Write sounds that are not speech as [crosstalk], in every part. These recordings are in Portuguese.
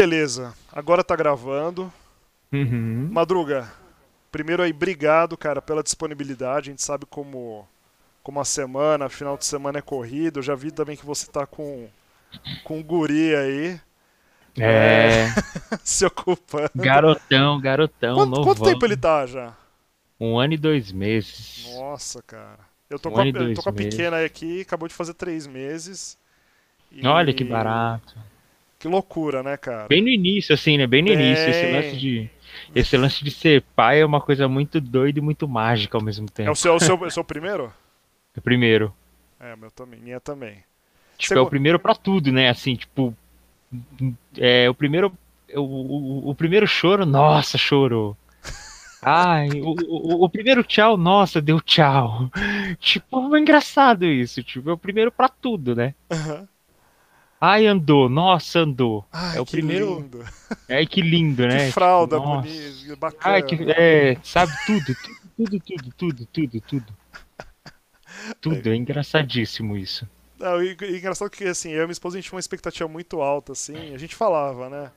Beleza, agora tá gravando. Uhum. Madruga, primeiro aí, obrigado, cara, pela disponibilidade. A gente sabe como, como a semana, final de semana é corrido. Eu já vi também que você tá com, com um guri aí, É, [laughs] se ocupando. garotão, garotão, Quanto, novão. quanto tempo ele tá já? Um ano e dois meses. Nossa, cara. Eu tô Um com a, eu tô com a meses. pequena aí aqui, acabou de fazer três meses. E- Olha que barato. Que loucura, né, cara? Bem no início, assim, né? Bem no início. Esse Bem. lance de, esse lance de ser pai é uma coisa muito doida e muito mágica ao mesmo É tempo. o seu, é o seu, [laughs] é o seu primeiro? O primeiro. É, meu também, minha também. Tipo, Você é o primeiro pra tudo, né? Assim, tipo. É, o primeiro. O, o, o primeiro choro, nossa, chorou. [laughs] Ai, o, o, o primeiro tchau, nossa, deu tchau. [laughs] Tipo, é engraçado isso. Tipo, é o primeiro pra tudo, né? Aham. Ai, andou, nossa, andou. Ai, é o que primeiro. lindo. Ai, que lindo, né? Que fralda Tipo, bonita, bacana. Ai, que. É, sabe, tudo, tudo, tudo, tudo, tudo, tudo, [laughs] tudo. Tudo, é engraçadíssimo isso. Não, e, e engraçado que assim, eu e minha esposa a gente tinha uma expectativa muito alta, assim. A gente falava, né?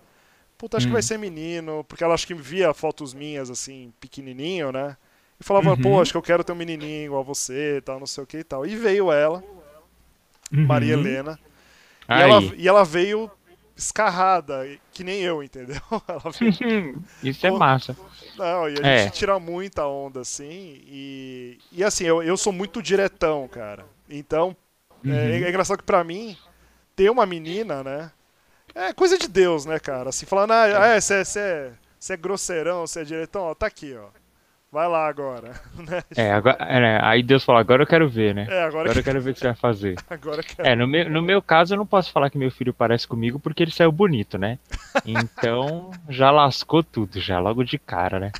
Puta, acho que Hum. vai ser menino, porque ela acho que via fotos minhas, assim, pequenininho, né? E falava, Uhum. pô, acho que eu quero ter um menininho igual você, tal, não sei o que e tal. E veio ela, Maria Uhum. Helena, e ela, e ela veio escarrada, que nem eu, entendeu? [laughs] Ela veio [laughs] Isso é massa. Não, e a É. gente tira muita onda, assim. E, e assim, eu, eu sou muito diretão, cara. Então, é, Uhum. é engraçado que pra mim, ter uma menina, né? É coisa de Deus, né, cara? Assim, falando, ah, é, você é, cê é, cê é grosseirão, você é diretão, ó, tá aqui, ó. Vai lá agora. [laughs] né? É, agora, é, né, aí Deus falou, agora eu quero ver, né? É, agora, Agora eu que, quero ver o que você vai fazer. [laughs] agora que É, no meu, no meu caso eu não posso falar que meu filho parece comigo porque ele saiu bonito, né? [laughs] Então já lascou tudo, já logo de cara, né?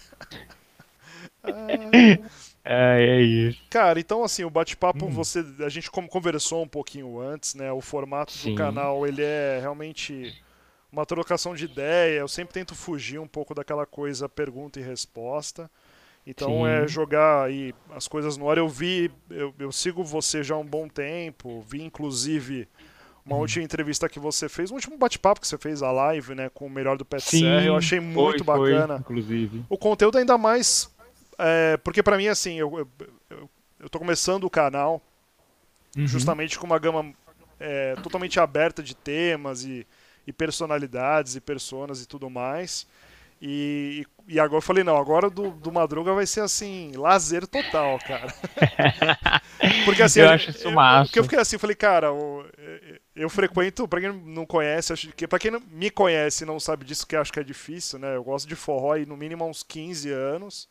É, é isso. Cara, então assim, o bate-papo, Hum. você, a gente como conversou um pouquinho antes, né? O formato do Sim. canal, ele é realmente uma trocação de ideia. Eu sempre tento fugir um pouco daquela coisa pergunta e resposta. Então Sim. é jogar aí as coisas no ar. Eu vi, eu, eu sigo você já há um bom tempo, vi inclusive uma Hum. última entrevista que você fez, um último bate-papo que você fez a live, né, com o melhor do PSR. Sim, eu achei muito foi, foi, bacana inclusive. o conteúdo ainda mais. é, porque pra mim, assim, eu, eu, eu, eu tô começando o canal Uhum. justamente com uma gama é, totalmente aberta de temas e, e personalidades e personas e tudo mais. E, e agora eu falei, não, agora do, do Madruga vai ser assim, lazer total, cara. [laughs] Porque assim, Eu acho isso eu, massa. Porque eu fiquei assim, falei, cara, eu, eu frequento, pra quem não conhece, acho que pra quem não, me conhece e não sabe disso, que acho que é difícil, né? Eu gosto de forró aí no mínimo há uns 15 anos,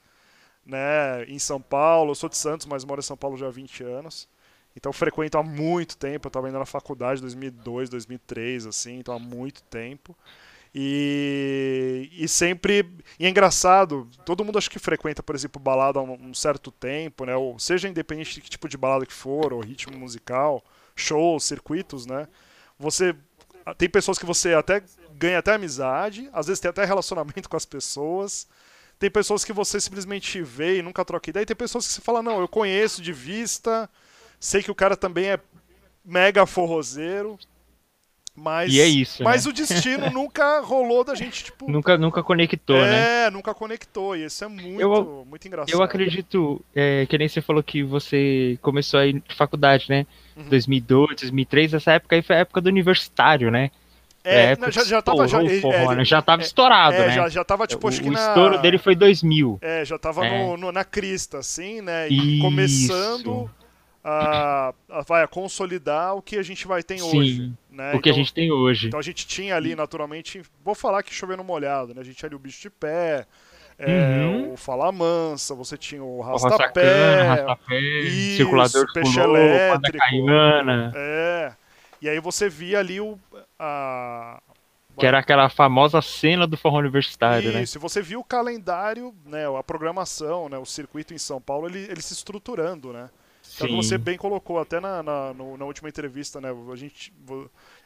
né? Em São Paulo, eu sou de Santos, mas moro em São Paulo já há 20 anos. Então eu frequento há muito tempo, eu tava indo na faculdade 2002, 2003, assim, então há muito tempo. E, e sempre. E é engraçado, todo mundo acho que frequenta, por exemplo, balada há um, um certo tempo, né? Ou seja, independente de que tipo de balada que for, ou ritmo musical, shows, circuitos, né? Você. Tem pessoas que você até ganha até amizade, às vezes tem até relacionamento [laughs] com as pessoas. Tem pessoas que você simplesmente vê e nunca troca ideia. E tem pessoas que você fala, não, eu conheço de vista, sei que o cara também é mega forrozeiro. Mas, E é isso, mas né? o destino [laughs] nunca rolou da gente, tipo. Nunca, nunca conectou, né? é, nunca conectou. E isso é muito, Eu- muito engraçado. Eu acredito, é, que nem você falou que você começou aí de faculdade, né? Uhum. 2002, 2003, essa época aí foi a época do universitário, né? É, a época já, já tava. Já, o forró, é, né? já tava é, estourado, é, né? já, já tava, tipo, o acho que o na. estouro dele foi 2000. É, já tava É. no, no- na crista, assim, né? E Isso. começando a, a, vai, a consolidar o que a gente vai ter Sim, hoje. Né? o que a Então- gente tem hoje. Então a gente tinha ali, naturalmente, vou falar que chovendo molhado, né? A gente tinha ali o bicho de pé, é, Uhum. o Fala Mansa, você tinha o O Rastapé, isso, Circulador Peixe Pulou, Elétrico. Caiana, é. E aí você via ali o. A, que era aquela famosa cena do forró universitário, né? Isso, você viu o calendário, né, a programação, né, o circuito em São Paulo, ele, ele se estruturando, né? Então, como você bem colocou até na, na, na última entrevista, né, a gente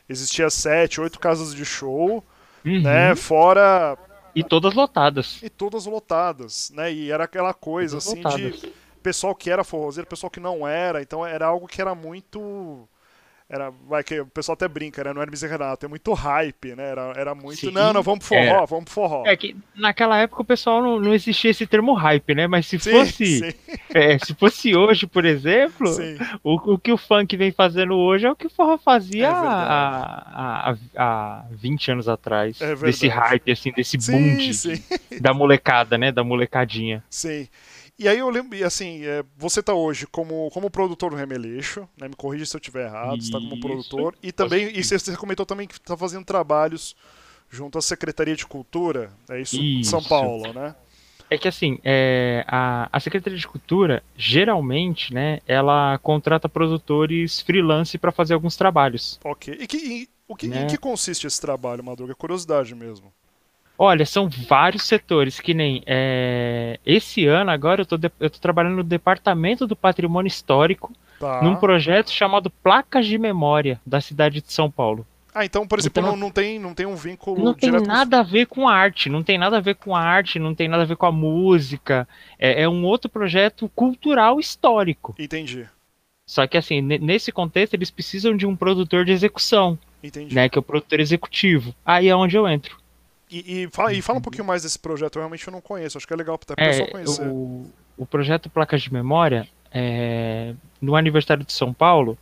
existia sete, oito casas de show, Uhum. né, fora E todas lotadas. e todas lotadas, né? E era aquela coisa Todas assim lotadas. de pessoal que era forrozeiro, pessoal que não era, então era algo que era muito era vai que o pessoal até brinca, né? No Hermes e Renato, é muito hype, né? Era, era muito, Sim, não, não, vamos pro forró, era. vamos pro forró. É que naquela época o pessoal não, não existia esse termo hype, né? Mas se Sim, fosse, sim, é, se fosse hoje, por exemplo, o, o que o funk vem fazendo hoje é o que o forró fazia É há, há, há 20 anos atrás. É desse hype, assim, desse Sim, boom de- sim. da molecada, né? Da molecadinha. Sim. E aí eu lembro, e assim, é, você tá hoje como, como produtor do Remeleixo, né? Me corrige se eu estiver errado, você tá como Isso. produtor. E também, e você você comentou também que tá fazendo trabalhos junto à Secretaria de Cultura, é isso? de São Isso. Paulo, né? É que assim, é, a, a Secretaria de Cultura, geralmente, né, ela contrata produtores freelance para fazer alguns trabalhos. Ok. E que, e o que, Né? em que consiste esse trabalho, Madruga? É curiosidade mesmo. Olha, são vários setores, que nem é, esse ano agora eu tô, de- eu tô trabalhando no Departamento do Patrimônio Histórico, Tá. num projeto chamado Placas de Memória da cidade de São Paulo. Ah, então, por exemplo, Então- não, não, tem, não tem um vínculo Não tem com- nada a ver com arte, não tem nada a ver com a arte, não tem nada a ver com a música. É, é um outro projeto cultural histórico. Entendi, Só que assim, ne- nesse contexto, eles precisam de um produtor de execução, entendi. né? Que é o produtor executivo. Aí é onde eu entro. E, e fala, e fala um pouquinho mais desse projeto, eu realmente não conheço, acho que é legal pra pessoa É, conhecer. o, o projeto Placas de Memória, é, no aniversário de São Paulo,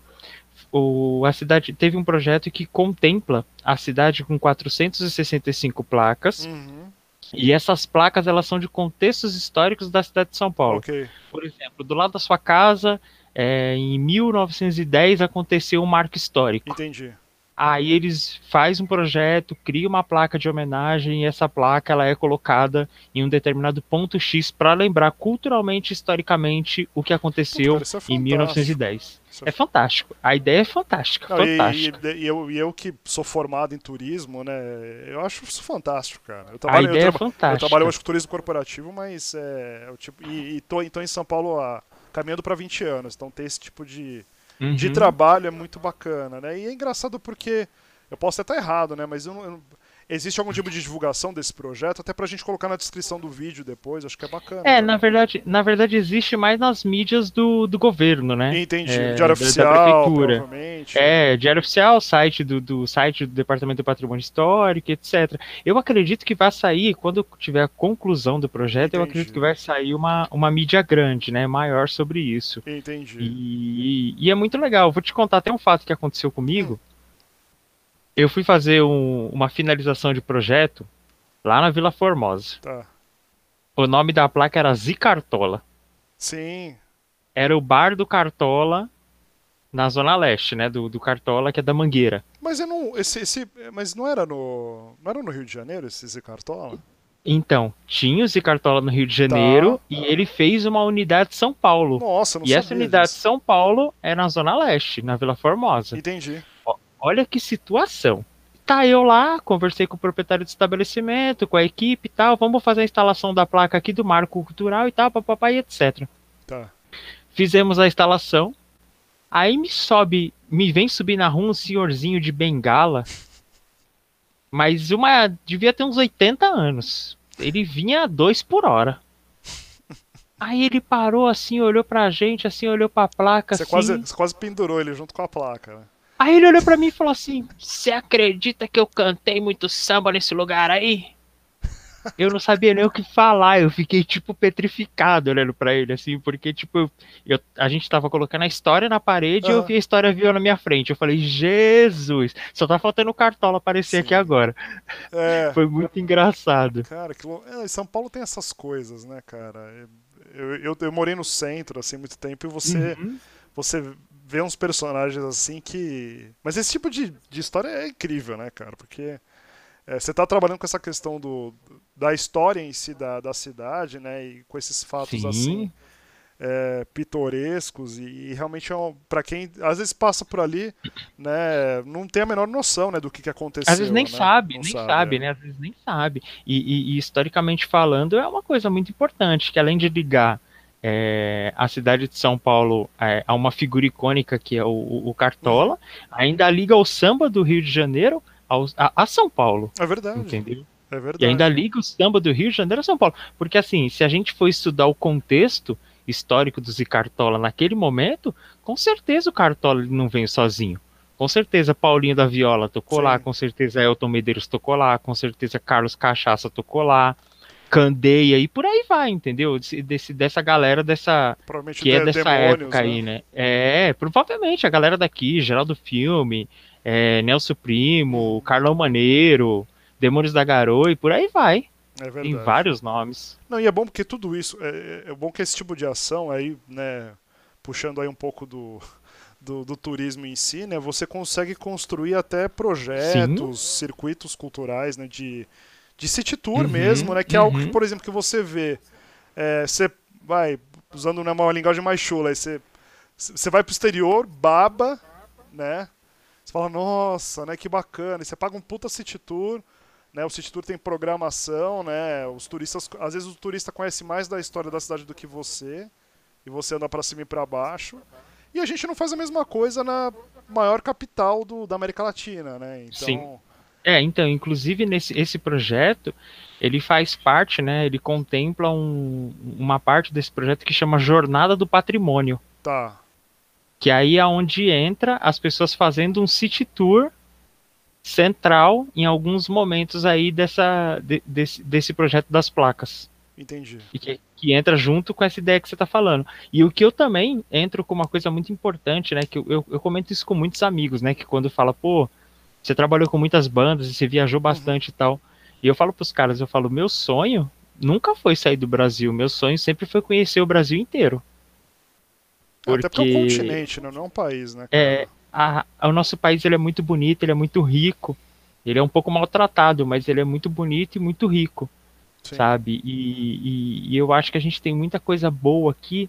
o, a cidade teve um projeto que contempla a cidade com 465 placas, Uhum, e essas placas elas são de contextos históricos da cidade de São Paulo. ok. Por exemplo, do lado da sua casa, é, em 1910 aconteceu um marco histórico. Entendi. Aí eles fazem um projeto, criam uma placa de homenagem e essa placa ela é colocada em um determinado ponto X para lembrar culturalmente, historicamente o que aconteceu cara, é em fantástico. 1910. Isso é É fantástico. A ideia é fantástica, Não, e, fantástica. e- e eu, e eu que sou formado em turismo, né? Eu acho isso fantástico, cara. Eu A trabalho, eu ideia é traba- eu fantástica. trabalho hoje com turismo corporativo, mas é, eu, tipo, e, e tô, e tô em São Paulo há, caminhando para 20 anos, então ter esse tipo de, de Uhum. trabalho é muito bacana, né? E é engraçado porque eu posso até estar errado, né? Mas eu eu existe algum tipo de divulgação desse projeto, até pra gente colocar na descrição do vídeo depois, acho que é bacana. É, também. na verdade, na verdade existe mais nas mídias do, do governo, né? Entendi. É, Diário da- da oficial, prefeitura. É, Diário Oficial, site do, do site do Departamento do Patrimônio Histórico, etc. Eu acredito que vai sair, quando tiver a conclusão do projeto, eu Entendi. acredito que vai sair uma, uma mídia grande, né? Maior sobre isso. Entendi. E, e é muito legal. Vou te contar até um fato que aconteceu comigo. Eu fui fazer um- uma finalização de projeto lá na Vila Formosa. Tá. O nome da placa era Zicartola. Sim. Era o bar do Cartola na Zona Leste, né? Do, do Cartola, que é da Mangueira. Mas eu não. Esse, esse, mas não era no. Não era no Rio de Janeiro esse Zé Cartola? Então, tinha o Zicartola no Rio de Janeiro Tá. e ele fez uma unidade de São Paulo. Nossa, não e essa unidade de disso. São Paulo é na Zona Leste, na Vila Formosa. Entendi. Olha que situação. Tá eu lá, conversei com o proprietário do estabelecimento, com a equipe e tal, vamos fazer a instalação da placa aqui do marco cultural e tal, papapá e etc. Tá. Fizemos a instalação. Aí me sobe, me vem subir na rua um senhorzinho de bengala. Mas uma. Devia ter uns 80 anos. Ele vinha a dois por hora. Aí ele parou assim, olhou pra gente, assim, olhou pra placa. Você, assim. quase, você quase pendurou ele junto com a placa, né? Aí ele olhou pra mim e falou assim: Você acredita que eu cantei muito samba nesse lugar aí? Eu não sabia nem o que falar, eu fiquei tipo petrificado olhando pra ele, assim, porque tipo, eu, a gente tava colocando a história na parede e eu vi a história viu na minha frente. Eu falei, Jesus, só tá faltando o cartola aparecer Sim. aqui agora. É. [laughs] Foi muito engraçado. Cara, que é, São Paulo tem essas coisas, né, cara? Eu, eu, eu morei no centro, assim, muito tempo, e você, Uhum. você vê uns personagens assim que. Mas esse tipo de, de história é incrível, né, cara? Porque é, você tá trabalhando com essa questão do, da história em si da, da cidade, né? E com esses fatos Sim. assim. é, pitorescos e, e realmente é um, para quem às vezes passa por ali, né, não tem a menor noção, né, do que, que aconteceu. Às vezes nem né? sabe, Não nem sabe, é. né? Às vezes nem sabe. E, e- e historicamente falando, é uma coisa muito importante, que além de ligar é, a cidade de São Paulo é, a uma figura icônica que é o, o- Cartola, ainda liga o samba do Rio de Janeiro ao- a, a São Paulo, É verdade. entendeu? É verdade. E ainda liga o samba do Rio de Janeiro a São Paulo. Porque assim, se a gente for estudar o contexto histórico do Zicartola naquele momento, com certeza o Cartola não veio sozinho. Com certeza Paulinho da Viola tocou Sim. lá, com certeza Elton Medeiros tocou lá, com certeza Carlos Cachaça tocou lá, Candeia e por aí vai, entendeu? Desse, dessa galera dessa Provavelmente que é de- dessa demônios, época aí, né? É, provavelmente a galera daqui, Geraldo Filme, é, Nelson Primo, Carlão Maneiro, Demônios da Garoa e por aí vai. É Tem verdade. vários nomes. Não, e é bom porque tudo isso, é, é bom que esse tipo de ação aí, né, puxando aí um pouco do, do, do turismo em si, né, você consegue construir até projetos, circuitos culturais, né, de, de city tour Uhum, mesmo, né, que é algo que, uhum. por exemplo, que você vê, é, você vai, usando né, uma linguagem mais chula, aí você, você vai pro exterior, baba, né, você fala, nossa, né, que bacana, e você paga um puta city tour, né, o City Tour tem programação, né? Os turistas, às vezes o turista conhece mais da história da cidade do que você, e você anda pra cima e pra baixo. E a gente não faz a mesma coisa na maior capital do, da América Latina, né? Então, Sim. É, então, inclusive nesse esse projeto, ele faz parte, né? Ele contempla um- uma parte desse projeto que chama Jornada do Patrimônio. tá. Que aí é onde entra as pessoas fazendo um city tour central em alguns momentos aí dessa, de- desse, desse projeto das placas. Entendi. E que, que entra junto com essa ideia que você está falando. E o que eu também entro com uma coisa muito importante, né? Que eu, eu, eu comento isso com muitos amigos, né? Que quando fala, pô, você trabalhou com muitas bandas e você viajou bastante e tal. E eu falo pros caras, eu falo, meu sonho nunca foi sair do Brasil. Meu sonho sempre foi conhecer o Brasil inteiro. Até porque é um Porque- continente, né? Não é um país, né? É, a- a- o nosso país ele é muito bonito, ele é muito rico. Ele é um pouco maltratado, mas ele é muito bonito e muito rico, Sim. sabe? E, e- e eu acho que a gente tem muita coisa boa aqui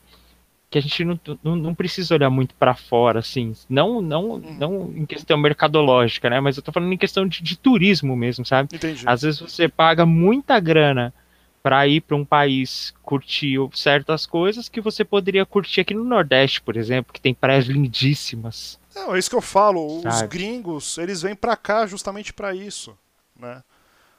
que a gente não, não, não precisa olhar muito para fora, assim. Não, não, não em questão mercadológica, né? Mas eu tô falando em questão de, de turismo mesmo, sabe? Entendi. Às vezes você paga muita grana para ir para um país curtir certas coisas que você poderia curtir aqui no Nordeste, por exemplo, que tem praias lindíssimas. Não, é isso que eu falo. Os Sabe? gringos, eles vêm pra cá justamente pra isso, né?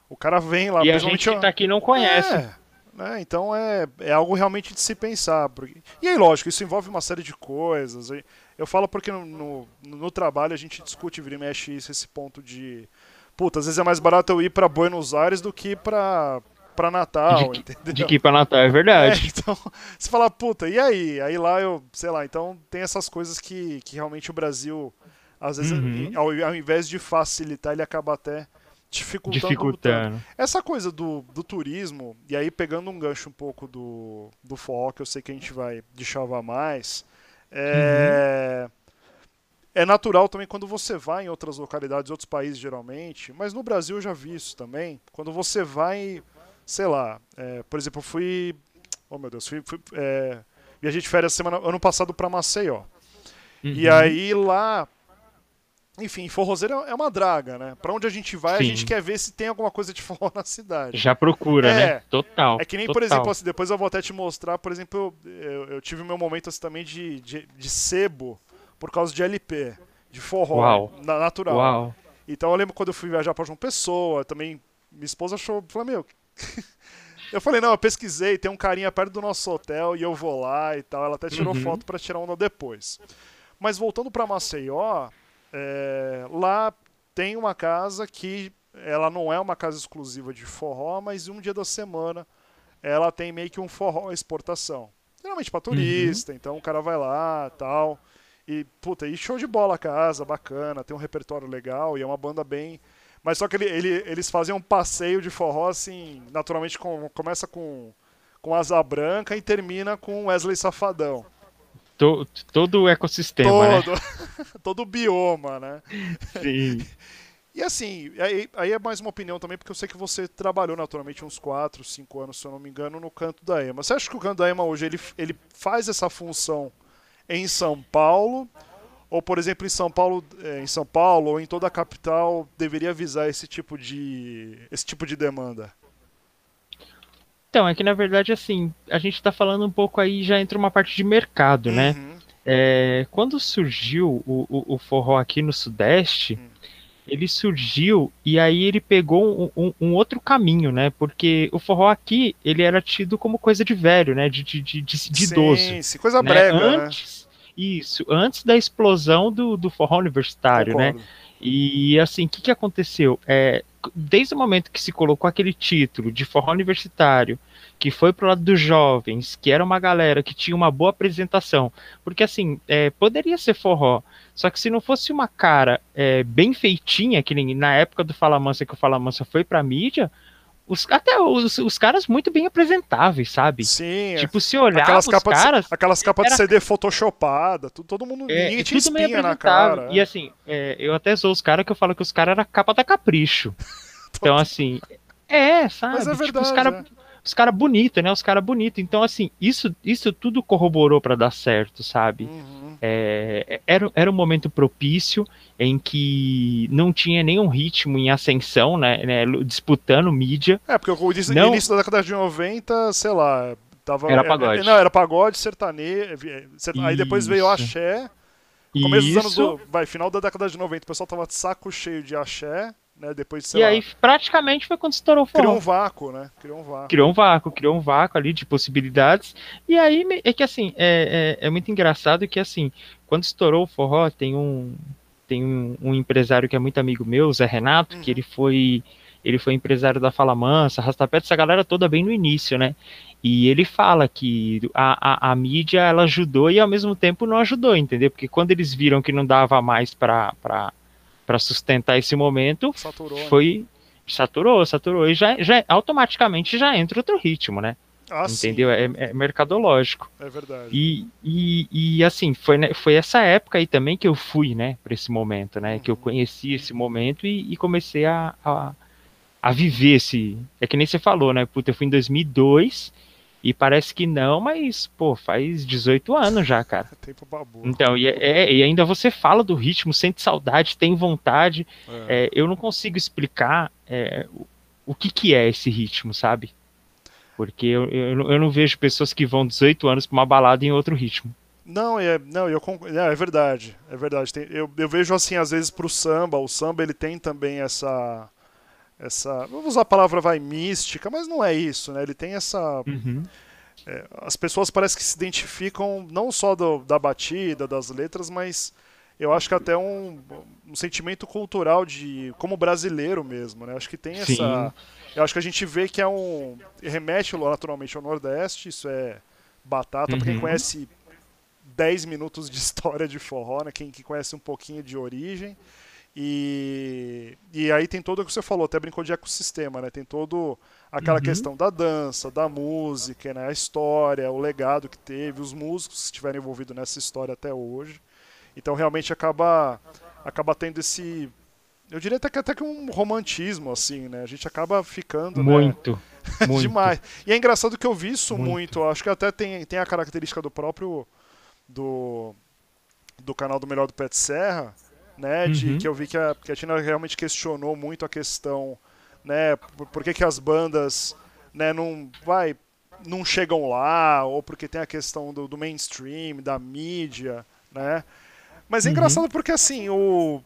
O cara vem lá, e a gente que tá aqui não conhece. É, né? Então é, é algo realmente de se pensar. porque- E aí, lógico, isso envolve uma série de coisas. Eu falo porque no, no, no trabalho a gente discute, vira e mexe isso, esse ponto de. Puta, às vezes é mais barato eu ir pra Buenos Aires do que ir pra, pra Natal, De que- entendeu? De que ir pra Natal, é É, verdade. então, [laughs] você fala, puta, e aí? Aí lá eu, sei lá, então tem essas coisas que, que realmente o Brasil, às vezes, Uhum. ao, ao invés de facilitar, ele acaba até dificultando. Dificultando. Essa coisa do, do turismo, e aí pegando um gancho um pouco do, do forró, que eu sei que a gente vai deschavar mais, é, é natural também quando você vai em outras localidades, outros países geralmente, mas no Brasil eu já vi isso também, quando você vai, sei lá, é, por exemplo, eu fui, oh meu Deus, fui, fui é, viajei de férias semana, ano passado para Maceió, e Uhum. aí lá, enfim, forrozeiro é uma draga, né? Pra onde a gente vai, a Sim. gente quer ver se tem alguma coisa de [laughs] forró na cidade. Já procura, É. né? Total. É que nem, total. por exemplo, assim, depois eu vou até te mostrar, por exemplo, eu, eu, tive meu momento assim, também de, de, de sebo por causa de LP, de forró, Uau. na, natural. Uau. Então eu lembro quando eu fui viajar pra João Pessoa, também minha esposa achou, falou, meu... [laughs] eu falei, não, eu pesquisei, tem um carinha perto do nosso hotel e eu vou lá e tal. Ela até tirou Uhum. foto pra tirar onda depois. Mas voltando pra Maceió, é, lá tem uma casa que ela não é uma casa exclusiva de forró, mas um dia da semana ela tem meio que um forró exportação. Geralmente pra turista, então o cara vai lá tal. E, puta, e show de bola a casa, bacana, tem um repertório legal e é uma banda bem. Mas só que ele, ele- eles fazem um passeio de forró, assim, naturalmente com- começa com, com Asa Branca e termina com Wesley Safadão. To- todo o ecossistema, né? Todo, [laughs] todo o bioma, né? Sim. [laughs] E assim, aí, aí é mais uma opinião também, porque eu sei que você trabalhou naturalmente uns 4, 5 anos, se eu não me engano, no canto da EMA. Você acha que o canto da EMA hoje ele, ele faz essa função em São Paulo? Ou, por exemplo, em São Paulo, eh, em São Paulo ou em toda a capital deveria visar esse tipo de esse tipo de demanda? Então, é que na verdade, assim, a gente tá falando um pouco aí, já entra uma parte de mercado, né? Uhum. É, quando surgiu o, o, o forró aqui no Sudeste, Hum. ele surgiu e aí ele pegou um, um- um outro caminho, né? Porque o forró aqui, ele era tido como coisa de velho, né? De, de, de, de, de idoso. Sim, sim, coisa né? brega, né? Antes, Isso, antes da explosão do, do forró universitário, né? Concordo. E assim, o que, que aconteceu? É, desde o momento que se colocou aquele título de forró universitário, que foi pro lado dos jovens, que era uma galera que tinha uma boa apresentação, porque assim, é, poderia ser forró, só que se não fosse uma cara é, bem feitinha, que nem na época do Fala Mansa, que o Fala Mansa foi pra mídia, os, até os, os caras muito bem apresentáveis, sabe? Sim, é. Tipo, se olhar aquelas os capas, caras, de, aquelas capas era- de CD photoshopada, tudo, todo mundo, é, ninguém e tinha espinha na apresentável. cara. E assim, é, eu até sou os caras que eu falo que os caras eram capa da capricho. [laughs] Então, assim, é, sabe? Mas é Tipo, verdade, os caras é. os cara bonitos, né? Os caras bonitos. Então, assim, isso, isso tudo corroborou pra dar certo, sabe? Uhum. É, era, era um momento propício em que não tinha nenhum ritmo em ascensão, né? né, disputando mídia. É, porque o início, Não. início da década de 90, sei lá, tava. Era é, pagode. é, Não, era pagode, sertanejo. Aí depois veio o Isso. axé. Começo dos anos Isso. do. Vai, final da década de 90, o pessoal tava de saco cheio de axé, né? Depois, sei E lá, aí, praticamente foi quando estourou o criou forró. um vácuo, né? Criou um vácuo. criou um vácuo, criou um vácuo ali de possibilidades. E aí é que assim, é, é, é muito engraçado que assim, quando estourou o forró, tem um tem um, um empresário que é muito amigo meu, o Zé Renato, que Uhum. ele foi ele foi empresário da Fala Mansa, Rastapé, essa galera toda bem no início, né? E ele fala que a, a, a mídia ela ajudou e ao mesmo tempo não ajudou, entendeu? Porque quando eles viram que não dava mais para para sustentar esse momento, Saturou. né? foi saturou, saturou e já, já automaticamente já entra outro ritmo, né? Ah, Entendeu? É, é mercadológico. é verdade. E, e, e assim, foi, né, foi essa época aí também que eu fui, né, para esse momento, né? Que eu Uhum. conheci esse momento e, e comecei a, a, a viver esse. É que nem você falou, né? Puta, eu fui em 2002 e parece que não, mas, pô, faz 18 anos já, cara. [laughs] Tempo babu. Então, e, é, e ainda você fala do ritmo, sente saudade, tem vontade. É. É, eu não consigo explicar é, o, o que, que é esse ritmo, sabe? Porque eu, eu, não- eu não vejo pessoas que vão 18 anos pra uma balada em outro ritmo. Não, é, não, eu conc- é, é verdade, é verdade. Tem- eu, eu vejo assim às vezes pro samba, o samba ele tem também essa essa, vamos usar a palavra vai mística, mas não é isso, né? Ele tem essa as pessoas parecem que se identificam não só do- da batida, das letras, mas eu acho que até um, um sentimento cultural de como brasileiro mesmo, né? Acho que tem essa, Sim. eu acho que a gente vê que é um remete naturalmente ao Nordeste, isso é batata para quem Uhum. conhece 10 minutos de história de forró, né? Quem que conhece um pouquinho de origem. E, e aí tem todo o que você falou, até brincou de ecossistema, né? Tem todo aquela Uhum. questão da dança, da música, né? A história, o legado que teve, os músicos que estiveram envolvidos nessa história até hoje. Então realmente acaba acaba tendo esse eu diria até que até que um romantismo assim, né? A gente acaba ficando né? Muito. [laughs] Muito. demais. E é engraçado que eu vi isso Muito. muito. Acho que até tem, tem a característica do próprio do, do canal do Melhor do Pet Serra, né? De Uhum. que eu vi que a, que a Tina realmente questionou muito a questão, né? Por, por que, que as bandas, né? Não vai, não chegam lá ou porque tem a questão do, do mainstream, da mídia, né? Mas é Uhum. engraçado porque assim o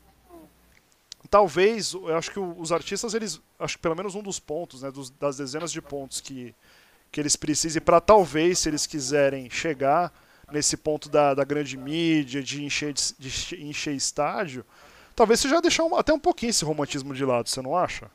talvez, eu acho que os artistas, eles, acho que pelo menos um dos pontos, né, dos- das dezenas de pontos que, que eles precisem para talvez, se eles quiserem chegar nesse ponto da, da grande mídia, de encher, de, de enche- encher estádio, talvez seja deixar um- até um pouquinho esse romantismo de lado, você não acha?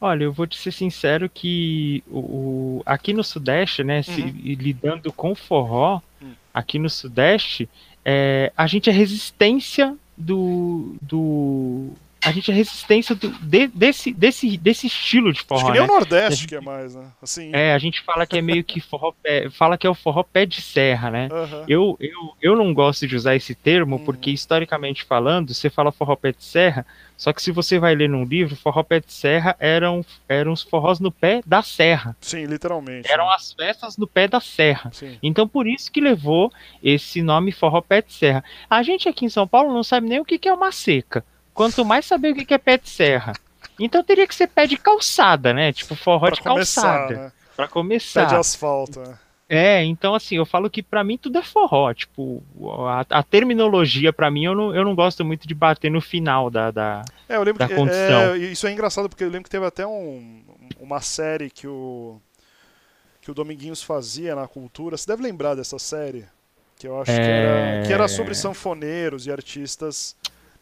Olha, eu vou te ser sincero que o, o- aqui no Sudeste, né, se- Uhum. e lidando com forró, Hum. aqui no Sudeste, é, a gente é resistência do, do a gente é resistência do, de- desse, desse, desse estilo de acho forró, que nem né? o Nordeste que é mais, né? Assim, É, a gente fala que é meio que forró pé, fala que é o forró pé de serra, né? aham. Eu, eu, eu não gosto de usar esse termo Uhum. porque, historicamente falando, você fala forró pé de serra, só que se você vai ler num livro, forró pé de serra eram, eram os forrós no pé da serra. Sim, literalmente. Eram né? as festas no pé da serra. Sim. Então, por isso que levou esse nome forró pé de serra. A gente aqui em São Paulo não sabe nem o que que é uma seca. Quanto mais saber o que é pé de serra. Então teria que ser pé de calçada, né? Tipo forró Pra de começar, calçada. né? Pra Pé começar. de asfalto, né? É, então assim, eu falo que pra mim tudo é forró, tipo, a, a terminologia pra mim eu não, eu não gosto muito de bater no final da, da... É, eu lembro da que condição. é, isso é engraçado porque eu lembro que teve até um, uma série que o que o Dominguinhos fazia na cultura. Você deve lembrar dessa série? Que eu acho é... que, era, que era sobre sanfoneiros e artistas.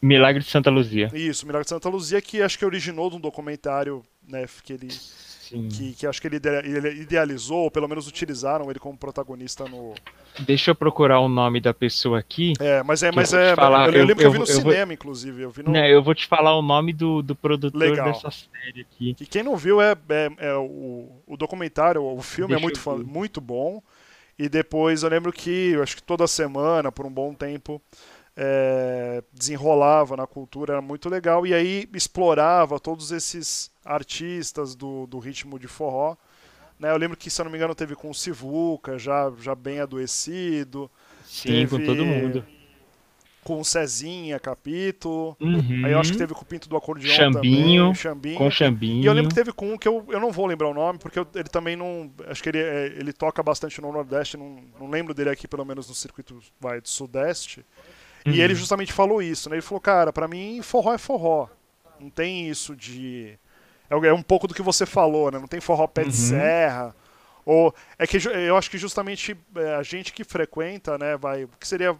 Milagre de Santa Luzia. Isso, Milagre de Santa Luzia, que acho que originou de um documentário né, que ele que, que, acho que ele idealizou, ou pelo menos utilizaram ele como protagonista no. Deixa eu procurar o nome da pessoa aqui. É, mas é, mas é. Falar, eu, eu, lembro eu, que eu vi no cinema, vou, inclusive. Eu, vi no... Não, eu vou te falar o nome do, do produtor Legal. dessa série aqui. Que quem não viu é, é, é o, o documentário, o filme é Deixa é muito, muito bom. E depois eu lembro que, acho que toda semana, por um bom tempo, é, desenrolava na cultura, era muito legal. E aí explorava todos esses artistas do, do ritmo de forró. Né? Eu lembro que, se eu não me engano, teve com o Sivuca, já, já bem adoecido. Sim, teve com todo mundo. Com o Cezinha, capítulo. Uhum. Aí eu acho que teve com o Pinto do Acordeão Chambinho, também. Chambinho. Com Chambinho. E eu lembro que teve com um que eu, eu não vou lembrar o nome, porque eu, ele também não. Acho que ele, é, ele toca bastante no Nordeste, não, não lembro dele aqui, pelo menos no circuito vai, do Sudeste. Uhum. E ele justamente falou isso, né? Ele falou, cara, para mim forró é forró. Não tem isso de é, é um pouco do que você falou, né? Não tem forró pé de uhum. serra. Ou é que eu acho que justamente é, a gente que frequenta, né, vai, que seria,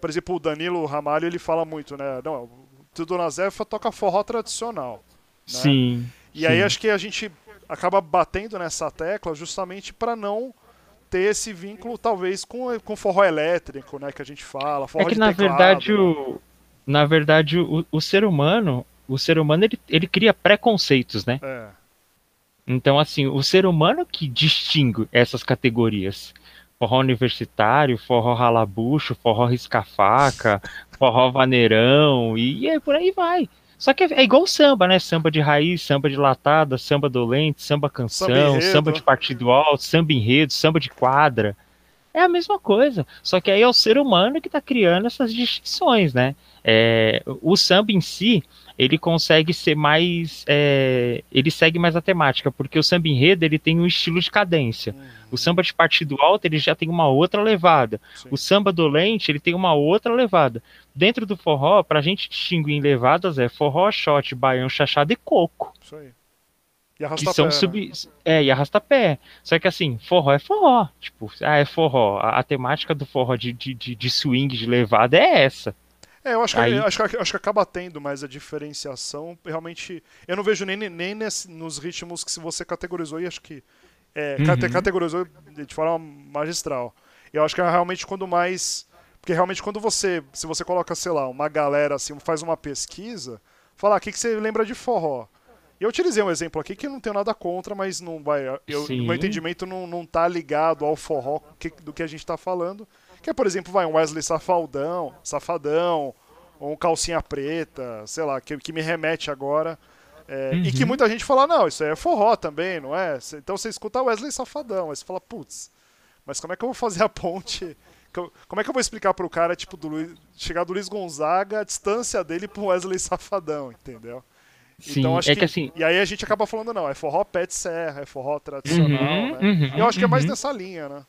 por exemplo, o Danilo Ramalho, ele fala muito, né? Não, o Dona Zefa toca forró tradicional. Né? Sim. E sim. aí acho que a gente acaba batendo nessa tecla justamente para não ter esse vínculo talvez com com forró elétrico, né, que a gente fala, forró É que na teclado, verdade né? o na verdade o, o ser humano o ser humano ele, ele cria preconceitos, né? É. Então, assim, o ser humano que distingue essas categorias. Forró universitário, forró ralabucho, forró risca-faca, forró vaneirão, e, e por aí vai. Só que é, igual samba, né? Samba de raiz, samba de latada, samba dolente, samba canção, samba, samba de partido alto, samba enredo, samba de quadra. É a mesma coisa. Só que aí é o ser humano que está criando essas distinções, né? É, o samba em si, ele consegue ser mais. É, ele segue mais a temática, porque o samba enredo ele tem um estilo de cadência. Uhum. O samba de partido alto ele já tem uma outra levada. Sim. O samba dolente ele tem uma outra levada. Dentro do forró, para a gente distinguir em levadas, é forró, shot, baião, chachado e coco. Isso aí. E que são sub... Né? É, e arrasta-pé. Só que assim, forró é forró. Tipo, ah, é forró. A, a temática do forró de, de, de swing, de levada é essa. É, eu acho que, Aí... acho, que, acho que acaba tendo mais a diferenciação. Realmente, eu não vejo nem, nem nesse, nos ritmos que se você categorizou, e acho que é, uhum. categorizou de forma magistral. Eu acho que é realmente quando mais. Porque realmente quando você. Se você coloca, sei lá, uma galera assim, faz uma pesquisa, fala, ah, o que, que você lembra de forró? Eu utilizei um exemplo aqui que não tenho nada contra, mas não vai. Eu, meu entendimento não, não tá ligado ao forró que, do que a gente está falando. Que é, por exemplo, vai um Wesley Safaldão, Safadão, ou um Calcinha Preta, sei lá, que, que me remete agora. É, uhum. E que uhum. muita gente fala, não, isso aí é forró também, não é? Então você escuta Wesley Safadão, aí você fala, putz, mas como é que eu vou fazer a ponte? Como é que eu vou explicar pro cara, tipo, do Luiz, chegar do Luiz Gonzaga, a distância dele pro Wesley Safadão, entendeu? Sim, então acho é que, que, assim. E aí a gente acaba falando, não, é forró pé de serra, é forró tradicional, uhum, né? Uhum, eu acho que é mais uhum. nessa linha, né?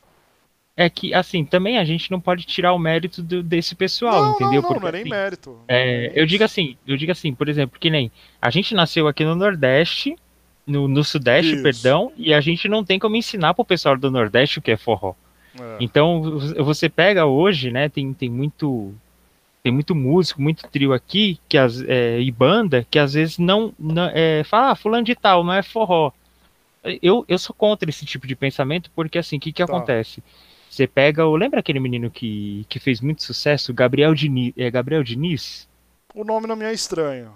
É que, assim, também a gente não pode tirar o mérito do, desse pessoal, não, entendeu? Não, não, Porque, não é nem assim, mérito. É, eu digo assim, eu digo assim, por exemplo, que nem a gente nasceu aqui no Nordeste, no, no Sudeste, Isso. perdão, e a gente não tem como ensinar pro pessoal do Nordeste o que é forró. É. Então, você pega hoje, né, tem, tem muito tem muito músico, muito trio aqui, que as, é, e banda, que às vezes não, não é, fala, ah, fulano de tal, não é forró. Eu, eu sou contra esse tipo de pensamento, porque assim, o que, que tá. acontece? Você pega o. Lembra aquele menino que, que fez muito sucesso? Gabriel Diniz. É Gabriel Diniz? O nome não me é estranho.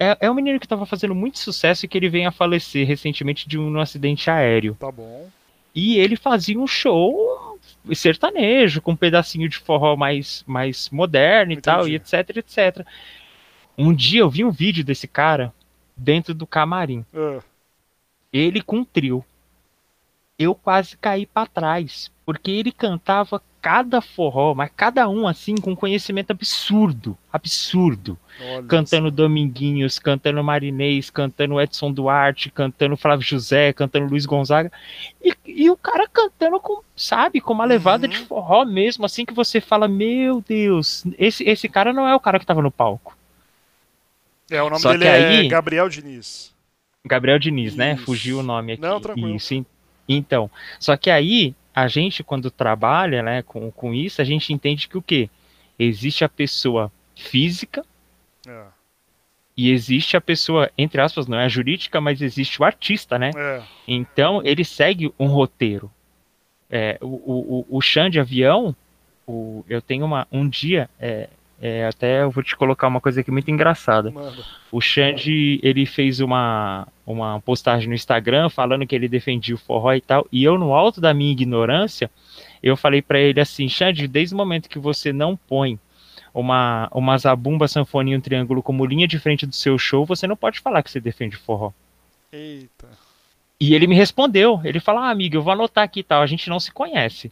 É, é um menino que estava fazendo muito sucesso e que ele veio a falecer recentemente de um, um acidente aéreo. Tá bom. E ele fazia um show sertanejo, com um pedacinho de forró mais, mais moderno e Entendi. tal, e etc, etc. Um dia eu vi um vídeo desse cara dentro do camarim. Uh. Ele com um trio eu quase caí para trás, porque ele cantava cada forró, mas cada um assim com conhecimento absurdo, absurdo. Olha cantando isso. Dominguinhos, cantando Marinês, cantando Edson Duarte, cantando Flávio José, cantando Luiz Gonzaga. E, e o cara cantando com, sabe, com uma levada uhum. de forró mesmo, assim que você fala, meu Deus, esse, esse cara não é o cara que tava no palco. É, o nome Só dele é aí, Gabriel Diniz. Gabriel Diniz, né? Né? Fugiu o nome aqui. Não, tranquilo. Isso, então, só que aí a gente quando trabalha, né, com, com isso, a gente entende que o quê? Existe a pessoa física É. e existe a pessoa, entre aspas, não é a jurídica, mas existe o artista, né? É. Então ele segue um roteiro. É, o, o, o, chão de avião, o, eu tenho uma, um dia, é, até eu vou te colocar uma coisa aqui muito engraçada. O Xande, ele fez uma, uma postagem no Instagram falando que ele defendia o forró e tal, e eu, no alto da minha ignorância, eu falei pra ele assim, Xande, desde o momento que você não põe uma, uma zabumba, sanfoninha e um triângulo como linha de frente do seu show, você não pode falar que você defende o forró. Eita. E ele me respondeu, ele falou, ah, amigo, eu vou anotar aqui e tal, a gente não se conhece.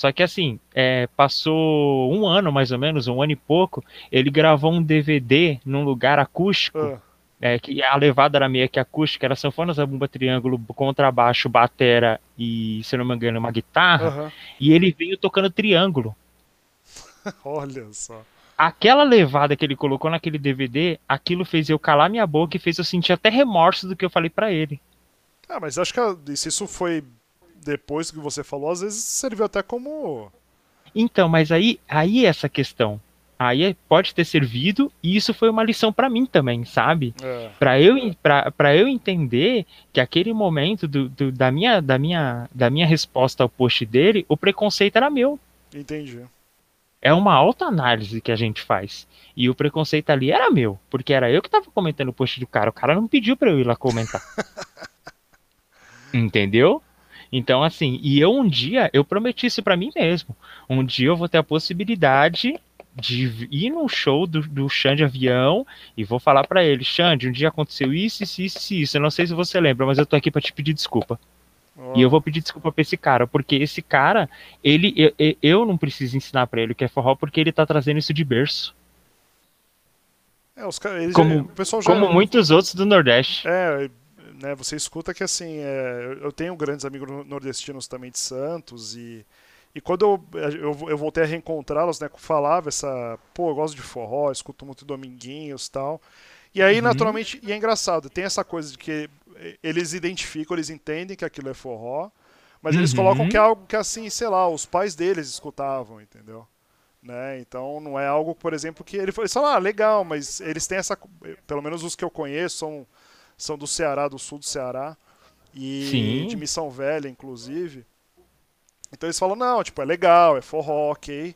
Só que assim, é, passou um ano mais ou menos, um ano e pouco, ele gravou um DVD num lugar acústico, Ah, é, que a levada era meio que acústica, era sanfona, zabumba, triângulo, contrabaixo, batera e, se não me engano, uma guitarra, aham. e ele veio tocando triângulo. [laughs] Olha só. Aquela levada que ele colocou naquele DVD, aquilo fez eu calar minha boca e fez eu sentir até remorso do que eu falei pra ele. Ah, mas acho que isso foi depois que você falou, às vezes serviu até como. Então, mas aí, aí é essa questão. Aí é- pode ter servido e isso foi uma lição pra mim também, sabe? É, Pra eu, pra, pra eu entender que aquele momento do, do- da, minha, da, minha, da minha resposta ao post dele, o preconceito era meu. entendi. É uma autoanálise que a gente faz. E o preconceito ali era meu, porque era eu que tava comentando o post do cara. O cara não pediu pra eu ir lá comentar. [laughs] Entendeu? Então, assim, e eu um dia, eu prometi isso pra mim mesmo. Um dia eu vou ter a possibilidade de ir num show do, do Xande Avião e vou falar pra ele, Xande, um dia aconteceu isso, isso, isso, isso. Eu não sei se você lembra, mas eu tô aqui pra te pedir desculpa. Ó, E eu vou pedir desculpa pra esse cara, porque esse cara, ele, eu, eu- não preciso ensinar pra ele o que é forró, porque ele tá trazendo isso de berço. É, os caras. eles Como- já- o pessoal já. Como muitos outros do Nordeste. É, né, você escuta que assim, é, eu tenho grandes amigos no- nordestinos também de Santos e, e quando eu, eu, eu voltei a reencontrá-los, né, falava essa, pô, eu gosto de forró, escuto muito Dominguinhos e tal. E aí, Uhum. naturalmente, e é engraçado, tem essa coisa de que eles identificam, eles entendem que aquilo é forró, mas eles Uhum. colocam que é algo que assim, sei lá, os pais deles escutavam, entendeu? Né? Então não é algo, por exemplo, que ele falou, eles falam, ah, legal, mas eles têm essa, pelo menos os que eu conheço são são do Ceará, do sul do Ceará, e Sim. de Missão Velha, inclusive. Então eles falam, não, tipo, é legal, é forró, ok.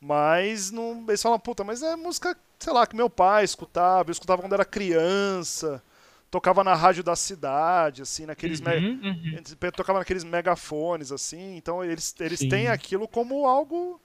Mas não. Eles falam, puta, mas é música, sei lá, que meu pai escutava, eu escutava quando era criança, tocava na rádio da cidade, assim, naqueles. me- Uhum, uhum. Tocava naqueles megafones, assim, então eles, eles Sim. têm aquilo como algo,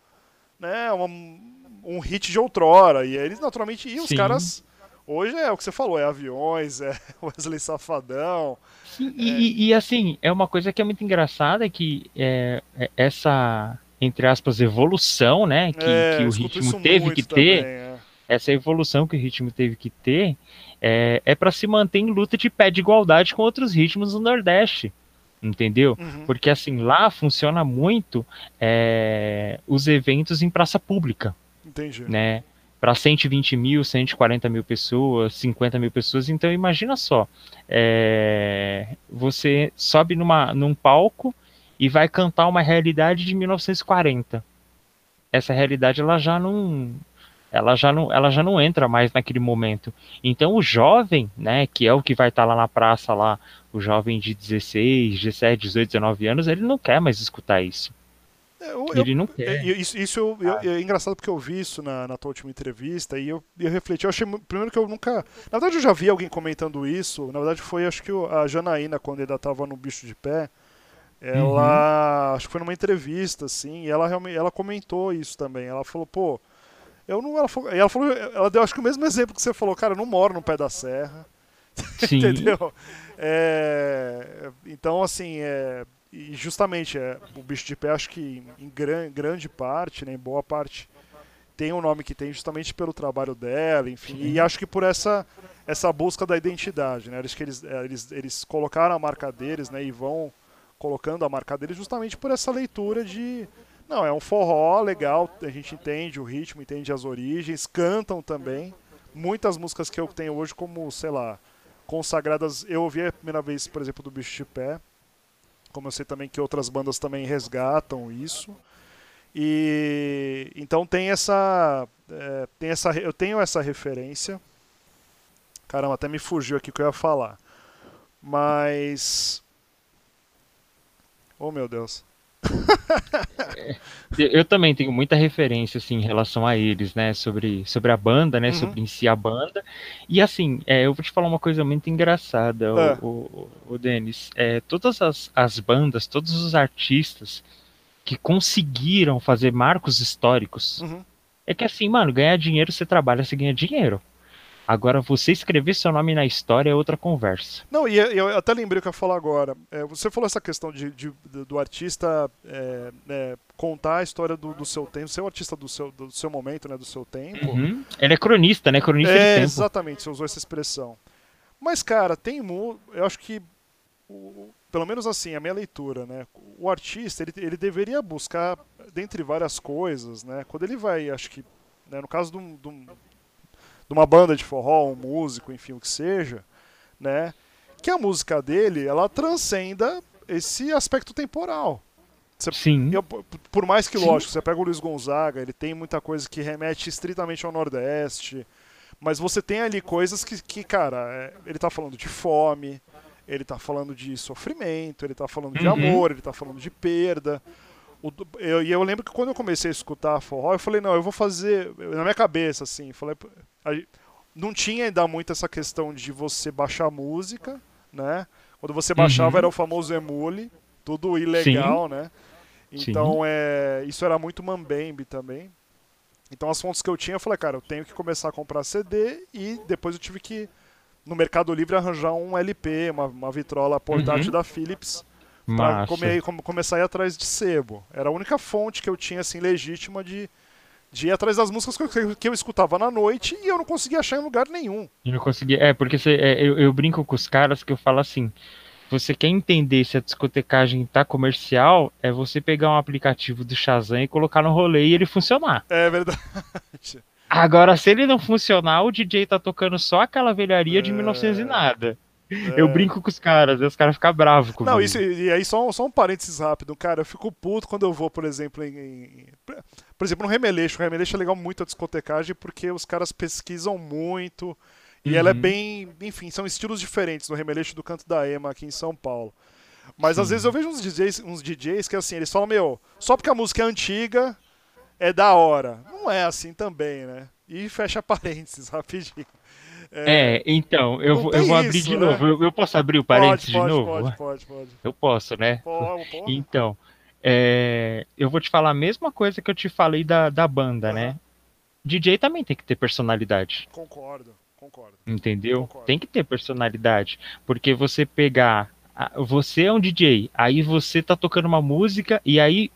né, um, um hit de outrora, e eles naturalmente, e os Sim. caras, hoje é o que você falou, é aviões, é [laughs] Wesley Safadão, Sim, e, e- e, assim, é uma coisa que é muito engraçada que é, é essa, entre aspas, evolução, né, que, é, que o ritmo teve que ter, também, é. essa evolução que o ritmo teve que ter, é, é para se manter em luta de pé de igualdade com outros ritmos do Nordeste, entendeu? Uhum, Porque assim, lá funciona muito é, os eventos em praça pública, entendi. né? Para 120 mil, 140 mil pessoas, 50 mil pessoas. Então imagina só, é, você sobe numa, num palco e vai cantar uma realidade de 1940. Essa realidade ela já não, ela já não, ela já não entra mais naquele momento. Então o jovem, né, que é o que vai estar lá na praça lá, o jovem de 16, 17, 18, 19 anos, ele não quer mais escutar isso. É, eu- eu- Ele não é, quer. isso, isso eu- eu- é engraçado porque eu vi isso na, na tua última entrevista e eu, eu refleti. Eu achei, primeiro que eu nunca. Na verdade, eu já vi alguém comentando isso. Na verdade, foi acho que a Janaína, quando ainda tava no Bicho de Pé. Ela. Acho que foi numa entrevista, assim, e ela realmente ela comentou isso também. Ela falou, pô. Eu não. Ela falou, e ela falou. Ela deu acho que o mesmo exemplo que você falou, cara, eu não moro no pé da serra. [laughs] Sim. Entendeu? É, então, assim, é, e justamente é, o bicho de pé, acho que em gran- grande parte, né, em boa parte, tem o nome que tem justamente pelo trabalho dela, enfim, e acho que por essa essa busca da identidade, né? Acho que eles, é, eles, eles colocaram a marca deles, né, e vão colocando a marca deles justamente por essa leitura de não, é um forró legal, a gente entende o ritmo, entende as origens, cantam também. Muitas músicas que eu tenho hoje como, sei lá, consagradas. Eu ouvi a primeira vez, por exemplo, do Bicho de Pé. Como eu sei também que outras bandas também resgatam isso. E então tem essa, é, tem essa, eu tenho essa referência. Caramba, até me fugiu aqui o que eu ia falar. Mas, oh meu Deus. [laughs] eu também tenho muita referência assim em relação a eles, né, sobre, sobre a banda, né, uhum. sobre em si a banda. E assim, é, eu vou te falar uma coisa muito engraçada, o, o, o Denis. É, todas as, as bandas, todos os artistas que conseguiram fazer marcos históricos, uhum. é que assim, mano, ganhar dinheiro você trabalha, você ganha dinheiro. Agora, você escrever seu nome na história é outra conversa. Não, e eu até lembrei o que eu ia falar agora. É, você falou essa questão de, de do artista é, é, contar a história do, do, seu tempo, ser o artista do seu, do seu momento, né, do seu tempo. Uhum. Ele é cronista, né? Cronista é, de tempo. Exatamente, você usou essa expressão. Mas, cara, tem. Eu acho que. O, pelo menos assim, a minha leitura, né? O artista, ele, ele deveria buscar, dentre várias coisas, né? Quando ele vai, acho que. Né, no caso de um, de um de uma banda de forró, um músico, enfim, o que seja, né? Que a música dele, ela transcenda esse aspecto temporal. Você, Sim. Eu, por mais que, Sim. lógico, você pega o Luiz Gonzaga, ele tem muita coisa que remete estritamente ao Nordeste, mas você tem ali coisas que, que cara, é, ele tá falando de fome, ele tá falando de sofrimento, ele tá falando de uhum. amor, ele tá falando de perda. O, eu, e eu lembro que quando eu comecei a escutar forró, eu falei, não, eu vou fazer. Na minha cabeça, assim, falei. Não tinha ainda muito essa questão de você baixar música, né? Quando você baixava uhum. era o famoso emule, tudo ilegal, Sim. né? Então é, isso era muito mambembe também. Então as fontes que eu tinha, eu falei, cara, eu tenho que começar a comprar CD e depois eu tive que no Mercado Livre arranjar um LP, uma, uma vitrola portátil uhum. da Philips para come, começar a ir atrás de sebo. Era a única fonte que eu tinha assim legítima de, de ir atrás das músicas que eu, que eu escutava na noite e eu não conseguia achar em lugar nenhum. Eu não conseguia. É, porque você, é, eu, eu brinco com os caras que eu falo assim. Você quer entender se a discotecagem tá comercial, é você pegar um aplicativo do Shazam e colocar no rolê e ele funcionar. É verdade. Agora, se ele não funcionar, o DJ tá tocando só aquela velharia é... de 1900 e nada. É. Eu brinco com os caras, e os caras ficam bravos comigo. Não, isso, e aí só, só um parênteses rápido, cara, eu fico puto quando eu vou, por exemplo, em, em por exemplo, no Remeleixo. O Remeleixo é legal muito a discotecagem porque os caras pesquisam muito e uhum. ela é uhum. bem, enfim, são estilos diferentes no Remeleixo do Canto da Ema aqui em São Paulo. Mas Sim. às vezes eu vejo uns DJs, uns DJs que assim, eles falam, meu, só porque a música é antiga é da hora. Não é assim também, né? E fecha [laughs] parênteses rapidinho. É, é, então, eu, vou, eu vou abrir isso, de né? novo. Eu, eu, posso abrir o parênteses pode, de novo? Pode, pode, pode. Eu posso, né? Pode, pode. Então, é, eu vou te falar a mesma coisa que eu te falei da, da banda, uhum. né? DJ também tem que ter personalidade. Concordo, concordo. Entendeu? Concordo. Tem que ter personalidade. Porque você pegar. Você é um DJ, aí você tá tocando uma música e aí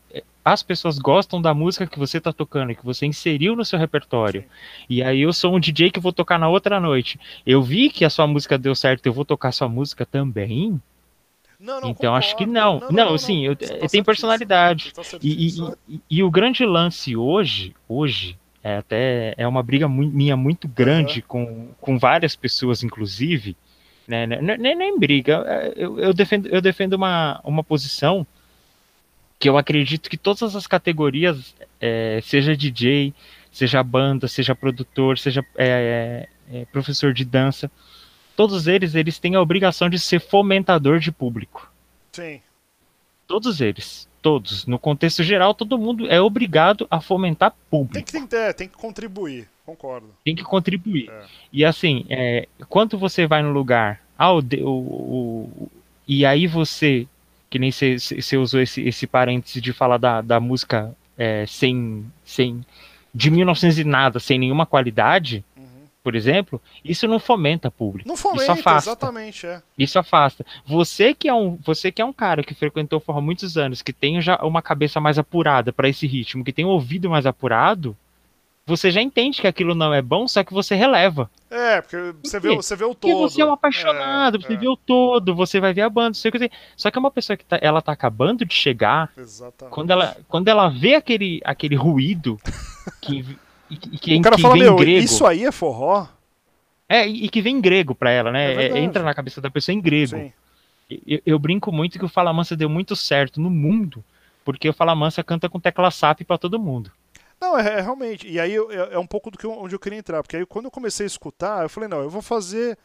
as pessoas gostam da música que você está tocando, que você inseriu no seu repertório. E aí eu sou um DJ que vou tocar na outra noite. Eu vi que a sua música deu certo, eu vou tocar sua música também? Não, não, então concordo. acho que não. Não, não, não sim, eu, tá tem personalidade. Tá e, e, e, e, o grande lance hoje, hoje, é até é uma briga muito, minha muito grande uhum. com, com várias pessoas, inclusive. Né, né nem, nem briga. É, eu, eu, defendo, eu defendo uma, uma posição que eu acredito que todas as categorias, é, seja DJ, seja banda, seja produtor, seja é, é, é, professor de dança, todos eles eles têm a obrigação de ser fomentador de público. Sim. Todos eles, todos, no contexto geral, todo mundo é obrigado a fomentar público. Tem que, tem, que, tem que contribuir, concordo. Tem que contribuir. É. E assim, é, quando você vai no lugar, ah, o, o, o, e aí você que nem você usou esse, esse parêntese de falar da, da música é, sem, sem de 1900 e nada, sem nenhuma qualidade, uhum. por exemplo, isso não fomenta público. Não fomenta, isso afasta. exatamente, é. Isso afasta. Você que é um, você que é um cara que frequentou forró muitos anos, que tem já uma cabeça mais apurada para esse ritmo, que tem um ouvido mais apurado, você já entende que aquilo não é bom, só que você releva. É, porque você vê, você vê o todo. Porque você é um apaixonado, é, você é. vê o todo, você vai ver a banda, sei que Só que é uma pessoa que tá, ela tá acabando de chegar, Exatamente. quando ela, quando ela vê aquele, aquele ruído que, [laughs] e, que, o cara que fala, meu, grego, isso aí é forró? É, e, que vem em grego pra ela, né? É, é entra na cabeça da pessoa em grego. Sim. Eu, eu, brinco muito que o Fala Mansa deu muito certo no mundo, porque o Fala Mansa canta com tecla SAP para todo mundo. Não, é, é, realmente. E aí é, é um pouco do que onde eu queria entrar, porque aí quando eu comecei a escutar, eu falei, não, eu vou fazer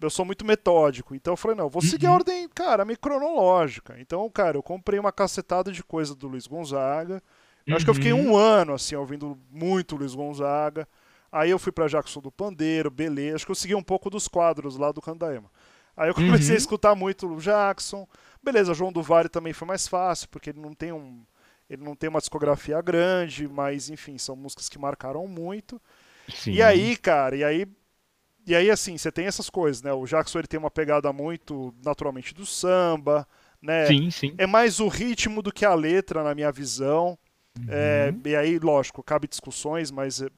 eu sou muito metódico. Então eu falei, não, vou seguir uhum. a ordem, cara, meio cronológica. Então, cara, eu comprei uma cacetada de coisa do Luiz Gonzaga. Eu uhum. acho que eu fiquei um uhum. ano, assim, ouvindo muito Luiz Gonzaga. Aí eu fui para Jackson do Pandeiro, beleza. Acho que eu segui um pouco dos quadros lá do Candaema. Aí eu comecei uhum. a escutar muito o Jackson. Beleza, João do Vale também foi mais fácil, porque ele não tem um. Ele não tem uma discografia grande, mas enfim, são músicas que marcaram muito. Sim. E aí, cara, e aí e aí, assim, você tem essas coisas, né? O Jackson ele tem uma pegada muito naturalmente do samba, né? Sim, sim. É mais o ritmo do que a letra, na minha visão. Uhum. É, e aí, lógico, cabe discussões, mas é,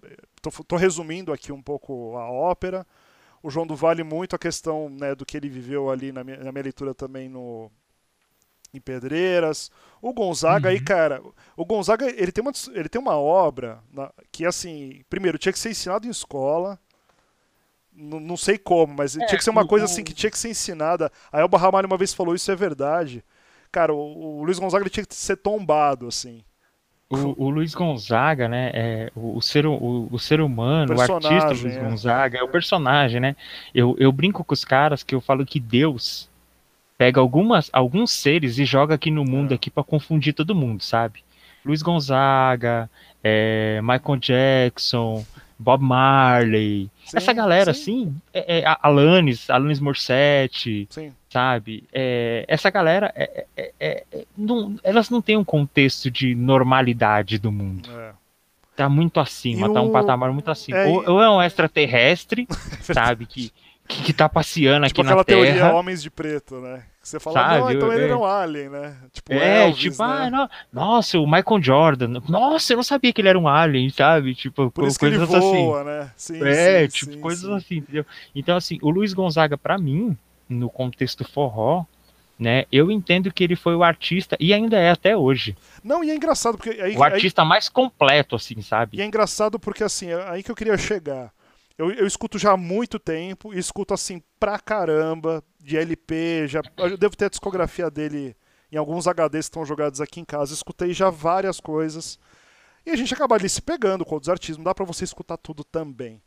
tô, tô, resumindo aqui um pouco a ópera. O João do Vale muito a questão né, do que ele viveu ali na minha, na minha leitura também no em Pedreiras. O Gonzaga uhum. aí, cara, o Gonzaga ele tem uma, ele tem uma obra na, que assim, primeiro tinha que ser ensinado em escola não sei como, mas é, tinha que ser uma coisa assim que tinha que ser ensinada. A Elba Ramalho uma vez falou isso é verdade. Cara, o, o Luiz Gonzaga tinha que ser tombado, assim. O, o Luiz Gonzaga, né? É, o, o, ser, o, o ser humano, o, artista Luiz é. Gonzaga, é o personagem, né? Eu, eu brinco com os caras que eu falo que Deus pega algumas, alguns seres e joga aqui no mundo é. aqui para confundir todo mundo, sabe? Luiz Gonzaga, é, Michael Jackson, Bob Marley, sim, essa galera sim. assim, é, é, Alanis, Alanis Morissette, sim. sabe? É, essa galera, é, é, é, não, elas não têm um contexto de normalidade do mundo. Tá muito acima, e tá um patamar muito acima. Ou, ou, é um extraterrestre, [laughs] sabe? Que, que, que tá passeando tipo aqui na Terra. aquela teoria Homens de Preto, né? Você fala, Sabe, não, então eu, ele era um alien, né? Tipo, é, Elvis, tipo, né? ah, não, nossa, o Michael Jordan, nossa, eu não sabia que ele era um alien, sabe? Tipo, Por isso coisas que ele voa, assim. né? Sim, é, sim, tipo, sim, coisas sim. assim, entendeu? Então, assim, o Luiz Gonzaga, para mim, no contexto forró, né? Eu entendo que ele foi o artista e ainda é até hoje. Não, e é engraçado porque aí, o artista aí, mais completo, assim, sabe? E é engraçado porque assim, é aí que eu queria chegar. Eu, eu escuto já há muito tempo e escuto assim pra caramba de LP. Já, eu devo ter a discografia dele em alguns HDs que estão jogados aqui em casa. Escutei já várias coisas. E a gente acaba ali se pegando com outros artistas. Não dá pra você escutar tudo também.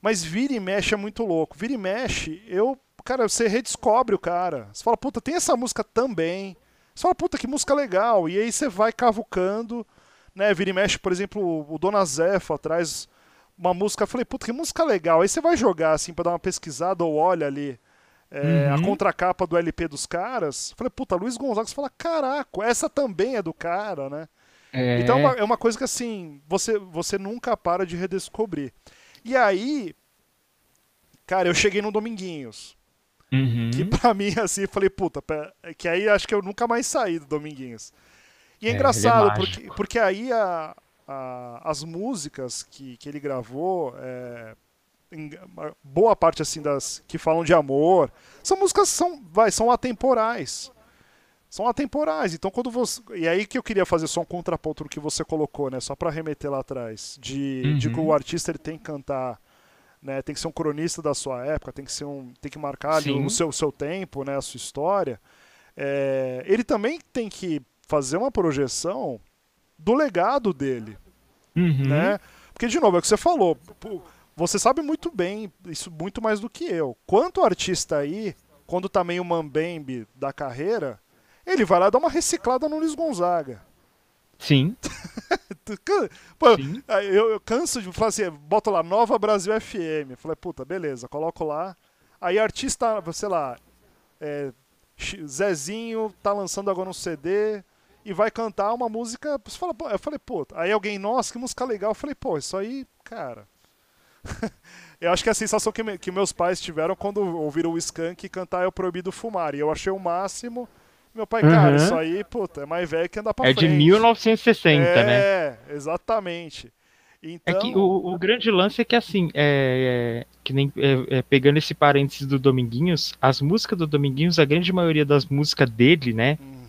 Mas vira e mexe é muito louco. Vira e mexe, eu. Cara, você redescobre o cara. Você fala, puta, tem essa música também. Você fala, puta, que música legal. E aí você vai cavucando. Né? Vira e mexe, por exemplo, o Dona Zefa traz uma música, falei, puta, que música legal. Aí você vai jogar assim para dar uma pesquisada ou olha ali é, uhum. a contracapa do LP dos caras. Falei, puta, Luiz Gonzaga, você fala, caraca, essa também é do cara, né? É... Então é uma, é uma coisa que assim, você, você nunca para de redescobrir. E aí, cara, eu cheguei no Dominguinhos. Uhum. Que pra mim, assim, falei, puta, que aí acho que eu nunca mais saí do Dominguinhos. E é, é engraçado, é porque, porque aí a, a, as músicas que, que ele gravou, é, boa parte assim das que falam de amor, são músicas são, vai, são atemporais. São atemporais. Então quando você e aí que eu queria fazer só um contraponto no que você colocou, né, só para remeter lá atrás, de, uhum. de que o artista ele tem que cantar né, tem que ser um cronista da sua época, tem que ser um, tem que marcar ali o seu, seu tempo, né, a sua história. É, ele também tem que fazer uma projeção do legado dele. Uhum. Né? Porque, de novo, é o que você falou. Você sabe muito bem, isso muito mais do que eu. Quanto artista aí, quando tá meio mambembe da carreira, ele vai lá dar uma reciclada no Luiz Gonzaga. Sim. [laughs] Pô, Sim. Eu, eu, canso de falar assim, boto lá Nova Brasil FM. Falei, puta, beleza, coloco lá. Aí artista, sei lá, é, Zezinho tá lançando agora um CD, e vai cantar uma música. Você fala, eu falei, pô, aí alguém, nossa, que música legal. Eu falei, pô, isso aí, cara. [laughs] eu acho que é a sensação que, me, que meus pais tiveram quando ouviram o Skank cantar É o Proibido Fumar. E eu achei o máximo. Meu pai, uhum. cara, isso aí, puta, é mais velho que andar pra é frente. É de 1960, é, né? É, exatamente. Então... É que o, o, grande lance é que assim, é, é que nem é, é, pegando esse parênteses do Dominguinhos, as músicas do Dominguinhos, a grande maioria das músicas dele, né? Hum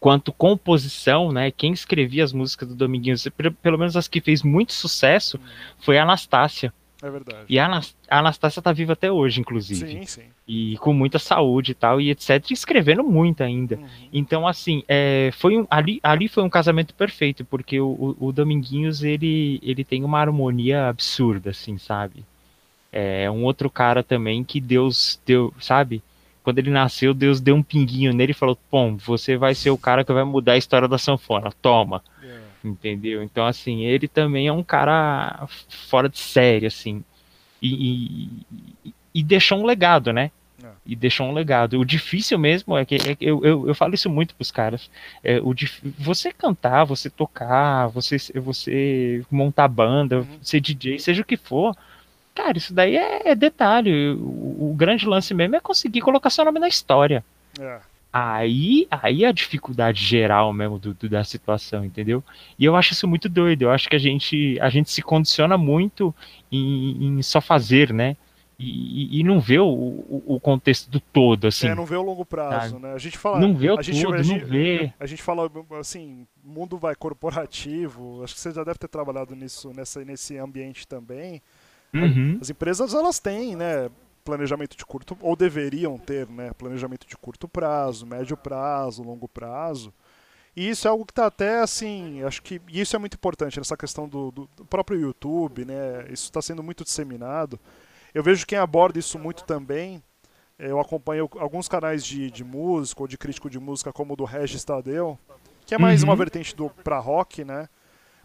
quanto composição, né? Quem escrevia as músicas do Dominguinhos, pelo menos as que fez muito sucesso, foi a Anastácia. É verdade. E a, Anas- a Anastácia tá viva até hoje, inclusive. Sim, sim. E com muita saúde e tal, e etc. E escrevendo muito ainda. Uhum. Então, assim, é, foi um, ali, ali foi um casamento perfeito, porque o, o, o Dominguinhos, ele, ele tem uma harmonia absurda, assim, sabe? É um outro cara também que Deus deu, sabe? Quando ele nasceu, Deus deu um pinguinho nele e falou: Bom, você vai ser o cara que vai mudar a história da sanfona, toma. É. Entendeu? Então, assim, ele também é um cara fora de série, assim. E, e, e deixou um legado, né? É. E deixou um legado. O difícil mesmo é que, é eu, eu, eu falo isso muito pros caras. É, o dif- você cantar, você tocar, você, você montar banda, Uhum. ser DJ, seja o que for. Cara, isso daí é, é detalhe. O, o grande lance mesmo é conseguir colocar seu nome na história. É. Aí, aí é a dificuldade geral mesmo do, do- da situação, entendeu? E eu acho isso muito doido. Eu acho que a gente, a gente se condiciona muito em, em só fazer, né? E, e- não vê o, o, o contexto do todo, assim. É, não vê o longo prazo, né? A gente fala. Não vê o a gente, todo, a não gente- vê. A gente fala assim, mundo vai corporativo. Acho que você já deve ter trabalhado nisso, nessa, nesse ambiente também. Uhum. As empresas elas têm, né, planejamento de curto ou deveriam ter, né, planejamento de curto prazo, médio prazo, longo prazo. E isso é algo que está até assim, acho que isso é muito importante nessa questão do, do- do próprio YouTube, né? Isso está sendo muito disseminado. Eu vejo quem aborda isso muito também. Eu acompanho alguns canais de, de música ou de crítico de música, como o do Regis Tadeu, que é mais Uhum. uma vertente do pra rock, né?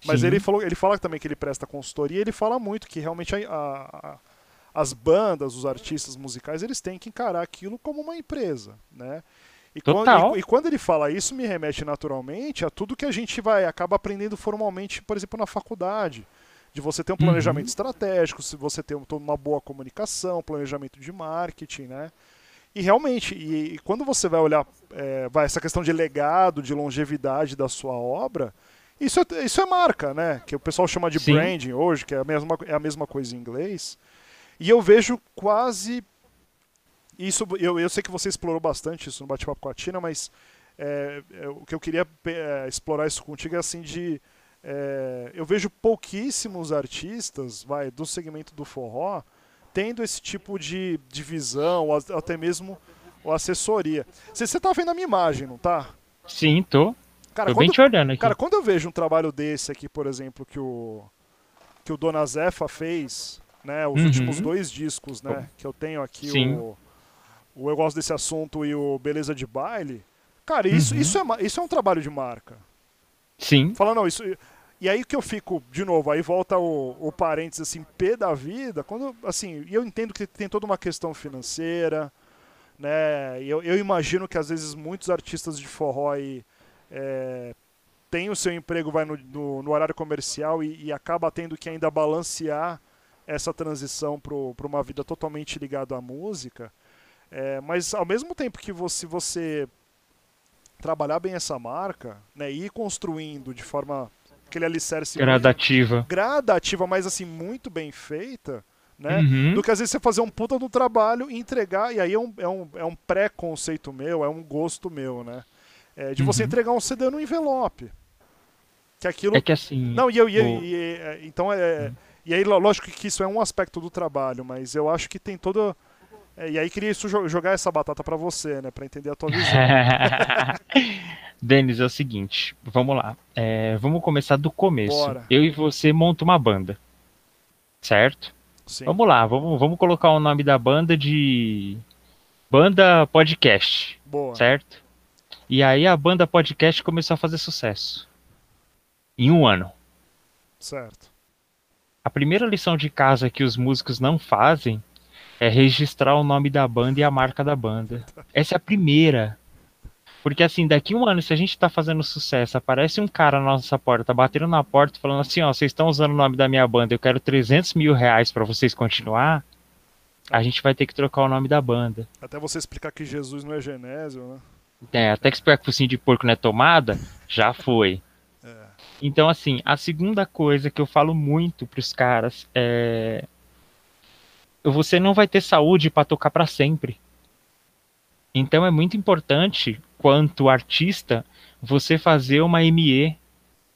Mas Sim. ele falou, ele fala também que ele presta consultoria, ele fala muito que realmente a- a- as bandas, os artistas musicais, eles têm que encarar aquilo como uma empresa, né? E quando, e, e quando ele fala isso, me remete naturalmente a tudo que a gente vai acaba aprendendo formalmente, por exemplo, na faculdade. De você ter um Uhum. planejamento estratégico, se você ter um- uma boa comunicação, planejamento de marketing, né? E realmente, e, e quando você vai olhar é, vai, essa questão de legado, de longevidade da sua obra, isso é, isso é marca, né? Que o pessoal chama de Sim. branding hoje, que é a, mesma, é a mesma coisa em inglês. E eu vejo quase. Isso, eu, eu sei que você explorou bastante isso no bate-papo com a Tina, mas é, é, o que eu queria é, explorar isso contigo é assim de. é, eu vejo pouquíssimos artistas, vai, do segmento do forró, tendo esse tipo de, de visão, ou até mesmo ou assessoria. Você você tá vendo a minha imagem, não tá? Sim, tô. Cara, tô bem quando, te olhando aqui. cara, quando eu vejo um trabalho desse aqui, por exemplo, que o que o Dona Zefa fez, né, os Uhum. últimos dois discos, né, que eu tenho aqui Sim. o, o Eu Gosto Desse Assunto e o Beleza de Baile, cara, isso, Uhum. isso, é, isso é um trabalho de marca. Sim. Fala, não, isso. E aí que eu fico, de novo, aí volta o, o parênteses assim, P da vida, quando, assim, e eu entendo que tem toda uma questão financeira, né? Eu, eu imagino que às vezes muitos artistas de forró aí é, têm o seu emprego vai no, no, no horário comercial e, e acaba tendo que ainda balancear essa transição para uma vida totalmente ligada à música. É, mas ao mesmo tempo que você, você trabalhar bem essa marca, né, e ir construindo de forma aquele alicerce muito Gradativa. gradativa, mas assim muito bem feita, né? Uhum. Do que às vezes você fazer um puta do trabalho e entregar, e aí é um, é um, é um pré-conceito meu, é um gosto meu, né? É, de você Uhum. entregar um CD no envelope. Que aquilo. É que assim. Não, e eu. E, o- e- é, então é. E aí, lógico que isso é um aspecto do trabalho, mas eu acho que tem todo. é, e aí queria isso jo- jogar essa batata pra você, né? Pra entender a tua visão. [laughs] Denis, é o seguinte, vamos lá. É, vamos começar do começo. Bora. Eu e você monta uma banda. Certo? Sim. Vamos lá, vamos, vamos colocar o nome da banda de Banda Podcast, Boa. certo? E aí a banda podcast começou a fazer sucesso. Em um ano. Certo. A primeira lição de casa que os músicos não fazem é registrar o nome da banda e a marca da banda. Essa é a primeira. Porque assim, daqui um ano, se a gente tá fazendo sucesso, aparece um cara na nossa porta, tá batendo na porta, falando assim, ó, vocês estão usando o nome da minha banda, eu quero 300 mil reais pra vocês continuar, a gente vai ter que trocar o nome da banda. Até você explicar que Jesus não é Genésio, né? É, até que focinho de porco não é tomada, já foi. É. Então, assim, a segunda coisa que eu falo muito pros caras é. Você não vai ter saúde pra tocar pra sempre. Então é muito importante, quanto artista, você fazer uma ME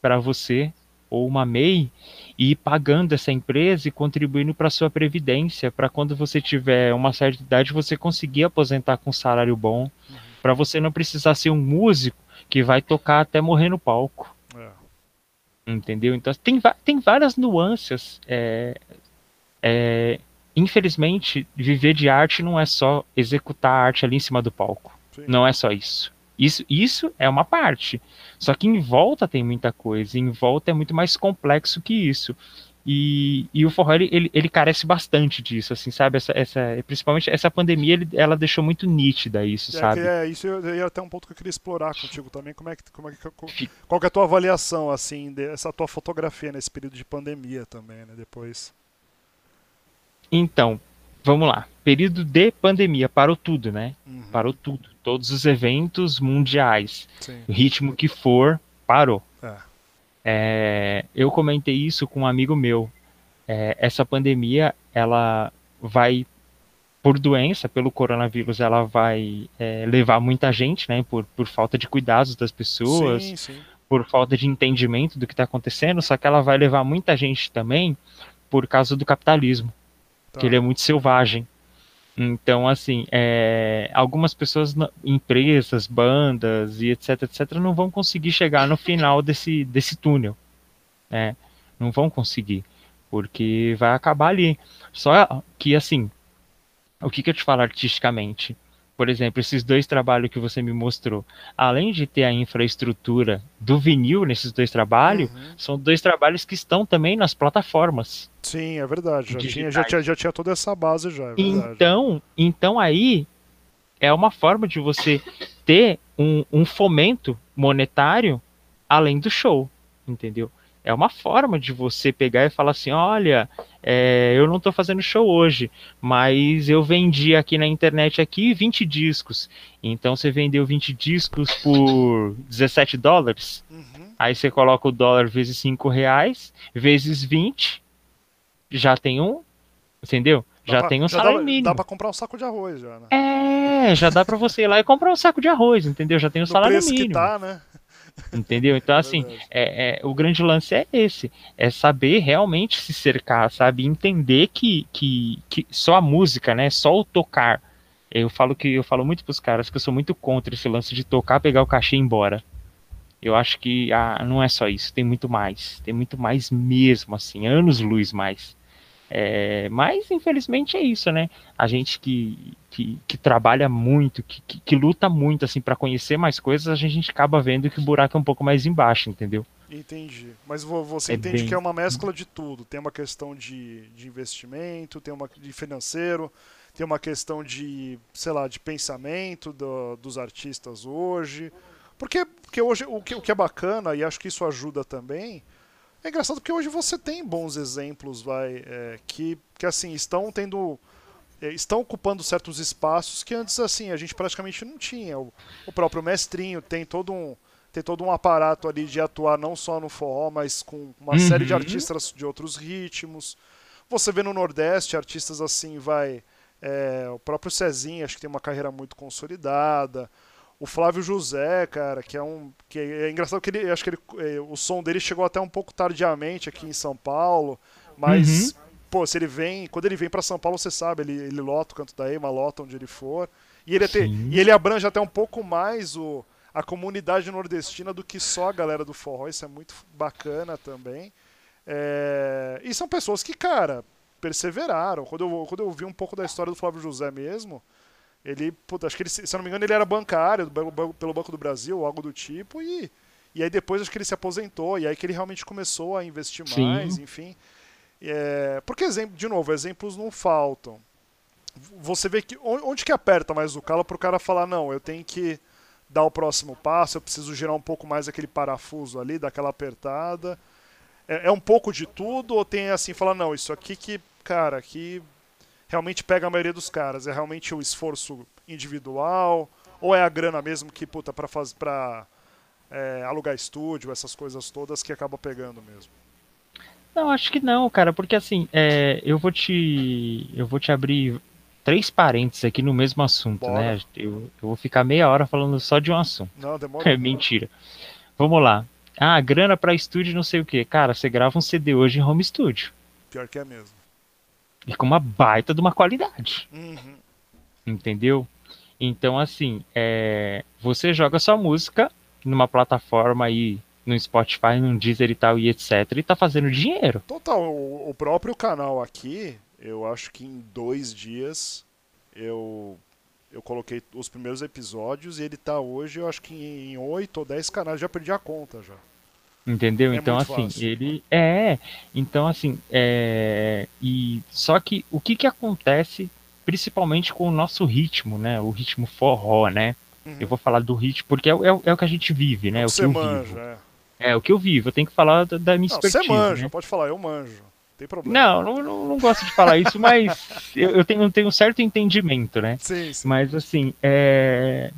pra você, ou uma MEI, e ir pagando essa empresa e contribuindo para sua previdência, para quando você tiver uma certa idade você conseguir aposentar com um salário bom, uhum. Para você não precisar ser um músico que vai tocar até morrer no palco. É. Entendeu? Então tem, tem várias nuances. É, é, infelizmente, viver de arte não é só executar a arte ali em cima do palco. Sim. Não é só isso. Isso, isso é uma parte. Só que em volta tem muita coisa. Em volta é muito mais complexo que isso. E, e o forró, ele, ele, ele, carece bastante disso, assim, sabe? Essa, essa, principalmente essa pandemia, ele, ela deixou muito nítida isso, é, sabe? É, isso é até um ponto que eu queria explorar contigo também. Como é que, como é que, qual que é a tua avaliação, assim, dessa tua fotografia nesse período de pandemia também, né? Depois. Então, vamos lá. Período de pandemia, parou tudo, né? Uhum. Parou tudo. Todos os eventos mundiais. Sim. O ritmo que for, parou. É. É, eu comentei isso com um amigo meu. É, essa pandemia, ela vai, por doença, pelo coronavírus, ela vai é, levar muita gente, né? Por, por falta de cuidados das pessoas, sim, sim. por falta de entendimento do que está acontecendo, só que ela vai levar muita gente também por causa do capitalismo, tá. que ele é muito selvagem. Então, assim, é, algumas pessoas, empresas, bandas e etc, etc, não vão conseguir chegar no final desse, desse túnel. Né? Não vão conseguir, porque vai acabar ali. Só que, assim, o que, que eu te falo artisticamente? Por exemplo, esses dois trabalhos que você me mostrou, além de ter a infraestrutura do vinil nesses dois trabalhos, uhum. são dois trabalhos que estão também nas plataformas. Sim, é verdade. Já tinha, já, tinha, já tinha toda essa base já. É então, então aí é uma forma de você ter um, um fomento monetário além do show, entendeu? É uma forma de você pegar e falar assim: olha, é, eu não estou fazendo show hoje, mas eu vendi aqui na internet aqui 20 discos. Então você vendeu 20 discos por 17 dólares. Uhum. Aí você coloca o dólar vezes 5 reais, vezes 20, já tem um, entendeu? Dá já pra, tem um já salário dá, mínimo. Dá pra comprar um saco de arroz já, né? É, já dá pra você ir lá e comprar um saco de arroz, entendeu? Já tem um no salário preço mínimo. Que tá, né? Entendeu? Então, é assim, é, é, o grande lance é esse: é saber realmente se cercar, sabe? Entender que, que, que só a música, né? Só o tocar. Eu falo que eu falo muito pros caras que eu sou muito contra esse lance de tocar, pegar o cachê e ir embora. Eu acho que ah, não é só isso, tem muito mais. Tem muito mais mesmo, assim, anos luz mais. É, mas infelizmente é isso, né? A gente que, que, que trabalha muito, que, que, que, luta muito assim para conhecer mais coisas, a gente acaba vendo que o buraco é um pouco mais embaixo, entendeu? Entendi. Mas você é entende bem... que é uma mescla de tudo. Tem uma questão de, de investimento, tem uma de financeiro, tem uma questão de, sei lá, de pensamento do, dos artistas hoje. Porque, porque hoje o que, o que é bacana, e acho que isso ajuda também, é engraçado porque hoje você tem bons exemplos, vai, é, que, que assim estão tendo, é, estão ocupando certos espaços que antes assim a gente praticamente não tinha. O, o próprio mestrinho tem todo um tem todo um aparato ali de atuar não só no forró, mas com uma uhum. série de artistas de outros ritmos. Você vê no Nordeste artistas assim, vai, é, o próprio Cezinha, acho que tem uma carreira muito consolidada. O Flávio José, cara, que é um. que é, engraçado que ele. Acho que ele, é, o som dele chegou até um pouco tardiamente aqui em São Paulo. Mas, uhum. pô, se ele vem. Quando ele vem para São Paulo, você sabe, ele, ele lota o canto da Ema, lota onde ele for. E ele, até, e ele abrange até um pouco mais o, a comunidade nordestina do que só a galera do forró. Isso é muito bacana também. É, e são pessoas que, cara, perseveraram. Quando eu, quando eu vi um pouco da história do Flávio José mesmo, ele, puta, acho que ele, se eu não me engano, ele era bancário pelo Banco do Brasil, algo do tipo, e, e aí depois acho que ele se aposentou, e aí que ele realmente começou a investir mais, Sim. enfim. É, porque, exemplo, de novo, exemplos não faltam. Você vê que onde que aperta mais o calo para o cara falar, não, eu tenho que dar o próximo passo, eu preciso girar um pouco mais aquele parafuso ali, daquela apertada. É, é um pouco de tudo, ou tem assim, falar, não, isso aqui que, cara, aqui realmente pega a maioria dos caras? É realmente o esforço individual? Ou é a grana mesmo que, puta, pra, faz, pra é, alugar estúdio, essas coisas todas que acaba pegando mesmo? Não, acho que não, cara, porque assim, é, eu vou te. Eu vou te abrir três parênteses aqui no mesmo assunto, Bora. né? Eu, eu, vou ficar meia hora falando só de um assunto. Não, demora. É [laughs] mentira. Vamos lá. Ah, grana pra estúdio, não sei o que. Cara, você grava um CD hoje em home studio. Pior que é mesmo. E com uma baita de uma qualidade. Uhum. Entendeu? Então, assim, é, você joga sua música numa plataforma aí, no Spotify, no Deezer e tal, e etc. E tá fazendo dinheiro. Total, o, o próprio canal aqui, eu acho que em dois dias eu eu coloquei os primeiros episódios e ele tá hoje, eu acho que em oito ou dez canais, já perdi a conta já. Entendeu? É então, assim, fácil. ele. É. Então, assim, é. E só que o que que acontece, principalmente com o nosso ritmo, né? O ritmo forró, né? Uhum. Eu vou falar do ritmo, porque é, o- é, o- é o que a gente vive, né? É o que Você eu manja, vivo. é. É o que eu vivo. Eu tenho que falar da, da minha Não, você expertise. manja, né? pode falar, eu manjo. Não tem problema. Não, não, não, não gosto de falar isso, mas [laughs] eu, eu tenho, tenho um certo entendimento, né? Sim, sim. Mas assim, é...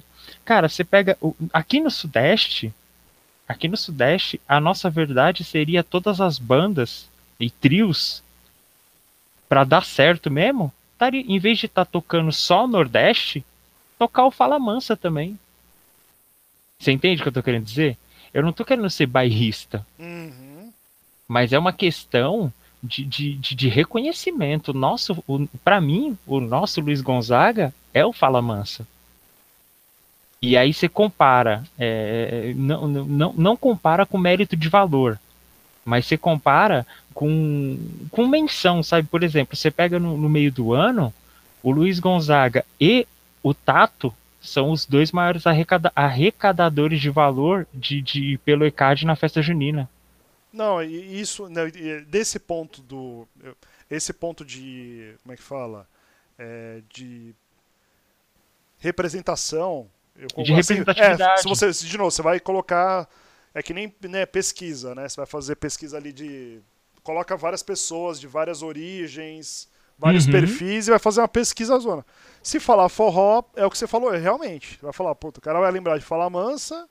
cara, você pega o- aqui no Sudeste, aqui no Sudeste, a nossa verdade seria todas as bandas e trios pra dar certo mesmo, taria- em vez de estar tocando só o Nordeste, tocar o Fala Mansa também. Você entende o que eu tô querendo dizer? Eu não tô querendo ser bairrista, Uhum. mas é uma questão de, de, de, reconhecimento. Nosso, para mim, o nosso Luiz Gonzaga é o Fala Mansa. E aí você compara, é, não, não, não- compara com mérito de valor, mas você compara com, com menção, sabe? Por exemplo, você pega no, no meio do ano, o Luiz Gonzaga e o Tato são os dois maiores arrecada- arrecadadores de valor de, de, pelo ECAD na festa junina. Não, isso, né, desse ponto do. Esse ponto de. Como é que fala? É, de representação. Eu- De assim, representatividade. é, se você, de novo, você vai colocar. É que nem né, pesquisa, né? Você vai fazer pesquisa ali de. Coloca várias pessoas de várias origens, vários Uhum. perfis e vai fazer uma pesquisa zona. Se falar forró, é o que você falou, é realmente. Vai falar, puta, o cara vai lembrar de falar mansa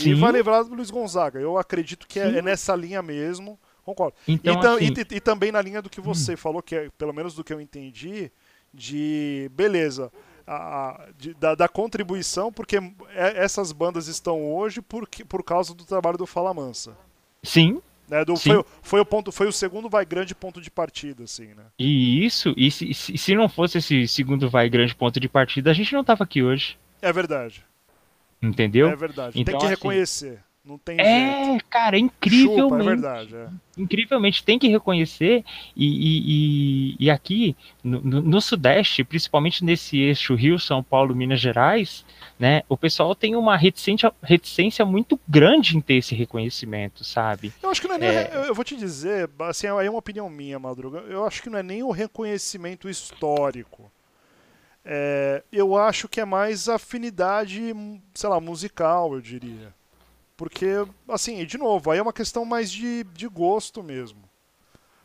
e vai lembrar do Luiz Gonzaga. Eu acredito que é, Sim. é nessa linha mesmo. Concordo. Então, e, assim, Hum. e- e também na linha do que você falou, que é, pelo menos do que eu entendi, de beleza, a- de- da, da contribuição, porque é- essas bandas estão hoje por, por causa do trabalho do Fala Mansa. sim, Né? Do, Sim. foi, o- foi, o ponto, foi o segundo vai grande ponto de partida, assim, né? E isso, e se, se, não fosse esse segundo vai grande ponto de partida, a gente não tava aqui hoje. É verdade. Entendeu? É verdade. Tem Então, que assim, reconhecer. Não tem jeito. É, cara, é Chupa, é incrivelmente. verdade. É. incrivelmente tem que reconhecer e, e, e, aqui no, no, Sudeste, principalmente nesse eixo Rio, São Paulo, Minas Gerais, né, o pessoal tem uma reticência, reticência muito grande em ter esse reconhecimento, sabe? Eu acho que não é nem. É. Eu eu vou te dizer, assim, é uma opinião minha, Madruga. Eu acho que não é nem o reconhecimento histórico. É, eu acho que é mais afinidade, sei lá, musical, eu diria. Porque, assim, de novo, aí é uma questão mais de, de gosto mesmo.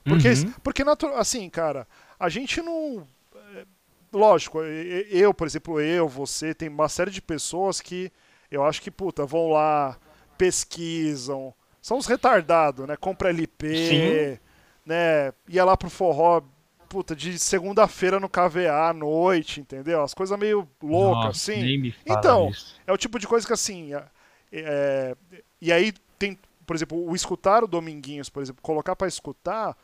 Porque, Uhum. porque assim, cara, a gente não. é, Lógico, eu, por exemplo, eu, você, tem uma série de pessoas que eu acho que, puta, vão lá, pesquisam, são os retardados, né? Compra LP, né? Ia lá pro forró, puta, de segunda-feira no KVA à noite, entendeu? As coisas meio loucas, Nossa, assim. Então, isso. É o tipo de coisa que assim. É- é- e aí tem, por exemplo, o escutar o Dominguinhos, por exemplo, colocar pra escutar.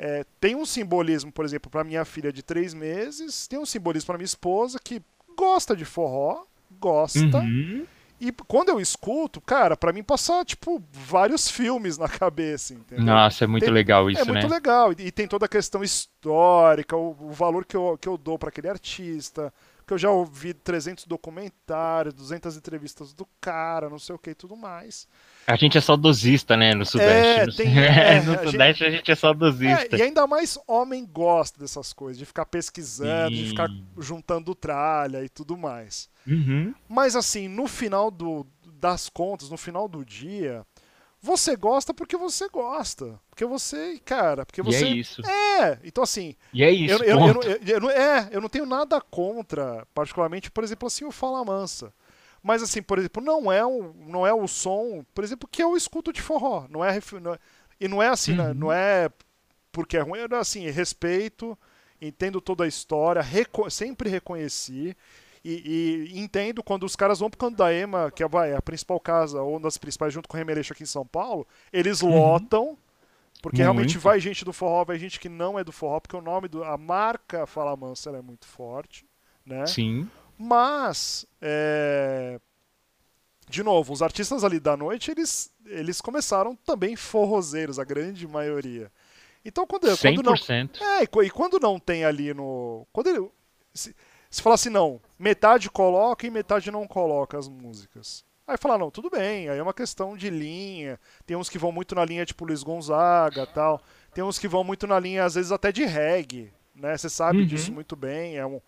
é, tem um simbolismo, por exemplo, pra minha filha de três meses, tem um simbolismo pra minha esposa que gosta de forró, gosta. Uhum. E quando eu escuto, cara, pra mim passa, tipo, vários filmes na cabeça, entendeu? Nossa, é muito Tem- legal isso, é muito né? legal. E, e tem toda a questão histórica, o, o valor que eu, que eu dou pra aquele artista. Que eu já ouvi 300 documentários, 200 entrevistas do cara, não sei o que e tudo mais. A gente é saudosista, né, no Sudeste. É, [laughs] no, tem- é, [laughs] no a gente- Sudeste a gente é saudosista. É, e ainda mais homem gosta dessas coisas, de ficar pesquisando, de Sim. ficar juntando tralha e tudo mais. Uhum. Mas assim, no final do, das contas, no final do dia, você gosta porque você gosta. Porque você, cara, porque E você. é isso. É, então assim, E é isso. eu, eu, eu, eu- é, eu não tenho nada contra, particularmente, por exemplo, assim, o Fala Mansa. Mas assim, por exemplo, não é, um, não é o som, por exemplo, que eu escuto de forró. Não é, não é- e não é assim, né, Uhum. não é porque é ruim, é assim, respeito, entendo toda a história, reco- sempre reconheci. E, e, entendo quando os caras vão pro canto da EMA, que é, vai, a principal casa, ou das principais, junto com o Remeleixo aqui em São Paulo, eles uhum. lotam, porque muito. realmente vai gente do forró, vai gente que não é do forró, porque o nome do. A marca Fala Mansa é muito forte, né? Sim. Mas, é... de novo, os artistas ali da noite, eles, eles começaram também forrozeiros, a grande maioria. Então, quando, quando não. É, e quando não tem ali no. Quando ele. Se, se falar assim, não, metade coloca e metade não coloca as músicas. Aí falar, não, tudo bem, aí é uma questão de linha. Tem uns que vão muito na linha tipo Luiz Gonzaga tal. Tem uns que vão muito na linha, às vezes, até de reggae. Né? Você sabe uhum. disso muito bem. É um...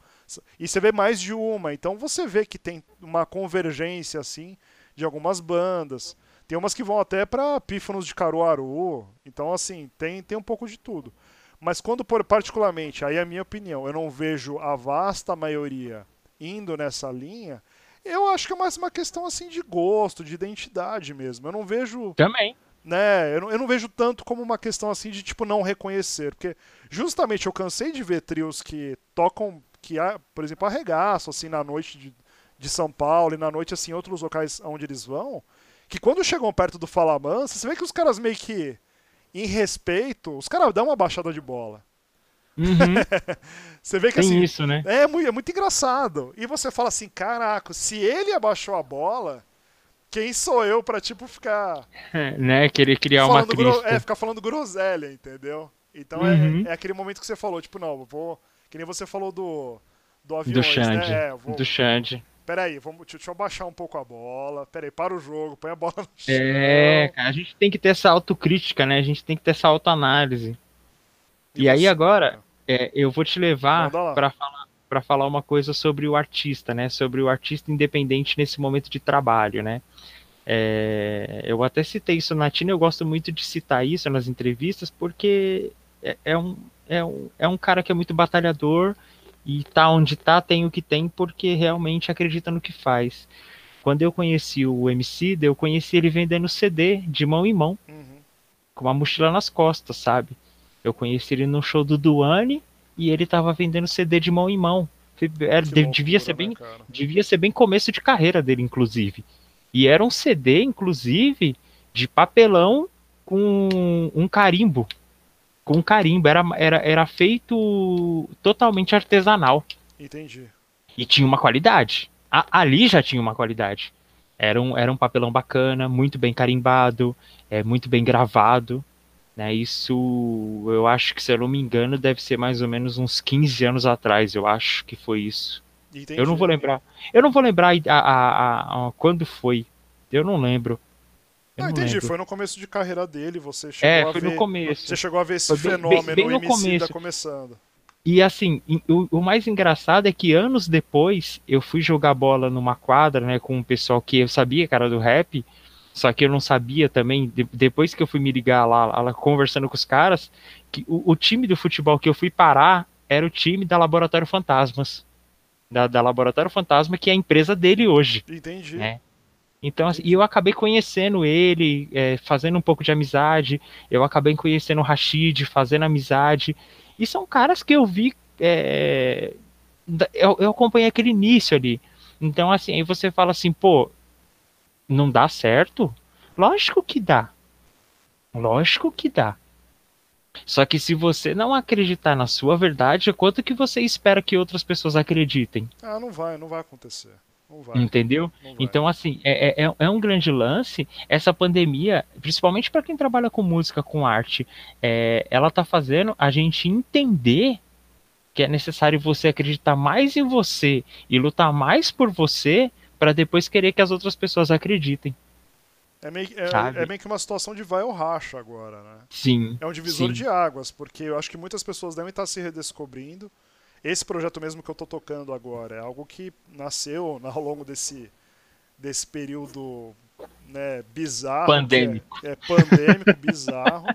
E você vê mais de uma. Então você vê que tem uma convergência assim de algumas bandas. Tem umas que vão até para pífanos de Caruaru. Então, assim, tem, tem um pouco de tudo. Mas quando, por, particularmente, aí é a minha opinião, eu não vejo a vasta maioria indo nessa linha, eu acho que é mais uma questão assim de gosto, de identidade mesmo. Eu não vejo. Também. Né, eu não, eu não vejo tanto como uma questão assim de tipo não reconhecer. Porque justamente eu cansei de ver trios que tocam, que, por exemplo, arregaço assim na noite de, de São Paulo e na noite assim em outros locais onde eles vão que quando chegam perto do Fala Mansa, você vê que os caras meio que, em respeito, os caras dão uma baixada de bola. Uhum. [laughs] você vê que Tem assim. isso, né? É muito, é muito engraçado. E você fala assim: caraca, se ele abaixou a bola, quem sou eu pra, tipo, ficar. [laughs] É, né? Querer criar uma crista. É, ficar falando groselha, entendeu? Então é, uhum. é, é, aquele momento que você falou, tipo, não, vou. Que nem você falou do. Do avião, do Xande. Né? É, vou, do Xande. Peraí, vamos, deixa eu baixar um pouco a bola. Peraí, para o jogo, põe a bola no chão. É, cara, a gente tem que ter essa autocrítica, né? A gente tem que ter essa autoanálise. E, e aí agora, é, eu vou te levar para falar para falar uma coisa sobre o artista, né? Sobre o artista independente nesse momento de trabalho, né? É, eu até citei isso na Tina, eu gosto muito de citar isso nas entrevistas, porque é, é, um, é, um, é um cara que é muito batalhador e tá onde tá, tem o que tem, porque realmente acredita no que faz. Quando eu conheci o MC, eu conheci ele vendendo CD de mão em mão, uhum. com uma mochila nas costas, sabe? Eu conheci ele no show do Duane e ele tava vendendo CD de mão em mão. Era, loucura, devia ser bem, né, devia ser bem começo de carreira dele, inclusive. E era um CD, inclusive, de papelão com um carimbo com carimbo, era, era, era feito totalmente artesanal. Entendi. E tinha uma qualidade. A, ali já tinha uma qualidade. Era um, era um papelão bacana, muito bem carimbado, é, muito bem gravado. Né? Isso, eu acho que, se eu não me engano, deve ser mais ou menos uns 15 anos atrás, eu acho que foi isso. Entendi. Eu não vou lembrar. Eu não vou lembrar a, a, a, quando foi. Eu não lembro. Eu ah, entendi. Lembro. Foi no começo de carreira dele, você chegou é, a foi ver. No começo. Você chegou a ver esse bem, fenômeno bem, bem no começo. começando. E assim, o, o, mais engraçado é que anos depois eu fui jogar bola numa quadra, né, com um pessoal que eu sabia que era do rap, só que eu não sabia também, de, depois que eu fui me ligar lá, lá conversando com os caras, que o, o, time do futebol que eu fui parar era o time da Laboratório Fantasmas. Da, da Laboratório Fantasma, que é a empresa dele hoje. Entendi. Né? Então, assim, e eu acabei conhecendo ele, é, fazendo um pouco de amizade. Eu acabei conhecendo o Rashid, fazendo amizade. E são caras que eu vi. É, eu, eu acompanhei aquele início ali. Então, assim, aí você fala assim, pô, não dá certo? Lógico que dá. Lógico que dá. Só que se você não acreditar na sua verdade, quanto que você espera que outras pessoas acreditem? Ah, não vai, não vai acontecer. Entendeu? Então, assim, é, é, é, um grande lance. Essa pandemia, principalmente para quem trabalha com música, com arte, é, ela tá fazendo a gente entender que é necessário você acreditar mais em você e lutar mais por você para depois querer que as outras pessoas acreditem. É meio, é, é, meio que uma situação de vai ou racha agora, né? Sim. É um divisor sim. de águas, porque eu acho que muitas pessoas devem estar se redescobrindo esse projeto mesmo que eu estou tocando agora é algo que nasceu [laughs] ao longo desse, desse período né, bizarro. Pandêmico. É, é pandêmico, [laughs] bizarro,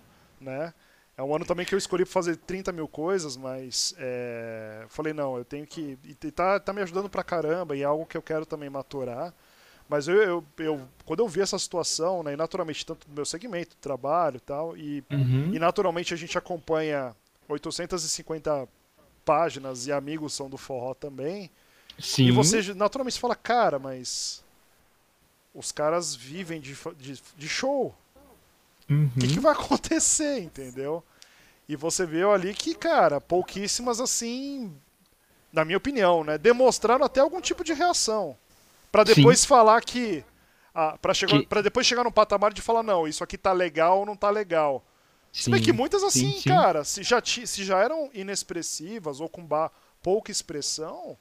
né? É um ano também que eu escolhi para fazer 30 mil coisas, mas é, falei, não, eu tenho que. E tá, tá me ajudando pra caramba, e é algo que eu quero também maturar. Mas eu, eu, eu, quando eu vi essa situação, né, e naturalmente, tanto do meu segmento, trabalho e tal, e, uhum. e naturalmente a gente acompanha 850 páginas e amigos são do forró também. Sim. E você naturalmente fala, cara, mas os caras vivem de, de, de show. O Uhum. que, que vai [laughs] acontecer, entendeu? E você viu ali que, cara, pouquíssimas assim, na minha opinião, né, demonstraram até algum tipo de reação. Pra depois falar que ah, para chegar Que- para depois chegar no patamar de falar não, isso aqui tá legal ou não tá legal. Se bem Sim, que muitas sim, assim, sim. cara, se já, se já eram inexpressivas ou com pouca expressão,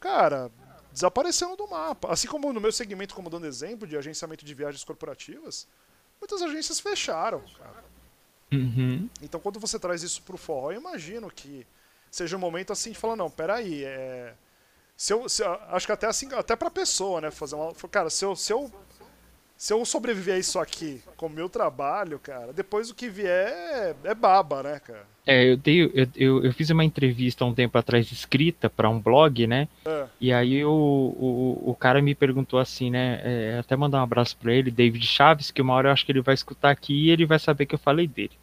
cara, desapareceram do mapa. Assim como no meu segmento, como dando exemplo de agenciamento de viagens corporativas, muitas agências fecharam, cara. Uhum. Então quando você traz isso pro forró, eu imagino que seja um momento assim de falar, não, peraí, é. Se eu, se eu- acho que até assim, até pra pessoa, né? Fazer uma. Cara, se eu, se eu. Se eu sobreviver a isso aqui com o meu trabalho, cara, depois o que vier é, é baba, né, cara? É, eu, dei, eu, eu, eu fiz uma entrevista um tempo atrás escrita para um blog, né? É. E aí o, o, o cara me perguntou assim, né? é, até mandar um abraço para ele, David Chaves, que uma hora eu acho que ele vai escutar aqui e ele vai saber que eu falei dele.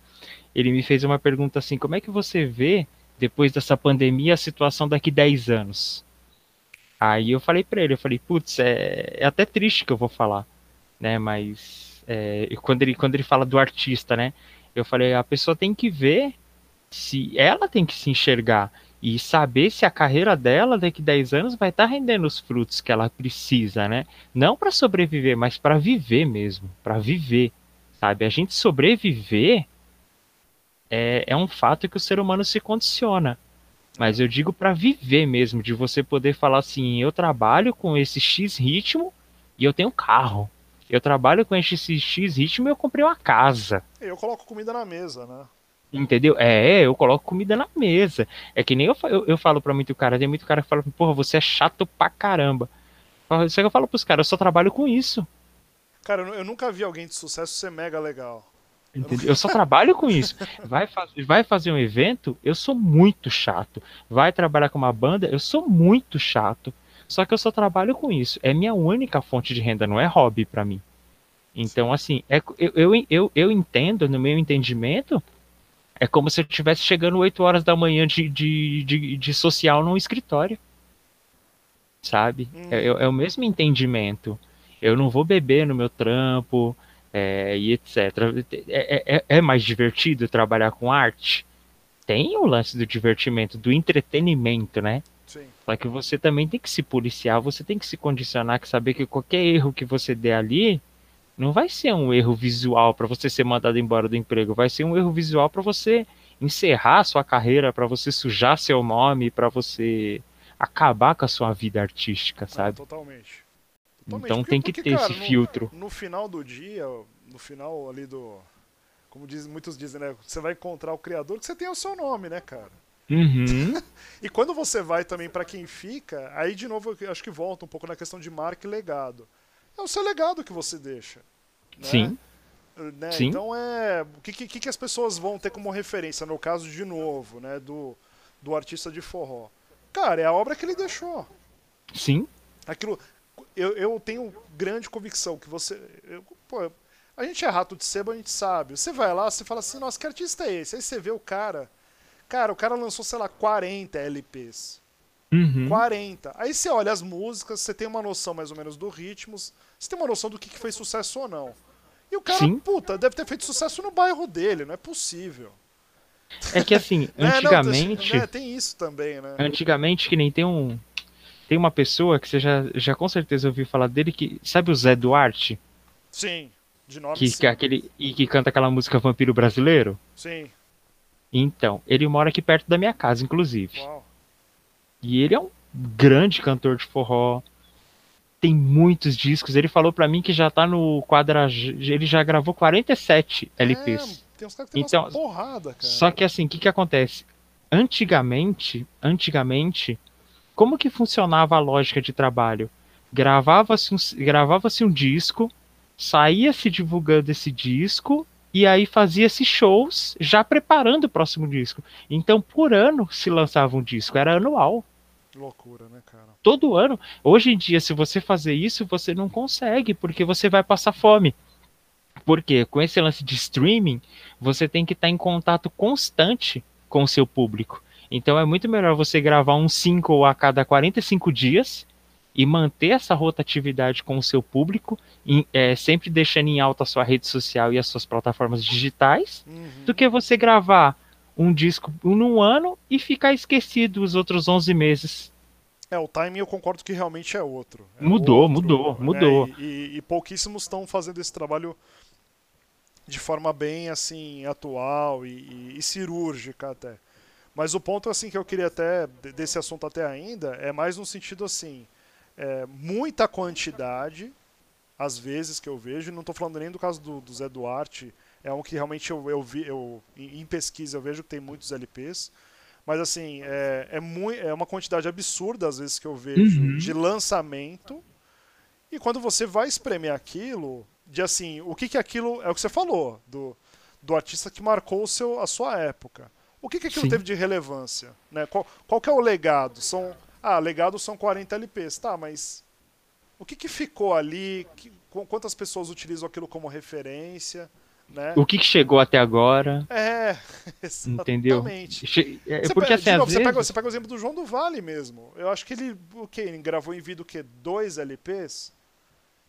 Ele me fez uma pergunta assim: como é que você vê, depois dessa pandemia, a situação daqui 10 anos? Aí eu falei para ele, eu falei, putz, é, é até triste que eu vou falar, né? Mas é, quando, ele, quando ele fala do artista, né? Eu falei, a pessoa tem que ver se ela tem que se enxergar e saber se a carreira dela daqui 10 anos vai estar rendendo os frutos que ela precisa, né? Não para sobreviver, mas para viver mesmo, para viver, sabe? A gente sobreviver é, é um fato que o ser humano se condiciona. Mas eu digo para viver mesmo, de você poder falar assim, eu trabalho com esse X ritmo e eu tenho carro. Eu trabalho com esse X ritmo e eu comprei uma casa. Eu coloco comida na mesa, né? Entendeu? É, eu coloco comida na mesa. É que nem eu, eu, eu falo pra muito cara, tem muito cara que fala, porra, você é chato pra caramba. Só que eu falo pros caras, eu só trabalho com isso. Cara, eu eu nunca vi alguém de sucesso ser mega legal. Entendeu? Eu só [laughs] trabalho com isso. Vai, faz, vai fazer um evento, eu sou muito chato. Vai trabalhar com uma banda, eu sou muito chato. Só que eu só trabalho com isso. É minha única fonte de renda, não é hobby pra mim. Então, assim, é, eu, eu, eu, eu entendo, no meu entendimento, é como se eu estivesse chegando 8 horas da manhã de, de, de, de social num escritório. Sabe? Hum. É, é- é o mesmo entendimento. Eu não vou beber no meu trampo, é, e etc. É, é- é mais divertido trabalhar com arte? Tem o lance do divertimento, do entretenimento, né? Sim. Só que você também tem que se policiar, você tem que se condicionar, que saber que qualquer erro que você der ali não vai ser um erro visual para você ser mandado embora do emprego, vai ser um erro visual para você encerrar sua carreira, para você sujar seu nome, para você acabar com a sua vida artística, Ah, sabe? totalmente. Então Porque- tem que porque, ter cara, esse no- filtro. No final do dia, no final ali do. Como diz, muitos dizem, né? Você vai encontrar o criador que você tem o seu nome, né, cara? Uhum. [laughs] E quando você vai também pra quem fica, aí de novo eu acho que volta um pouco na questão de marca e legado. É o seu legado que você deixa. né? Sim. Né? Sim. Então é. O que, que, que as pessoas vão ter como referência, no caso de novo, né? Do, do artista de forró? Cara, é a obra que ele deixou. Sim. Aquilo. Eu, eu tenho grande convicção que você. eu- pô, a gente é rato de sebo, a gente sabe. Você vai lá, você fala assim, nossa, que artista é esse? Aí você vê o cara. Cara, o cara lançou, sei lá, 40 LPs. Uhum. 40. Aí você olha as músicas, você tem uma noção mais ou menos do ritmo, você tem uma noção do que, que fez sucesso ou não. E o cara, Sim. puta, deve ter feito sucesso no bairro dele, não é possível. É que assim, [laughs] É, não, antigamente. né, tem isso também, né? Antigamente, que nem tem um. Tem uma pessoa que você já, já com certeza ouviu falar dele, que. Sabe o Zé Duarte? Sim, de nome Que, sim. que é aquele. E que canta aquela música Vampiro Brasileiro? Sim, Então, ele mora aqui perto da minha casa, inclusive. uau. E ele é um grande cantor de forró. Tem muitos discos. Ele falou pra mim que já tá no quadra. Ele já gravou 47 LPs. É, tem uns caras que tem Então, porrada, cara. Só que assim, o que que acontece? Antigamente, antigamente, como que funcionava a lógica de trabalho? Gravava-se um, gravava-se um disco, saía se divulgando esse disco e aí fazia-se shows já preparando o próximo disco. Então, por ano se lançava um disco, era anual. Loucura, né, cara? Todo ano. Hoje em dia, se você fazer isso, você não consegue, porque você vai passar fome. Porque com esse lance de streaming, você tem que estar em contato constante com o seu público. Então é muito melhor você gravar um single a cada 45 dias e manter essa rotatividade com o seu público, em, é, sempre deixando em alta a sua rede social e as suas plataformas digitais, uhum. do que você gravar um disco num ano e ficar esquecido os outros 11 meses. É, o timing eu concordo que realmente é outro. É mudou, outro, mudou, né? mudou. E, e, e, pouquíssimos estão fazendo esse trabalho de forma bem assim atual e, e, cirúrgica até. Mas o ponto assim que eu queria até desse assunto até ainda é mais no sentido assim, é, muita quantidade às vezes que eu vejo, não estou falando nem do caso do, do, Zé Duarte, é um que realmente eu, eu vi, eu, em pesquisa eu vejo que tem muitos LPs, mas assim, é, é, muito, é uma quantidade absurda às vezes que eu vejo uhum. de lançamento, e quando você vai espremer aquilo, de assim, o que que aquilo, é o que você falou, do, do artista que marcou o seu, a sua época. O que que aquilo Sim. teve de relevância? Né? Qual, qual que é o legado? São, ah, legado são 40 LPs, tá, mas o que que ficou ali? Que, quantas pessoas utilizam aquilo como referência? Né? O que, que, chegou até agora? É, [laughs] entendeu? Che é, você, porque, assim, novo, vezes... você, pega, você, pega, o exemplo do João do Vale mesmo. Eu acho que ele, o que ele gravou em vida o quê? Dois LPs?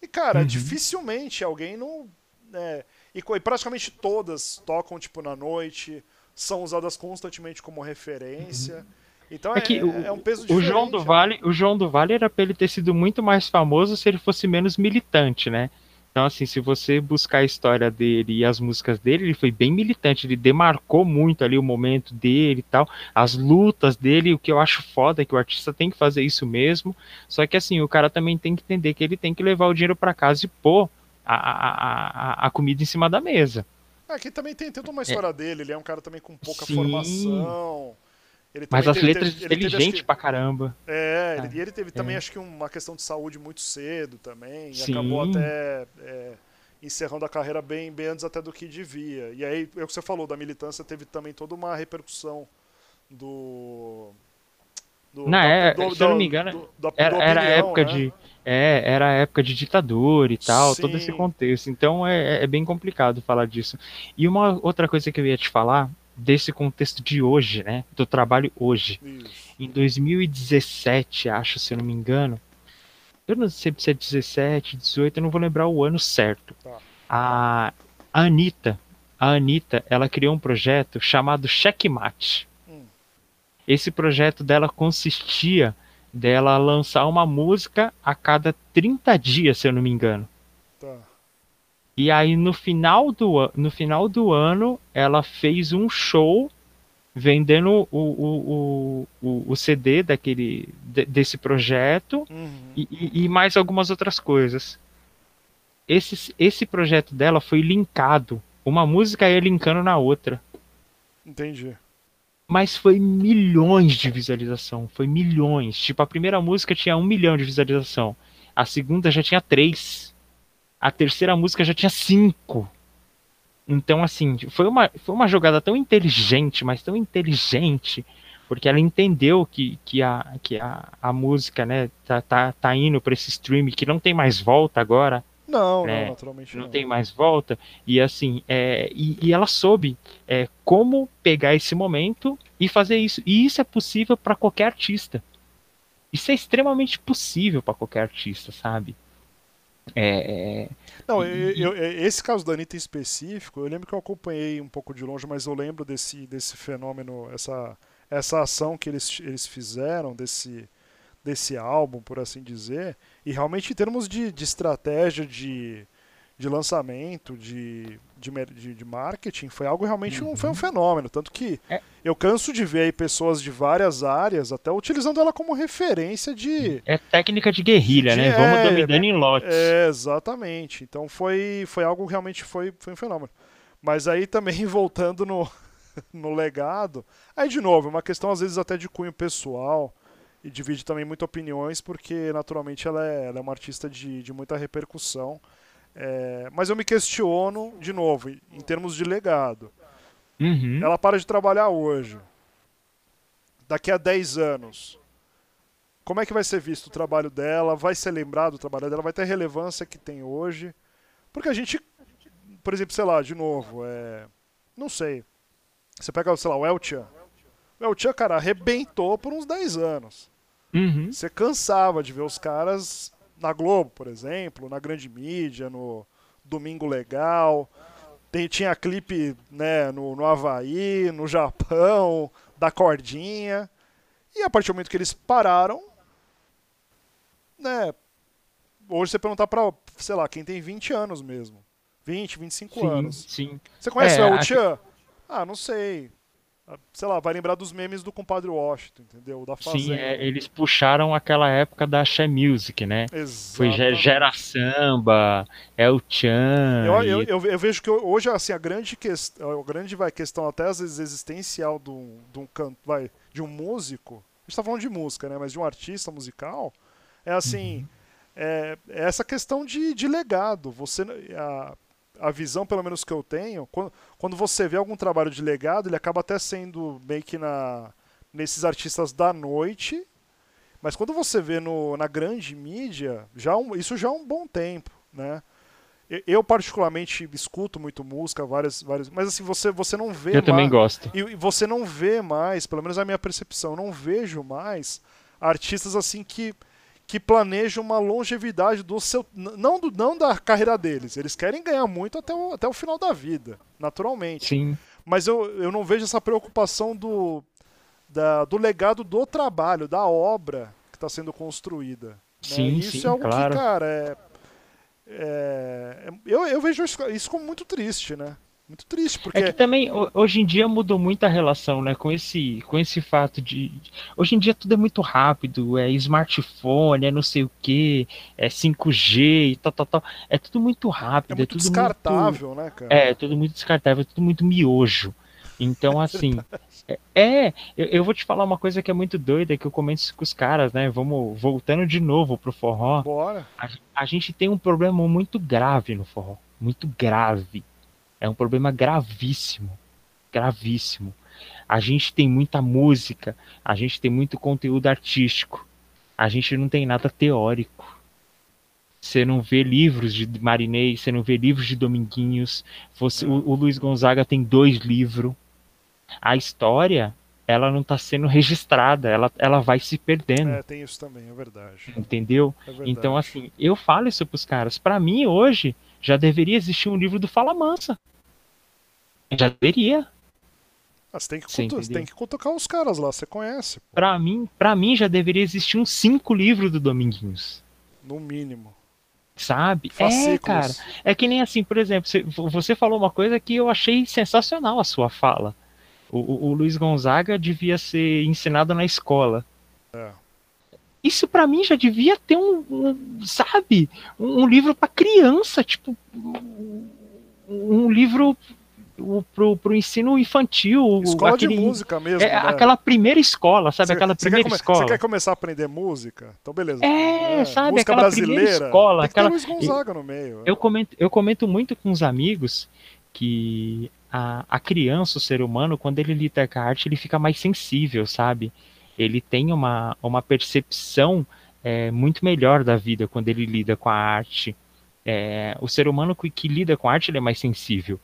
E, cara, uhum. dificilmente alguém não. É, e, e, praticamente todas tocam, tipo, na noite, são usadas constantemente como referência. Uhum. Então é, é, que o, é um peso diferente. O João do? Vale, o João do Vale era pra ele ter sido muito mais famoso se ele fosse menos militante, né? Então, assim, se você buscar a história dele e as músicas dele, ele foi bem militante, ele demarcou muito ali o momento dele e tal, as lutas dele, o que eu acho foda é que o artista tem que fazer isso mesmo, só que assim, o cara também tem que entender que ele tem que levar o dinheiro para casa e pôr a, a, a, a, comida em cima da mesa. Aqui também tem toda uma história é. dele, ele é um cara também com pouca Sim. formação. Mas as teve, letras teve, inteligentes pra caramba. É, ele, e ele teve é. também, acho que uma questão de saúde muito cedo também. E acabou até é, encerrando a carreira bem, bem antes até do que devia. E aí, é o que você falou, da militância teve também toda uma repercussão do. do Na é, do, se eu não me engano, do, era, era a época né? de. É, era época de ditadura e tal, Sim. todo esse contexto. Então é, é bem complicado falar disso. E uma outra coisa que eu ia te falar desse contexto de hoje, né? Do trabalho hoje. Isso. Em 2017, acho, se eu não me engano. Eu não sei se é 17, 18, eu não vou lembrar o ano certo. Tá. A, a Anitta, a Anitta, ela criou um projeto chamado Checkmate. Hum. Esse projeto dela consistia dela lançar uma música a cada 30 dias, se eu não me engano. E aí no final do, no final do ano ela fez um show vendendo o, o, o, o CD daquele, desse projeto uhum. e, e, mais algumas outras coisas. Esse, esse projeto dela foi linkado. Uma música ia linkando na outra. Entendi. Mas foi milhões de visualização. Foi milhões. Tipo, a primeira música tinha um milhão de visualização. A segunda já tinha três a terceira música já tinha cinco. Então, assim, foi uma, foi uma jogada tão inteligente, mas tão inteligente, porque ela entendeu que, que, a, que a, a música, né, tá, tá, tá indo para esse stream que não tem mais volta agora. Não, né, não, naturalmente não. Não tem mais volta. E assim, é, e, e ela soube é, como pegar esse momento e fazer isso. E isso é possível para qualquer artista. Isso é extremamente possível para qualquer artista, sabe? É, é... Não, eu, eu, esse caso da Anitta em específico, eu lembro que eu acompanhei um pouco de longe, mas eu lembro desse, desse fenômeno, essa, essa ação que eles, eles fizeram, desse, desse álbum, por assim dizer, e realmente em termos de, de estratégia de, de lançamento, de, de, de, marketing, foi algo realmente uhum. um, foi um uhum. fenômeno. Tanto que é. eu canso de ver pessoas de várias áreas até utilizando ela como referência de. É técnica de guerrilha, de, né? É, Vamos dominando em lotes. É, exatamente. Então foi, foi algo realmente foi, foi um fenômeno. Mas aí também [laughs] voltando no, no legado, aí de novo, é uma questão às vezes até de cunho pessoal e divide também muitas opiniões, porque naturalmente ela é, ela é uma artista de, de muita repercussão. É, mas eu me questiono, de novo, em termos de legado. Uhum. Ela para de trabalhar hoje. Daqui a 10 anos. Como é que vai ser visto o trabalho dela? Vai ser lembrado o trabalho dela? Vai ter a relevância que tem hoje? Porque a gente, por exemplo, sei lá, de novo, é, não sei. Você pega, sei lá, o Eltian. O Tchan, cara, arrebentou por uns 10 anos. Uhum. Você cansava de ver os caras na Globo, por exemplo, na grande mídia, no Domingo Legal. Tem, tinha clipe né, no, no Havaí, no Japão, da cordinha. E a partir do momento que eles pararam, né? Hoje você perguntar pra, sei lá, quem tem 20 anos mesmo. 20, 25 Sim, anos. sim. Você conhece É, o El acho- Chan? Ah, não sei. Ah, Sei lá, vai lembrar dos memes do compadre Washington, entendeu? Da Fazenda. Sim, é, eles puxaram aquela época da Axé Music, né? Foi Exatamente. Gera Samba, El Chan. Eu, eu, eu, eu vejo que hoje assim a grande questão, a grande vai questão até às vezes existencial de um, de um canto, vai, de um músico. A gente tá falando de música, né? Mas de um artista musical é assim, é, é essa questão de, de legado. Você a, a visão pelo menos que eu tenho, quando, quando você vê algum trabalho de legado, ele acaba até sendo meio que na nesses artistas da noite. Mas quando você vê no, na grande mídia, já é um- isso já é um bom tempo, né? Eu particularmente escuto muito música, várias, várias, mas assim você você não vê eu também mais, gosto. e e você não vê mais, pelo menos a minha percepção, não vejo mais artistas assim que que planejam uma longevidade do seu não do, não da carreira deles. Eles querem ganhar muito até o, até o final da vida, naturalmente. Sim. Mas eu, eu não vejo essa preocupação do, da- do legado do trabalho, da obra que está sendo construída. né? Sim, E isso sim, é algo claro. que, cara, é, é- é- eu, eu vejo isso, isso como muito triste, né? Muito triste, porque É que também ho- hoje em dia mudou muito a relação, né, com esse com esse fato de hoje em dia tudo é muito rápido, é smartphone, é não sei o que, é 5G e tal, tal, tal, é tudo muito rápido, é é, muito tudo descartável, né, cara? é, tudo muito descartável, é tudo muito miojo. Então, [laughs] assim, é, é, eu, eu vou te falar uma coisa que é muito doida, que eu comento isso com os caras, né? Vamos voltando de novo pro forró. Bora. A, a gente tem um problema muito grave no forró, muito grave. É um problema gravíssimo, gravíssimo. A gente tem muita música, a gente tem muito conteúdo artístico, a gente não tem nada teórico. Você não vê livros de Marinês, você não vê livros de Dominguinhos. Você, o, o Luiz Gonzaga tem dois livros. A história, ela não está sendo registrada, ela, ela vai se perdendo, É, tem isso também, é verdade. entendeu? É verdade. Então, assim, eu falo isso pros caras. Pra mim, hoje, já deveria existir um livro do Fala Mansa. Já deveria. Ah, você tem que, cutu- tem que cutucar os caras lá, você conhece, pô, Pra mim, pra mim já deveria existir uns cinco livros do Dominguinhos. no mínimo. Sabe? É, Fascículos. cara. É que nem assim, por exemplo, você, você falou uma coisa que eu achei sensacional a sua fala. O, o- o Luiz Gonzaga devia ser ensinado na escola. É. Isso pra mim já devia ter um, um, sabe, um, livro pra criança, tipo um, livro pro, pro ensino infantil, Escola aquele, de música mesmo, é, né? aquela primeira escola, sabe, Você- aquela primeira come- escola. Você quer começar a aprender música? Então, beleza. É, sabe, música aquela primeira brasileira. escola, que ter aquela- Luiz Gonzaga no meio. Eu comento, eu comento muito com os amigos que a, a criança, o ser humano, quando ele lida com a arte, ele fica mais sensível, sabe? Ele tem uma, uma percepção é, muito melhor da vida quando ele lida com a arte. É, o ser humano que, que lida com a arte ele é mais sensível.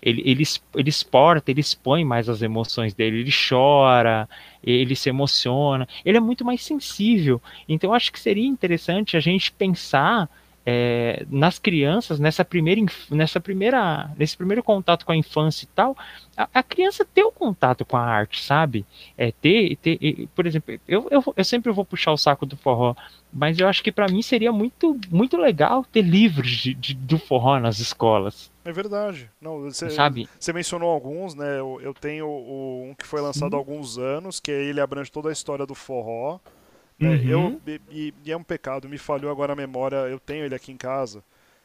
Ele, ele, ele exporta, ele expõe mais as emoções dele, ele chora, ele se emociona, ele é muito mais sensível. Então, acho que seria interessante a gente pensar é, nas crianças, nessa primeira, nessa primeira, nesse primeiro contato com a infância e tal, a, a criança ter o contato com a arte, sabe? É, ter, ter por exemplo, eu, eu, eu sempre vou puxar o saco do forró, mas eu acho que para mim seria muito, muito legal ter livros de, de- do forró nas escolas, É verdade. Não, você, sabe? você mencionou alguns, né? Eu, eu tenho o- um que foi lançado Sim. há alguns anos, que ele abrange toda a história do forró. Né? Uhum. Eu, e- e, é um pecado, me falhou agora a memória, eu tenho ele aqui em casa.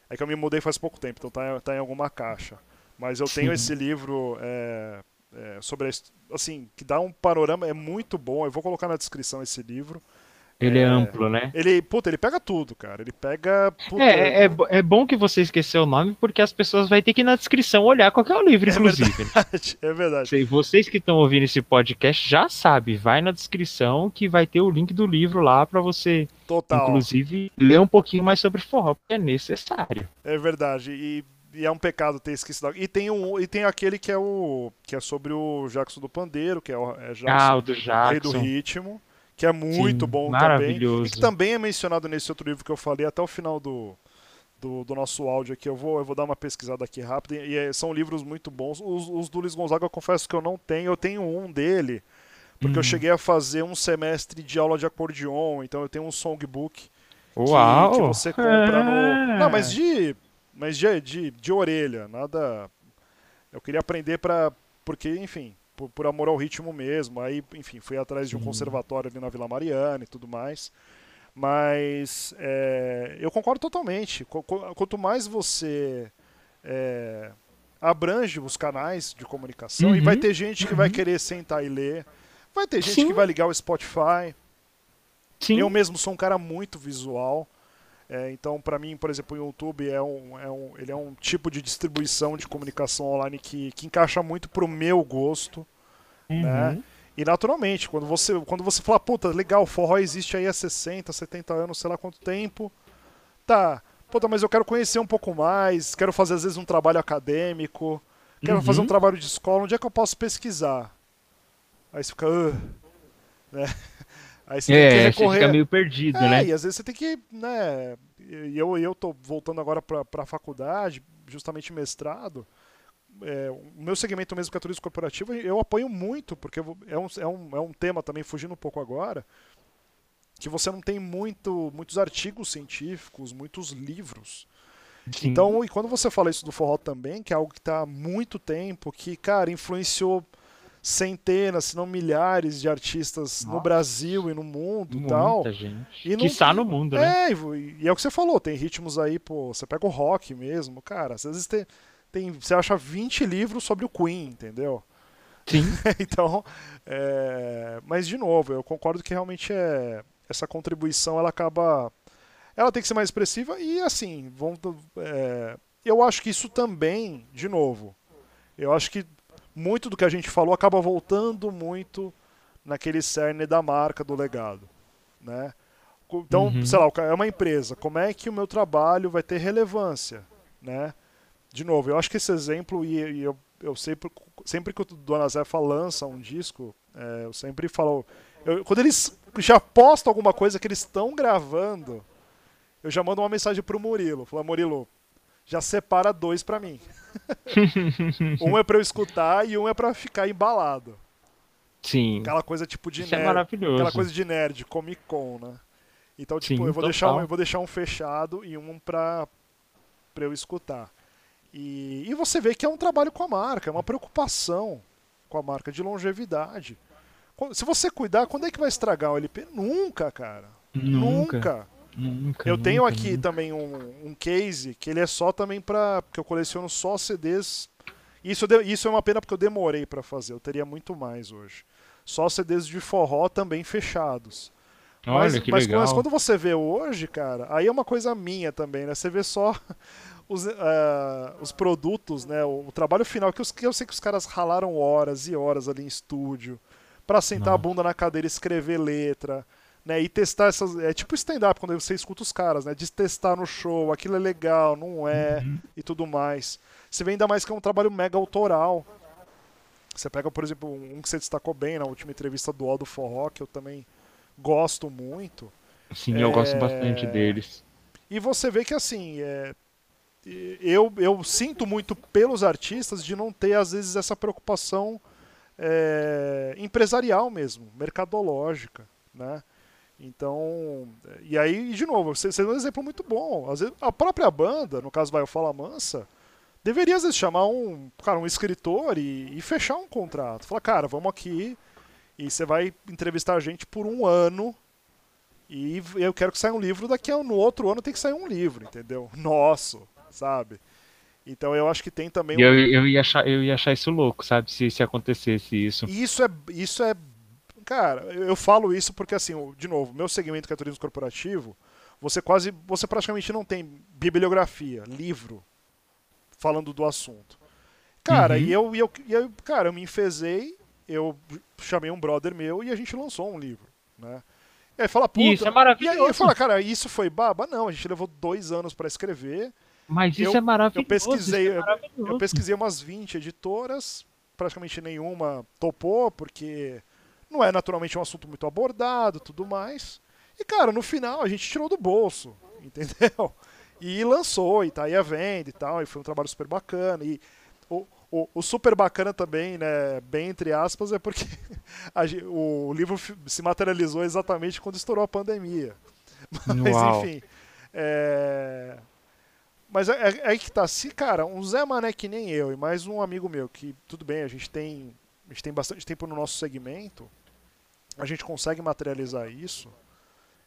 É que eu me mudei faz pouco tempo, então tá, tá em alguma caixa. Mas eu tenho Sim. esse livro é, é, sobre a, assim, que dá um panorama, é muito bom. Eu vou colocar na descrição esse livro. Ele é, é, amplo, né? Ele, puta, ele pega tudo, cara. Ele pega. Puta, É, é, é é bom que você esqueceu o nome, porque as pessoas vão ter que ir na descrição olhar qual que é o livro, inclusive. verdade, [laughs] é verdade. Sei, Vocês que estão ouvindo esse podcast já sabem, vai na descrição que vai ter o link do livro lá para você, Total. inclusive, ler um pouquinho mais sobre forró, porque é necessário. É verdade. E e é um pecado ter esquecido. E tem, um, e tem aquele que é o. que é sobre o Jackson do Pandeiro, que é o é Jackson, Ah, o do Rei Jackson. do Ritmo, que é muito Sim, bom também. E que também é mencionado nesse outro livro que eu falei até o final do, do, do nosso áudio aqui. Eu vou, eu vou dar uma pesquisada aqui rápida. E é- são livros muito bons. Os, os do Luiz Gonzaga eu confesso que eu não tenho. Eu tenho um dele, porque eu Hum. cheguei a fazer um semestre de aula de acordeon, então eu tenho um songbook que- Uau! que, você compra no. É. Não, mas de. Mas de, de, de orelha, nada. Eu queria aprender para Porque, enfim, por, por amor ao ritmo mesmo. Aí, enfim, fui atrás de um Sim. conservatório ali na Vila Mariana e tudo mais. Mas é, eu concordo totalmente. Qu- qu- Quanto mais você é, abrange os canais de comunicação, e vai Uhum, ter gente que vai uhum. querer sentar e ler, vai ter gente Sim. que vai ligar o Spotify, Sim. eu mesmo sou um cara muito visual. É, então, para mim, por exemplo, o YouTube é um, é um, ele é um tipo de distribuição de comunicação online que, que encaixa muito pro meu gosto. né? Uhum. E naturalmente, quando você, quando você fala, puta, legal, o forró existe aí há 60, 70 anos, sei lá quanto tempo. Tá, puta, mas eu quero conhecer um pouco mais, quero fazer às vezes um trabalho acadêmico, quero Uhum. fazer um trabalho de escola, onde é que eu posso pesquisar? Aí você fica, "Ugh", né? Aí você tem que É, você recorrer. fica meio perdido, É, né? e às vezes você tem que, né, e eu, eu tô voltando agora pra, pra faculdade, justamente mestrado, é, o meu segmento mesmo que é turismo corporativo, eu apoio muito, porque é um, é, um, é um tema também, fugindo um pouco agora, que você não tem muito, muitos artigos científicos, muitos livros. Sim. Então, e quando você fala isso do forró também, que é algo que está há muito tempo, que, cara, influenciou centenas, se não milhares de artistas no Nossa. Brasil e no mundo e muita tal. gente. E não- que está no mundo, né? É, e e é o que você falou, tem ritmos aí, pô, você pega o rock mesmo, cara, às vezes tem, tem você acha 20 livros sobre o Queen, entendeu? Sim. [laughs] então, é, mas de novo, eu concordo que realmente é essa contribuição, ela acaba, ela tem que ser mais expressiva e assim, vão, é, eu acho que isso também, de novo, eu acho que muito do que a gente falou acaba voltando muito naquele cerne da marca, do legado, né? Então, Uhum. sei lá, é uma empresa, como é que o meu trabalho vai ter relevância, né? De novo, eu acho que esse exemplo, e, e eu, eu sempre, sempre que o Dona Zefa lança um disco, é, eu sempre falo, eu- quando eles já postam alguma coisa que eles estão gravando, eu já mando uma mensagem pro Murilo, falo, Murilo, já separa dois pra mim. [laughs] um é pra eu escutar e um é pra ficar embalado. Sim. Aquela coisa tipo de Isso é nerd. maravilhoso. Aquela coisa de nerd, Comic Con, né? Então, tipo, Sim, eu, vou deixar um, eu vou deixar um fechado e um pra, pra eu escutar. E, e você vê que é um trabalho com a marca, é uma preocupação com a marca de longevidade. Se você cuidar, quando é que vai estragar o LP? Nunca, cara. Nunca. Nunca. Nunca, Eu tenho nunca, aqui nunca. também um, um case que ele é só também pra. porque eu coleciono só CDs. Isso, isso é uma pena porque eu demorei pra fazer, eu teria muito mais hoje. Só CDs de forró também fechados. Olha mas, que mas, legal. mas quando você vê hoje, cara, aí é uma coisa minha também, né? Você vê só [laughs] os, ah, os produtos, né? O, o trabalho final, que, os, que eu sei que os caras ralaram horas e horas ali em estúdio pra sentar a bunda na cadeira e escrever letra, né? E testar essas. É tipo stand-up, quando você escuta os caras, né? De testar no show, aquilo é legal, não é, Uhum. e tudo mais. Você vê ainda mais que é um trabalho mega autoral. Você pega, por exemplo, um que você destacou bem na última entrevista do Aldo Forró, que eu também gosto muito. Sim, eu gosto É, bastante deles. E você vê que assim, é, eu, eu sinto muito pelos artistas de não ter, às vezes, essa preocupação é, empresarial mesmo, mercadológica, né? Então, e aí, de novo, você, você deu um exemplo muito bom. Às vezes, a própria banda, no caso vai o Fala Mansa, deveria às vezes chamar um, cara, um escritor e, e fechar um contrato. Falar, cara, vamos aqui e você vai entrevistar a gente por um ano e eu quero que saia um livro daqui a no outro ano tem que sair um livro, entendeu? [laughs] Nosso, sabe? Então eu acho que tem também E eu, eu, ia achar, eu ia achar isso louco, sabe? Se, se acontecesse isso. Isso é, isso é. Cara, eu eu falo isso porque, assim, de novo, meu segmento que é turismo corporativo, você quase. Você praticamente não tem bibliografia, livro, falando do assunto. Cara, Uhum. e, eu, e eu, e eu. Cara, eu me enfezei, eu chamei um brother meu e a gente lançou um livro, né? E aí fala, puta. Isso é E aí maravilhoso. eu falo, cara, isso foi baba? Não, a gente levou dois anos pra escrever. Mas isso eu, é maravilhoso. Eu pesquisei, é maravilhoso. eu pesquisei umas 20 editoras, praticamente nenhuma topou, porque não é naturalmente um assunto muito abordado tudo mais. E, cara, no final a gente tirou do bolso, entendeu? [laughs] E lançou, e tá aí a venda e tal, e foi um trabalho super bacana. E o, o, o super bacana também, né, bem entre aspas, é porque [laughs] a, o livro se materializou exatamente quando estourou a pandemia. [laughs] Mas, Uau. enfim. É... Mas é, é, é que tá. Se, cara, um Zé Mané que nem eu e mais um amigo meu, que tudo bem, a gente tem, a gente tem bastante tempo no nosso segmento, a gente consegue materializar isso.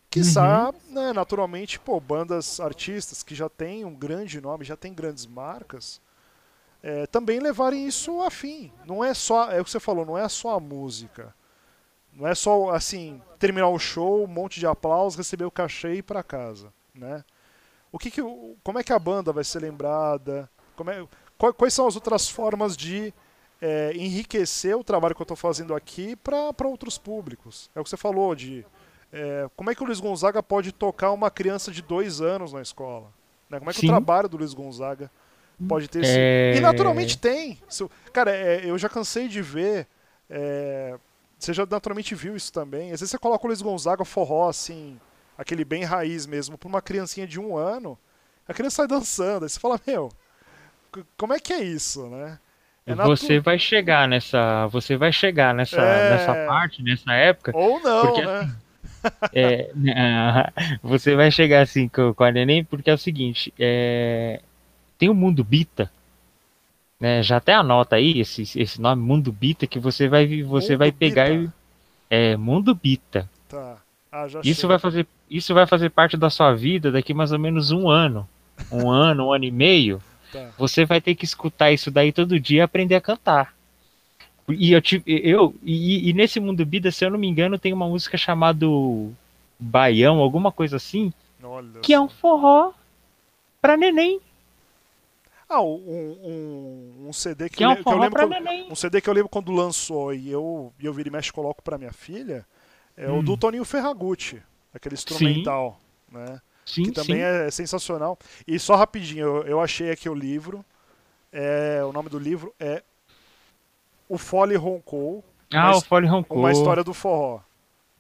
Quiçá, uhum. né, naturalmente, pô, bandas artistas que já têm um grande nome, já têm grandes marcas, é, também levarem isso a fim. Não é só, é o que você falou, não é só a música. Não é só, assim, terminar o show, um monte de aplausos, receber o cachê e ir pra casa, né? O que que, como é que a banda vai ser lembrada? Como é, quais são as outras formas de é, enriquecer o trabalho que eu estou fazendo aqui para outros públicos? É o que você falou de é, como é que o Luiz Gonzaga pode tocar uma criança de dois anos na escola? Né? Como é que Sim. o trabalho do Luiz Gonzaga pode ter é... E naturalmente tem. Cara, é, eu já cansei de ver. É, você já naturalmente viu isso também. Às vezes você coloca o Luiz Gonzaga forró, assim, aquele bem raiz mesmo, pra uma criancinha de um ano, a criança sai dançando. Aí você fala, meu, como é que é isso, né? É você vai chegar nessa. Você vai chegar nessa, é... nessa parte, nessa época. Ou não, porque, né? Assim, [laughs] é, [laughs] você vai chegar assim com, com a neném, porque é o seguinte: é, tem o Mundo Bita. Né, já até anota aí esse, esse nome Mundo Bita que você vai você Mundo vai pegar Bita. e é Mundo Bita. Tá. Ah, isso vai fazer isso vai fazer parte da sua vida daqui mais ou menos um ano, um ano, um ano e meio. Tá. Você vai ter que escutar isso daí todo dia e aprender a cantar. E eu, eu e, e, nesse mundo Bida, se eu não me engano, tem uma música chamada Baião, alguma coisa assim, Olha que é um forró pra neném. Ah, um, um, um CD que, que, eu, é um, que eu lembro quando, um CD que eu lembro quando lançou e eu e eu viro e mexe coloco para minha filha é hum. o do Toninho Ferragutti, aquele instrumental, sim. né? Sim, que também sim. é sensacional. E só rapidinho, eu, eu achei aqui o livro. É, o nome do livro é O Fole Roncou. Ah, o Fole Roncou. Uma história do forró.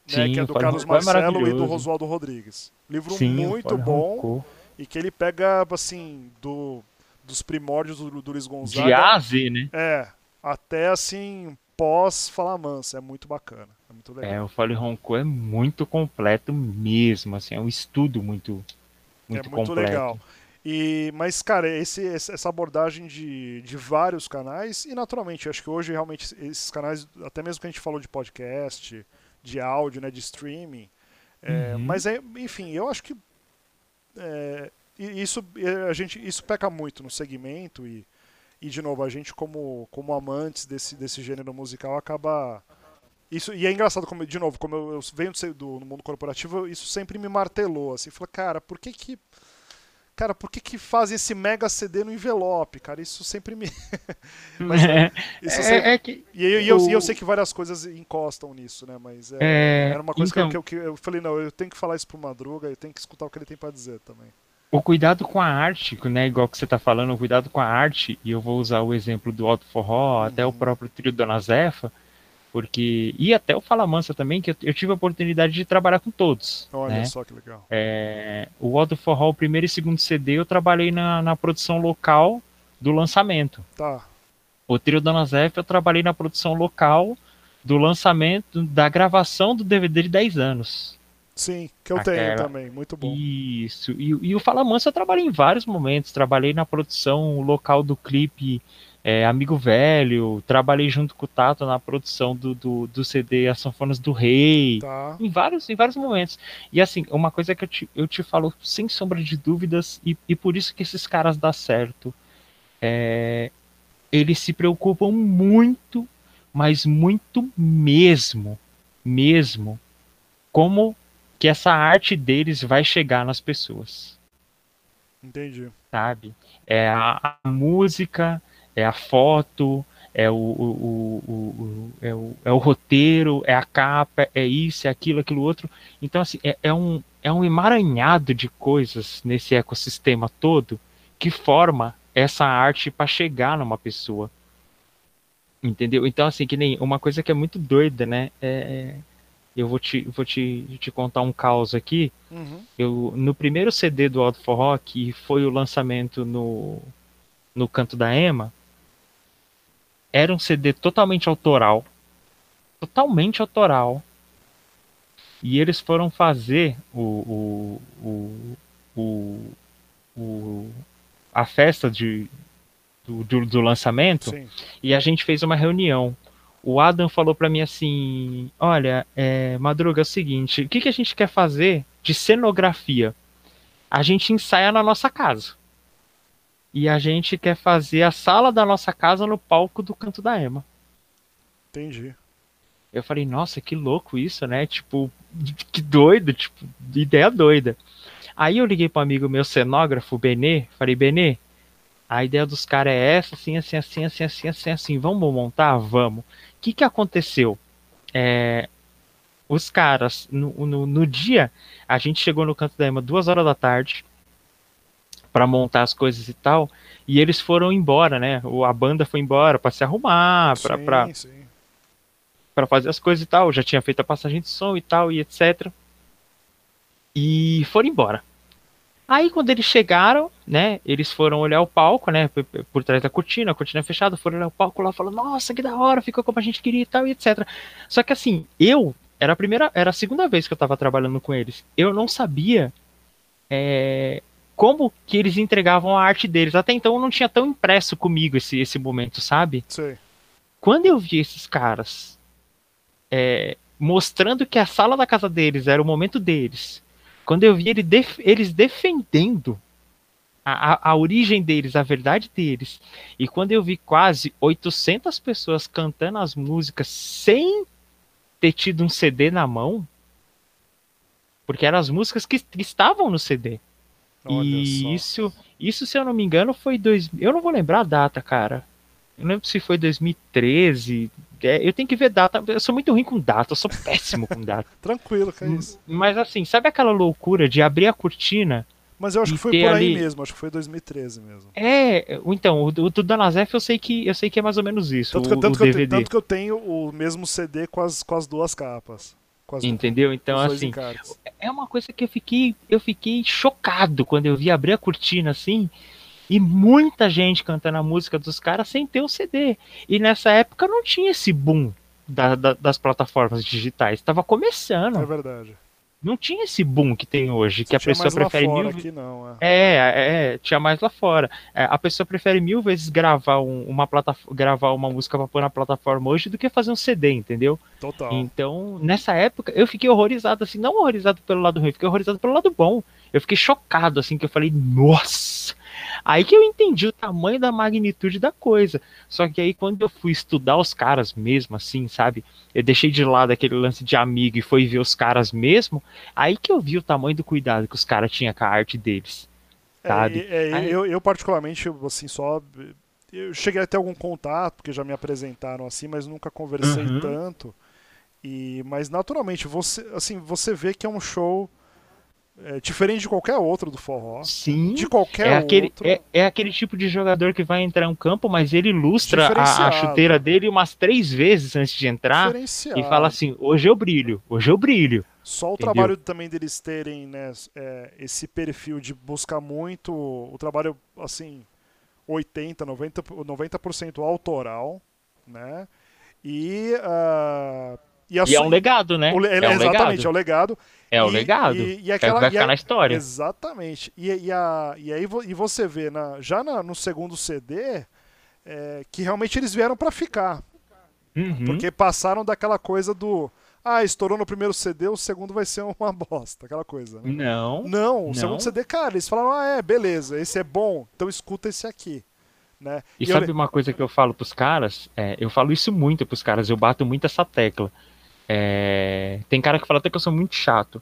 Sim, né, que é do Carlos é Marcelo é e do Rosualdo Rodrigues. Livro Sim, muito bom Roncou. e que ele pega, assim, do, dos primórdios do, do Luiz Gonzaga. De A a Z, né? É, até assim, pós Fala Mansa. É muito bacana. É muito legal. É, o Fole Roncou é muito completo mesmo, assim, é um estudo muito, muito, é muito completo. legal. E, mas, cara, esse, essa abordagem de, de vários canais, e naturalmente, acho que hoje realmente esses canais, até mesmo que a gente falou de podcast, de áudio, né, de streaming, é, uhum. mas é, enfim, eu acho que é, isso, a gente, isso peca muito no segmento e, e de novo, a gente como, como amantes desse, desse gênero musical acaba isso, e é engraçado, como, de novo, como eu, eu venho do, do mundo corporativo, isso sempre me martelou, assim, falei, cara, por que que cara, por que, que fazem esse mega CD no envelope, cara? Isso sempre me. [laughs] mas, [laughs] é, isso é, sempre... é que... e, eu, e, eu, e, eu, sei que várias coisas encostam nisso, né? Mas é, é... era uma coisa então... que, eu, que, eu, falei, não, eu tenho que falar isso pro Madruga, eu tenho que escutar o que ele tem para dizer também. O cuidado com a arte, né? Igual que você tá falando, o cuidado com a arte, e eu vou usar o exemplo do Alto Forró, uhum. até o próprio trio Dona Zefa, porque e até o Fala Mansa também, que eu, eu, tive a oportunidade de trabalhar com todos. Olha né? só que legal. É, o Aldo Forró, o primeiro e segundo CD, eu trabalhei na, na produção local do lançamento. Tá. O Trio Dona Zef, eu trabalhei na produção local do lançamento, da gravação do DVD de 10 anos. Sim, que eu Aquela... tenho também, muito bom. Isso, e, e o Fala Mansa eu trabalhei em vários momentos, trabalhei na produção local do clipe é, amigo velho, trabalhei junto com o Tato na produção do, do, do CD As Sanfonas do Rei, tá. em, vários, em vários momentos. E assim, uma coisa que eu te, eu te falo sem sombra de dúvidas, e, e por isso que esses caras dão certo, é, eles se preocupam muito, mas muito mesmo, mesmo, como que essa arte deles vai chegar nas pessoas. Entendi. Sabe? É a, a música, é a foto, é o, o, o, é o, é o roteiro, é a capa, é isso, é aquilo, aquilo outro. Então, assim, é, é, um, é um emaranhado de coisas nesse ecossistema todo que forma essa arte para chegar numa pessoa. Entendeu? Então, assim, que nem uma coisa que é muito doida, né? É, eu vou te, vou te, te contar um caos aqui. Uhum. Eu, no primeiro CD do Alto Forró, que foi o lançamento no, no Canto da Ema, era um CD totalmente autoral. Totalmente autoral. E eles foram fazer o, o, o, o, o a festa de, do, do, do lançamento Sim. e a gente fez uma reunião. O Adam falou para mim assim: Olha, é, Madruga, é o seguinte, o que, que a gente quer fazer de cenografia? A gente ensaia na nossa casa. E a gente quer fazer a sala da nossa casa no palco do Canto da Ema. Entendi. Eu falei, nossa, que louco isso, né? Tipo, que doido, tipo, ideia doida. Aí eu liguei para um amigo meu cenógrafo, o Benê, falei, Benê, a ideia dos caras é essa, assim, assim, assim, assim, assim, assim, assim, vamos montar? Vamos. O que que aconteceu? É, os caras, no, no, no, dia, a gente chegou no Canto da Ema duas horas da tarde para montar as coisas e tal, e eles foram embora, né? A banda foi embora para se arrumar, para pra, para fazer as coisas e tal. Já tinha feito a passagem de som e tal, e etc. E foram embora. Aí quando eles chegaram, né, eles foram olhar o palco, né, por trás da cortina, a cortina fechada, foram olhar o palco lá, falando, nossa, que da hora, ficou como a gente queria e tal, e etc. Só que assim, eu, era a primeira, era a segunda vez que eu tava trabalhando com eles, eu não sabia é, como que eles entregavam a arte deles, até então não tinha tão impresso comigo esse, esse momento, sabe? Sim. Quando eu vi esses caras é, mostrando que a sala da casa deles era o momento deles, quando eu vi ele def eles defendendo a, a, a, origem deles, a verdade deles, e quando eu vi quase 800 pessoas cantando as músicas sem ter tido um CD na mão, porque eram as músicas que, que estavam no CD. Olha e só. isso, isso, se eu não me engano, foi dois. Eu não vou lembrar a data, cara. Eu não lembro se foi 2013, é, eu tenho que ver data. Eu sou muito ruim com data, eu sou péssimo com data. [laughs] Tranquilo, que é isso. Mas assim, sabe aquela loucura de abrir a cortina? Mas eu acho que foi por aí ali... mesmo, acho que foi 2013 mesmo. É, então, o, o do Danazef eu sei que eu sei que é mais ou menos isso. Tanto, o, que, tanto, o que, eu tenho, tanto que eu tenho o mesmo CD com as, com as duas capas. As, Entendeu? Então, assim, é uma coisa que eu fiquei, eu fiquei chocado quando eu vi abrir a cortina assim e muita gente cantando a música dos caras sem ter o CD. E nessa época não tinha esse boom da, da, das plataformas digitais. Estava começando. É verdade. Não tinha esse boom que tem hoje, Você que a pessoa prefere mil aqui, não, é. É, é, tinha mais lá fora. É, a pessoa prefere mil vezes gravar um, uma plataforma, gravar uma música para pôr na plataforma hoje do que fazer um CD, entendeu? Total. Então, nessa época, eu fiquei horrorizado, assim, não horrorizado pelo lado ruim, fiquei horrorizado pelo lado bom. Eu fiquei chocado, assim, que eu falei, nossa! Aí que eu entendi o tamanho da magnitude da coisa. Só que aí quando eu fui estudar os caras mesmo, assim, sabe? Eu deixei de lado aquele lance de amigo e fui ver os caras mesmo. Aí que eu vi o tamanho do cuidado que os caras tinham com a arte deles. Sabe? É, é, eu, eu, particularmente, assim, só. Eu cheguei a ter algum contato, porque já me apresentaram assim, mas nunca conversei uhum. tanto. E, mas naturalmente, você, assim, você vê que é um show é, diferente de qualquer outro do forró. Sim. De qualquer é aquele, outro. É, é, aquele tipo de jogador que vai entrar em um campo, mas ele ilustra a, a, chuteira dele umas três vezes antes de entrar e fala assim: hoje eu brilho, hoje eu brilho. Só o Entendeu? trabalho também deles terem né, é, esse perfil de buscar muito o trabalho assim 80, 90, 90% autoral, né? E uh, e, e é um legado, né? O, é, é um exatamente, legado. é o legado. É o legado. E, e aquela, é vai ficar a, na história. Exatamente. E, e, a, e aí e você vê na, já na, no segundo CD é, que realmente eles vieram para ficar. Uhum. Porque passaram daquela coisa do. Ah, estourou no primeiro CD, o segundo vai ser uma [laughs] bosta, aquela coisa. Né? Não. Não, o não. segundo CD, cara, eles falaram, ah, é, beleza, esse é bom, então escuta esse aqui. Né? E, e sabe eu... uma coisa que eu falo pros caras? É, eu falo isso muito pros caras, eu bato muito essa tecla. É... Tem cara que fala até que eu sou muito chato.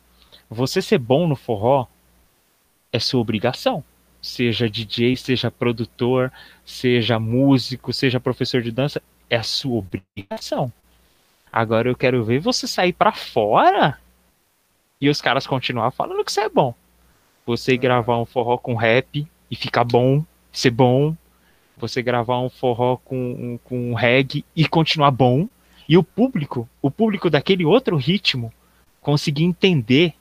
Você ser bom no forró é sua obrigação. Seja DJ, seja produtor, seja músico, seja professor de dança, é a sua obrigação. Agora eu quero ver você sair para fora e os caras continuar falando que você é bom. Você gravar um forró com rap, e ficar bom, ser bom, você gravar um forró com, com reggae e continuar bom, e o público, o público daquele outro ritmo, conseguir entender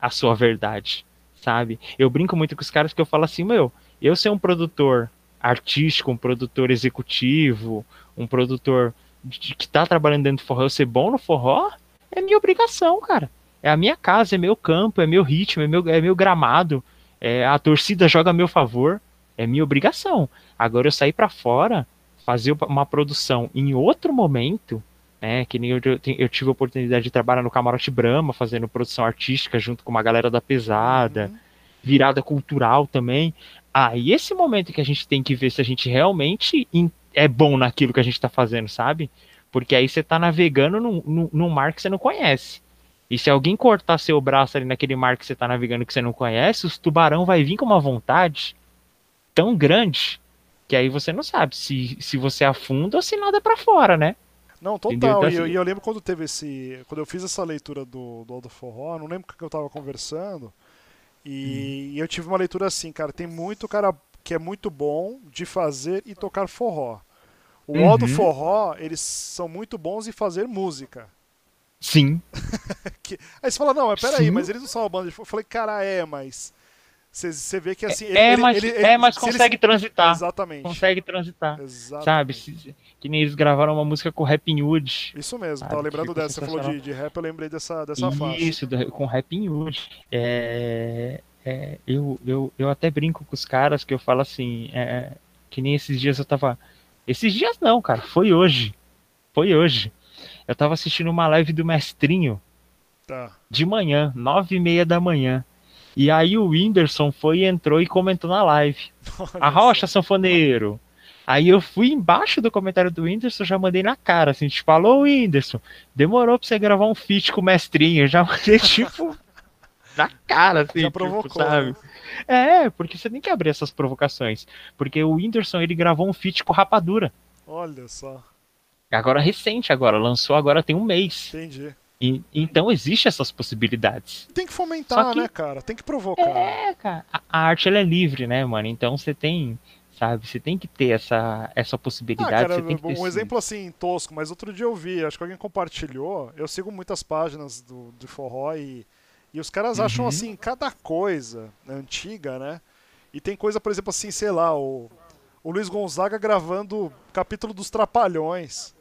a sua verdade, sabe? Eu brinco muito com os caras que eu falo assim, meu, eu ser um produtor artístico, um produtor executivo, um produtor de, que tá trabalhando dentro do forró, eu ser bom no forró, é minha obrigação, cara. É a minha casa, é meu campo, é meu ritmo, é meu, é meu gramado, é, a torcida joga a meu favor, é minha obrigação. Agora eu sair para fora, fazer uma produção em outro momento, né, que nem eu, eu, eu, tive a oportunidade de trabalhar no Camarote Brahma, fazendo produção artística junto com uma galera da pesada, uhum. virada cultural também. Aí ah, esse momento que a gente tem que ver se a gente realmente é bom naquilo que a gente está fazendo, sabe? Porque aí você está navegando num, num, num, mar que você não conhece. E se alguém cortar seu braço ali naquele mar que você está navegando que você não conhece, os tubarão vai vir com uma vontade tão grande que aí você não sabe se, se você afunda ou se nada para fora, né? Não, total. Então, e, eu, lembro quando teve esse. Quando eu fiz essa leitura do, do Aldo Forró, não lembro o que eu tava conversando. E, hum. e eu tive uma leitura assim, cara. Tem muito cara que é muito bom de fazer e tocar forró. O uhum. Aldo Forró, eles são muito bons em fazer música. Sim. [laughs] que... Aí você fala, não, mas peraí, Sim. mas eles não são uma banda de Eu falei, cara, é, mas. Você vê que assim. Ele, é, mas, ele, ele, é, mas consegue transitar. Exatamente. Consegue transitar. Exatamente. Sabe? Se, que nem eles gravaram uma música com Rapping Hood. Isso mesmo, sabe? tava lembrando dessa. Você falou de, de rap, eu lembrei dessa, dessa Isso, faixa. Isso, com Rapping Hood. É, é, eu, eu, eu até brinco com os caras que eu falo assim. É, que nem esses dias eu tava. Esses dias não, cara. Foi hoje. Foi hoje. Eu tava assistindo uma live do Mestrinho. Tá. De manhã, nove e meia da manhã. E aí o Whindersson foi, entrou e comentou na live. A rocha, sanfoneiro. Aí eu fui embaixo do comentário do Whindersson, já mandei na cara, assim, tipo, alô Whindersson, demorou pra você gravar um feat com o mestrinho, já mandei, [laughs] tipo, na cara, assim, já tipo, provocou, sabe? Né? É, porque você tem que abrir essas provocações. Porque o Whindersson, ele gravou um feat com Rapadura. Olha só. Agora recente, agora, lançou agora tem um mês. Entendi. E, então existe essas possibilidades. Tem que fomentar, que, né, cara? Tem que provocar. É, cara. A, a, arte ela é livre, né, mano? Então você tem, sabe? Você tem que ter essa, essa possibilidade. Ah, cara, um ter, exemplo assim tosco, mas outro dia eu vi, acho que alguém compartilhou. Eu sigo muitas páginas do, de forró e, e os caras uhum. acham assim cada coisa antiga, né? E tem coisa, por exemplo, assim, sei lá, o, o Luiz Gonzaga gravando capítulo dos Trapalhões.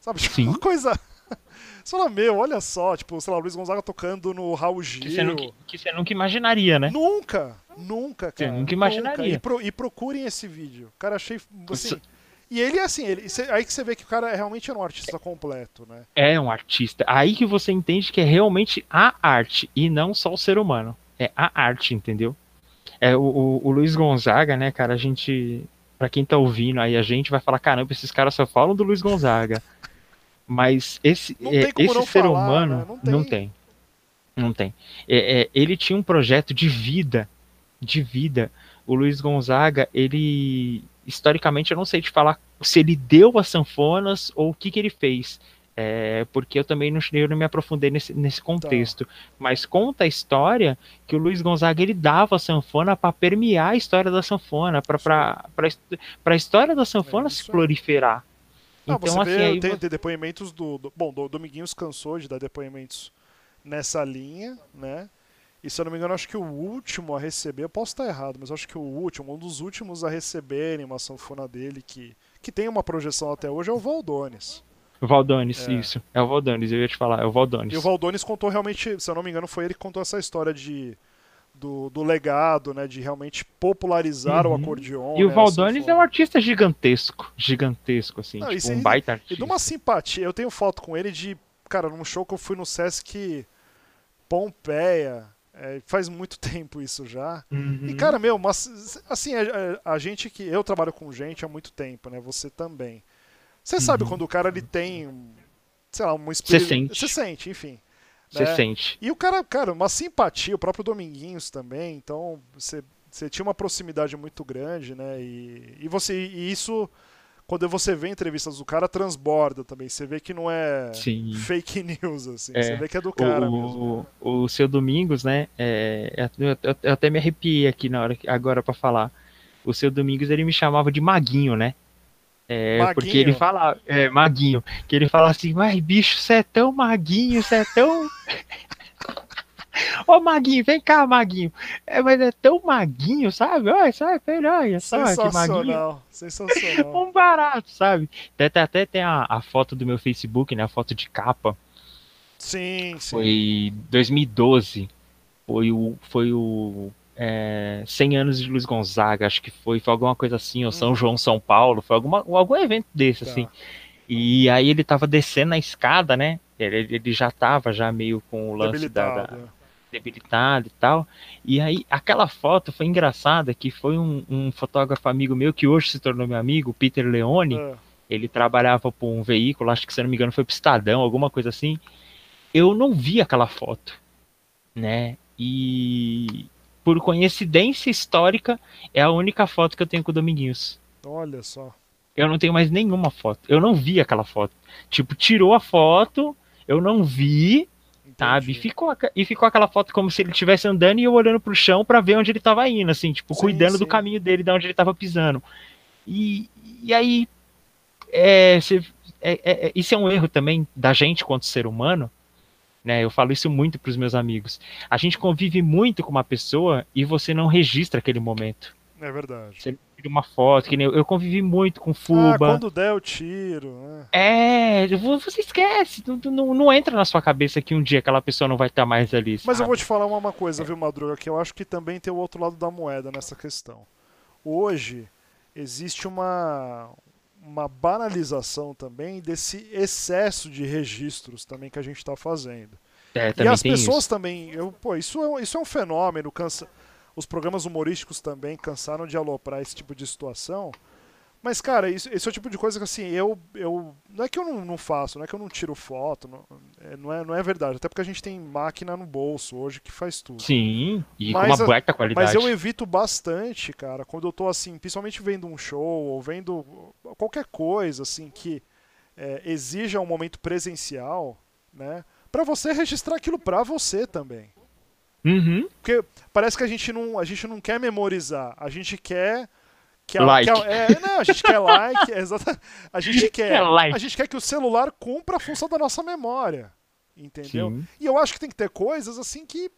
Sabe? [laughs] Tipo, Sim. uma coisa [laughs] você fala, meu, olha só, tipo, sei lá, Luiz Gonzaga tocando no Raul Gil. Que você nunca, que você nunca imaginaria, né? Nunca, nunca, cara. Você nunca imaginaria. Nunca. E, pro, e, procurem esse vídeo. Cara, achei, assim... E ele, assim, ele, aí que você vê que o cara realmente é um artista completo, né? É um artista. Aí que você entende que é realmente a arte e não só o ser humano. É a arte, entendeu? É, o, o, o Luiz Gonzaga, né, cara, a gente. Pra quem tá ouvindo aí, a gente vai falar: caramba, esses caras só falam do Luiz Gonzaga. [laughs] Mas esse, é, esse ser falar, humano né? não, tem. não tem. Não tem. É, é, ele tinha um projeto de vida. De vida. O Luiz Gonzaga, ele. Historicamente, eu não sei te falar se ele deu as sanfonas ou o que, que ele fez. É, porque eu também não, eu não me aprofundei nesse, nesse tá. contexto. Tá. Mas conta a história que o Luiz Gonzaga ele dava a sanfona para permear a história da sanfona, para a história da sanfona é se proliferar. Não, então, você assim, vê, tem, tem, depoimentos do, do Bom, do Dominguinhos cansou de dar depoimentos nessa linha, né? E se eu não me engano, acho que o último a receber, eu posso estar errado, mas acho que o último, um dos últimos a receberem uma sanfona dele que, que tem uma projeção até hoje é o Valdones. Valdones, é. isso. É o Valdones, eu ia te falar, é o Valdones. E o Valdones contou realmente, se eu não me engano, foi ele que contou essa história de do, do legado, né, de realmente popularizar uhum. o acordeon. E o né, Valdones é um artista gigantesco, gigantesco, assim, Não, tipo, um baita artista. E de uma simpatia, eu tenho foto com ele de, cara, num show que eu fui no Sesc Pompeia, é, faz muito [laughs] tempo isso já. Uhum. E, cara, meu, mas, assim, a, a, gente que. Eu trabalho com gente há muito tempo, né? Você também. Você uhum. sabe quando o cara ele tem, sei lá, um espírito. Você sente. Você sente, enfim. Você né? sente. E o cara, cara, uma simpatia, o próprio Dominguinhos também, então você, você tinha uma proximidade muito grande, né? E, e você e isso quando você vê entrevistas do cara, transborda também. Você vê que não é Sim. fake [laughs] news, assim. É. Você vê que é do cara o, mesmo. O, o seu Domingos, né? É, eu, eu, eu, até me arrepiei aqui na hora agora para falar. o seu Domingos ele me chamava de Maguinho, né? É, Maguinho. porque ele fala, é, Maguinho, que ele fala assim, mas bicho, você é tão maguinho, você é tão. [laughs] Ô Maguinho, vem cá, Maguinho. É, mas é tão maguinho, sabe? Olha, sabe, olha só, que maguinho. Sensacional, sensacional. Um barato, sabe? Até, até tem a, a foto do meu Facebook, né? A foto de capa. Sim, sim. Foi 2012. Foi o, foi o é, 100 anos de Luiz Gonzaga, acho que foi, foi alguma coisa assim, ou São Hum. João, São Paulo, foi alguma, algum evento desse, Tá. assim. E aí ele tava descendo a escada, né? Ele, ele já tava já meio com o lance da, da- Debilitado. debilitado e tal. E aí, aquela foto foi engraçada, que foi um, um fotógrafo amigo meu, que hoje se tornou meu amigo, Peter Leone. É. Ele trabalhava por um veículo, acho que se não me engano foi pro Estadão, alguma coisa assim. Eu não vi aquela foto, né? E por coincidência histórica, é a única foto que eu tenho com o Dominguinhos. Olha só. Eu não tenho mais nenhuma foto. Eu não vi aquela foto. Tipo, tirou a foto, eu não vi, sabe? E ficou, e ficou aquela foto como se ele estivesse andando e eu olhando pro chão pra ver onde ele tava indo, assim, tipo, Sim, cuidando sim. do caminho dele, de onde ele tava pisando. E, e aí, é, é- é- é- isso é um erro também da gente quanto ser humano, né? Eu falo isso muito pros meus amigos. A gente convive muito com uma pessoa e você não registra aquele momento. É verdade. Você tira uma foto, que nem eu, eu convivi muito com Ah, Fuba. quando der eu tiro, né? É, vo- você esquece, não, não, não entra na sua cabeça que um dia aquela pessoa não vai estar mais ali. Mas eu sabe? vou te falar uma uma coisa, viu, Madruga, que eu acho que também tem o outro lado da moeda nessa questão. Hoje existe uma uma banalização também desse excesso de registros também que a gente está fazendo. É, E as pessoas isso. também, eu, pô, isso é, um- isso é um fenômeno, cansa, os programas humorísticos também cansaram de aloprar esse tipo de situação. Mas, cara, isso, esse é o tipo de coisa que, assim, eu. eu não é que eu não, não faço, não é que eu não tiro foto, não é, não é, não é verdade. Até porque a gente tem máquina no bolso hoje que faz tudo. Sim, e Mas com uma baita qualidade. Mas eu evito bastante, cara, quando eu tô assim, principalmente vendo um show ou vendo qualquer coisa assim que é, exija um momento presencial, né? Pra você registrar aquilo pra você também. Uhum. Porque parece que a gente não, a gente não quer memorizar, a gente quer que a, Like. que a- é, não, a gente quer like, é exata, a [laughs] gente quer, Quer like. a gente quer que o celular cumpra a função da nossa memória, entendeu? Sim. E eu acho que tem que ter coisas assim que.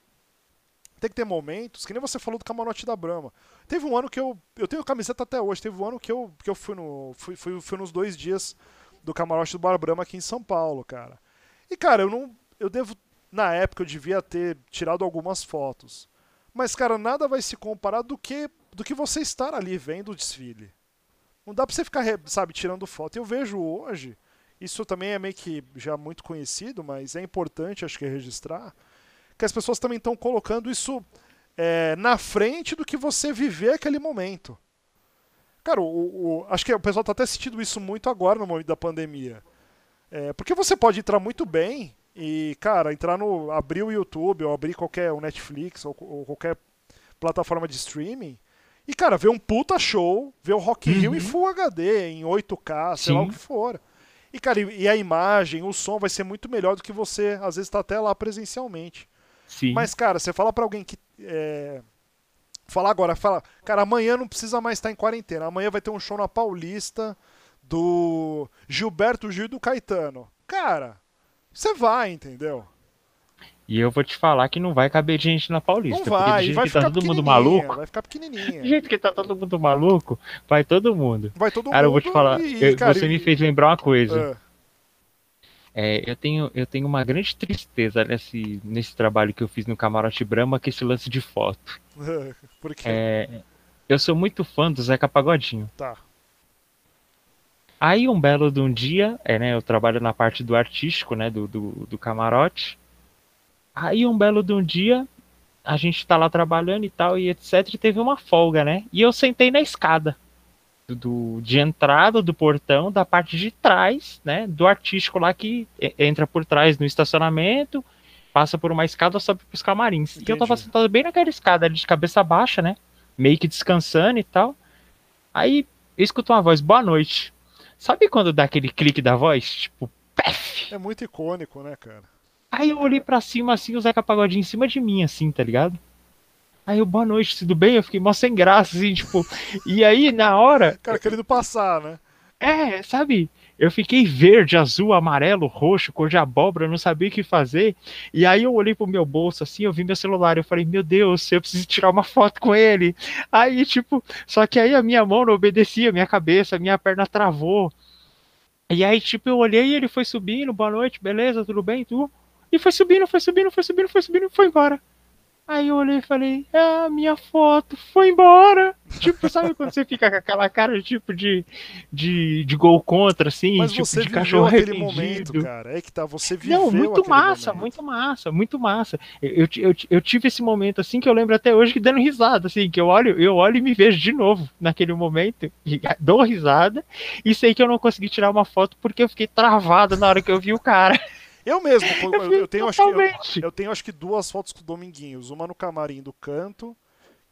Tem que ter momentos, que nem você falou do camarote da Brahma. Teve um ano que eu. Eu tenho camiseta até hoje. Teve um ano que eu, que eu fui, no, fui, fui, fui nos dois dias do camarote do Bar Brahma aqui em São Paulo, cara. E, cara, eu não. Eu devo. Na época eu devia ter tirado algumas fotos. Mas, cara, nada vai se comparar do que, do que você estar ali vendo o desfile. Não dá pra você ficar, sabe, tirando foto. Eu vejo hoje, isso também é meio que já muito conhecido, mas é importante, acho que, registrar, que as pessoas também estão colocando isso é, na frente do que você viver aquele momento. Cara, o, o- acho que o pessoal tá até sentindo isso muito agora no momento da pandemia. É, porque você pode entrar muito bem e, cara, entrar no. abrir o YouTube ou abrir qualquer o Netflix ou, ou qualquer plataforma de streaming e, cara, ver um puta show, ver o Rock in Rio Uhum. em Full HD, em 8K, sei lá o Sim. que for. E, cara, e a imagem, o som vai ser muito melhor do que você, às vezes, tá até lá presencialmente. Sim. Mas, cara, você fala pra alguém que. É... Falar agora, fala, cara, amanhã não precisa mais estar em quarentena. Amanhã vai ter um show na Paulista do Gilberto Gil e do Caetano. Cara, você vai, entendeu? E eu vou te falar que não vai caber gente na Paulista. Não porque do vai, e jeito vai que tá ficar todo mundo maluco. vai ficar [laughs] Do pequenininha. jeito que tá todo mundo maluco, vai todo mundo. Vai todo Cara, eu mundo vou te falar, e, eu- cara, você e- me fez lembrar uma coisa. Ah, É, eu, tenho, eu tenho uma grande tristeza nesse, nesse trabalho que eu fiz no Camarote Brahma, que esse lance de foto. [laughs] porque. É, eu sou muito fã do Zeca Pagodinho. Tá. Aí um belo de um dia, é, né, eu trabalho na parte do artístico, né, do, do, do camarote. Aí um belo de um dia, a gente tá lá trabalhando e tal, e etc, e teve uma folga, né? E eu sentei na escada do, de entrada do portão, da parte de trás, né, do artístico lá que entra por trás no estacionamento, passa por uma escada, sobe pros camarins. E eu tava Entendi. sentado bem naquela escada ali de cabeça baixa, né? Meio que descansando e tal. Aí eu escuto uma voz, boa noite. Sabe quando dá aquele clique da voz? Tipo, pef! É muito icônico, né, cara? Aí eu olhei pra cima assim, o Zeca Pagodinho em cima de mim, assim, tá ligado? Aí eu, boa noite, tudo bem? Eu fiquei mó sem graça, assim, [laughs] tipo. E aí, na hora. Cara, querendo passar, né? É, sabe? Eu fiquei verde, azul, amarelo, roxo, cor de abóbora, não sabia o que fazer. E aí eu olhei pro meu bolso assim, eu vi meu celular, eu falei, meu Deus, eu preciso tirar uma foto com ele. Aí, tipo, só que aí a minha mão não obedecia, minha cabeça, minha perna travou. E aí, tipo, eu olhei e ele foi subindo, boa noite, beleza, tudo bem, tu? E foi subindo, foi subindo, foi subindo, foi subindo, foi embora. Aí eu olhei e falei, ah, minha foto foi embora. [laughs] Tipo, sabe quando você fica com aquela cara tipo de, de, de gol contra, assim, Mas tipo você de cachorro aquele arrependido. momento, cara. É que tá, você viveu Não, muito massa, momento. muito massa, muito massa. Eu, eu, eu, eu tive esse momento assim que eu lembro até hoje que dando risada, assim, que eu olho, eu olho e me vejo de novo naquele momento, e [laughs] dou risada e sei que eu não consegui tirar uma foto porque eu fiquei travado na hora que eu vi o cara. [laughs] Eu mesmo, [laughs] eu, Eu tenho, acho que, eu, eu tenho acho que duas fotos com o Dominguinhos. Uma no camarim do canto,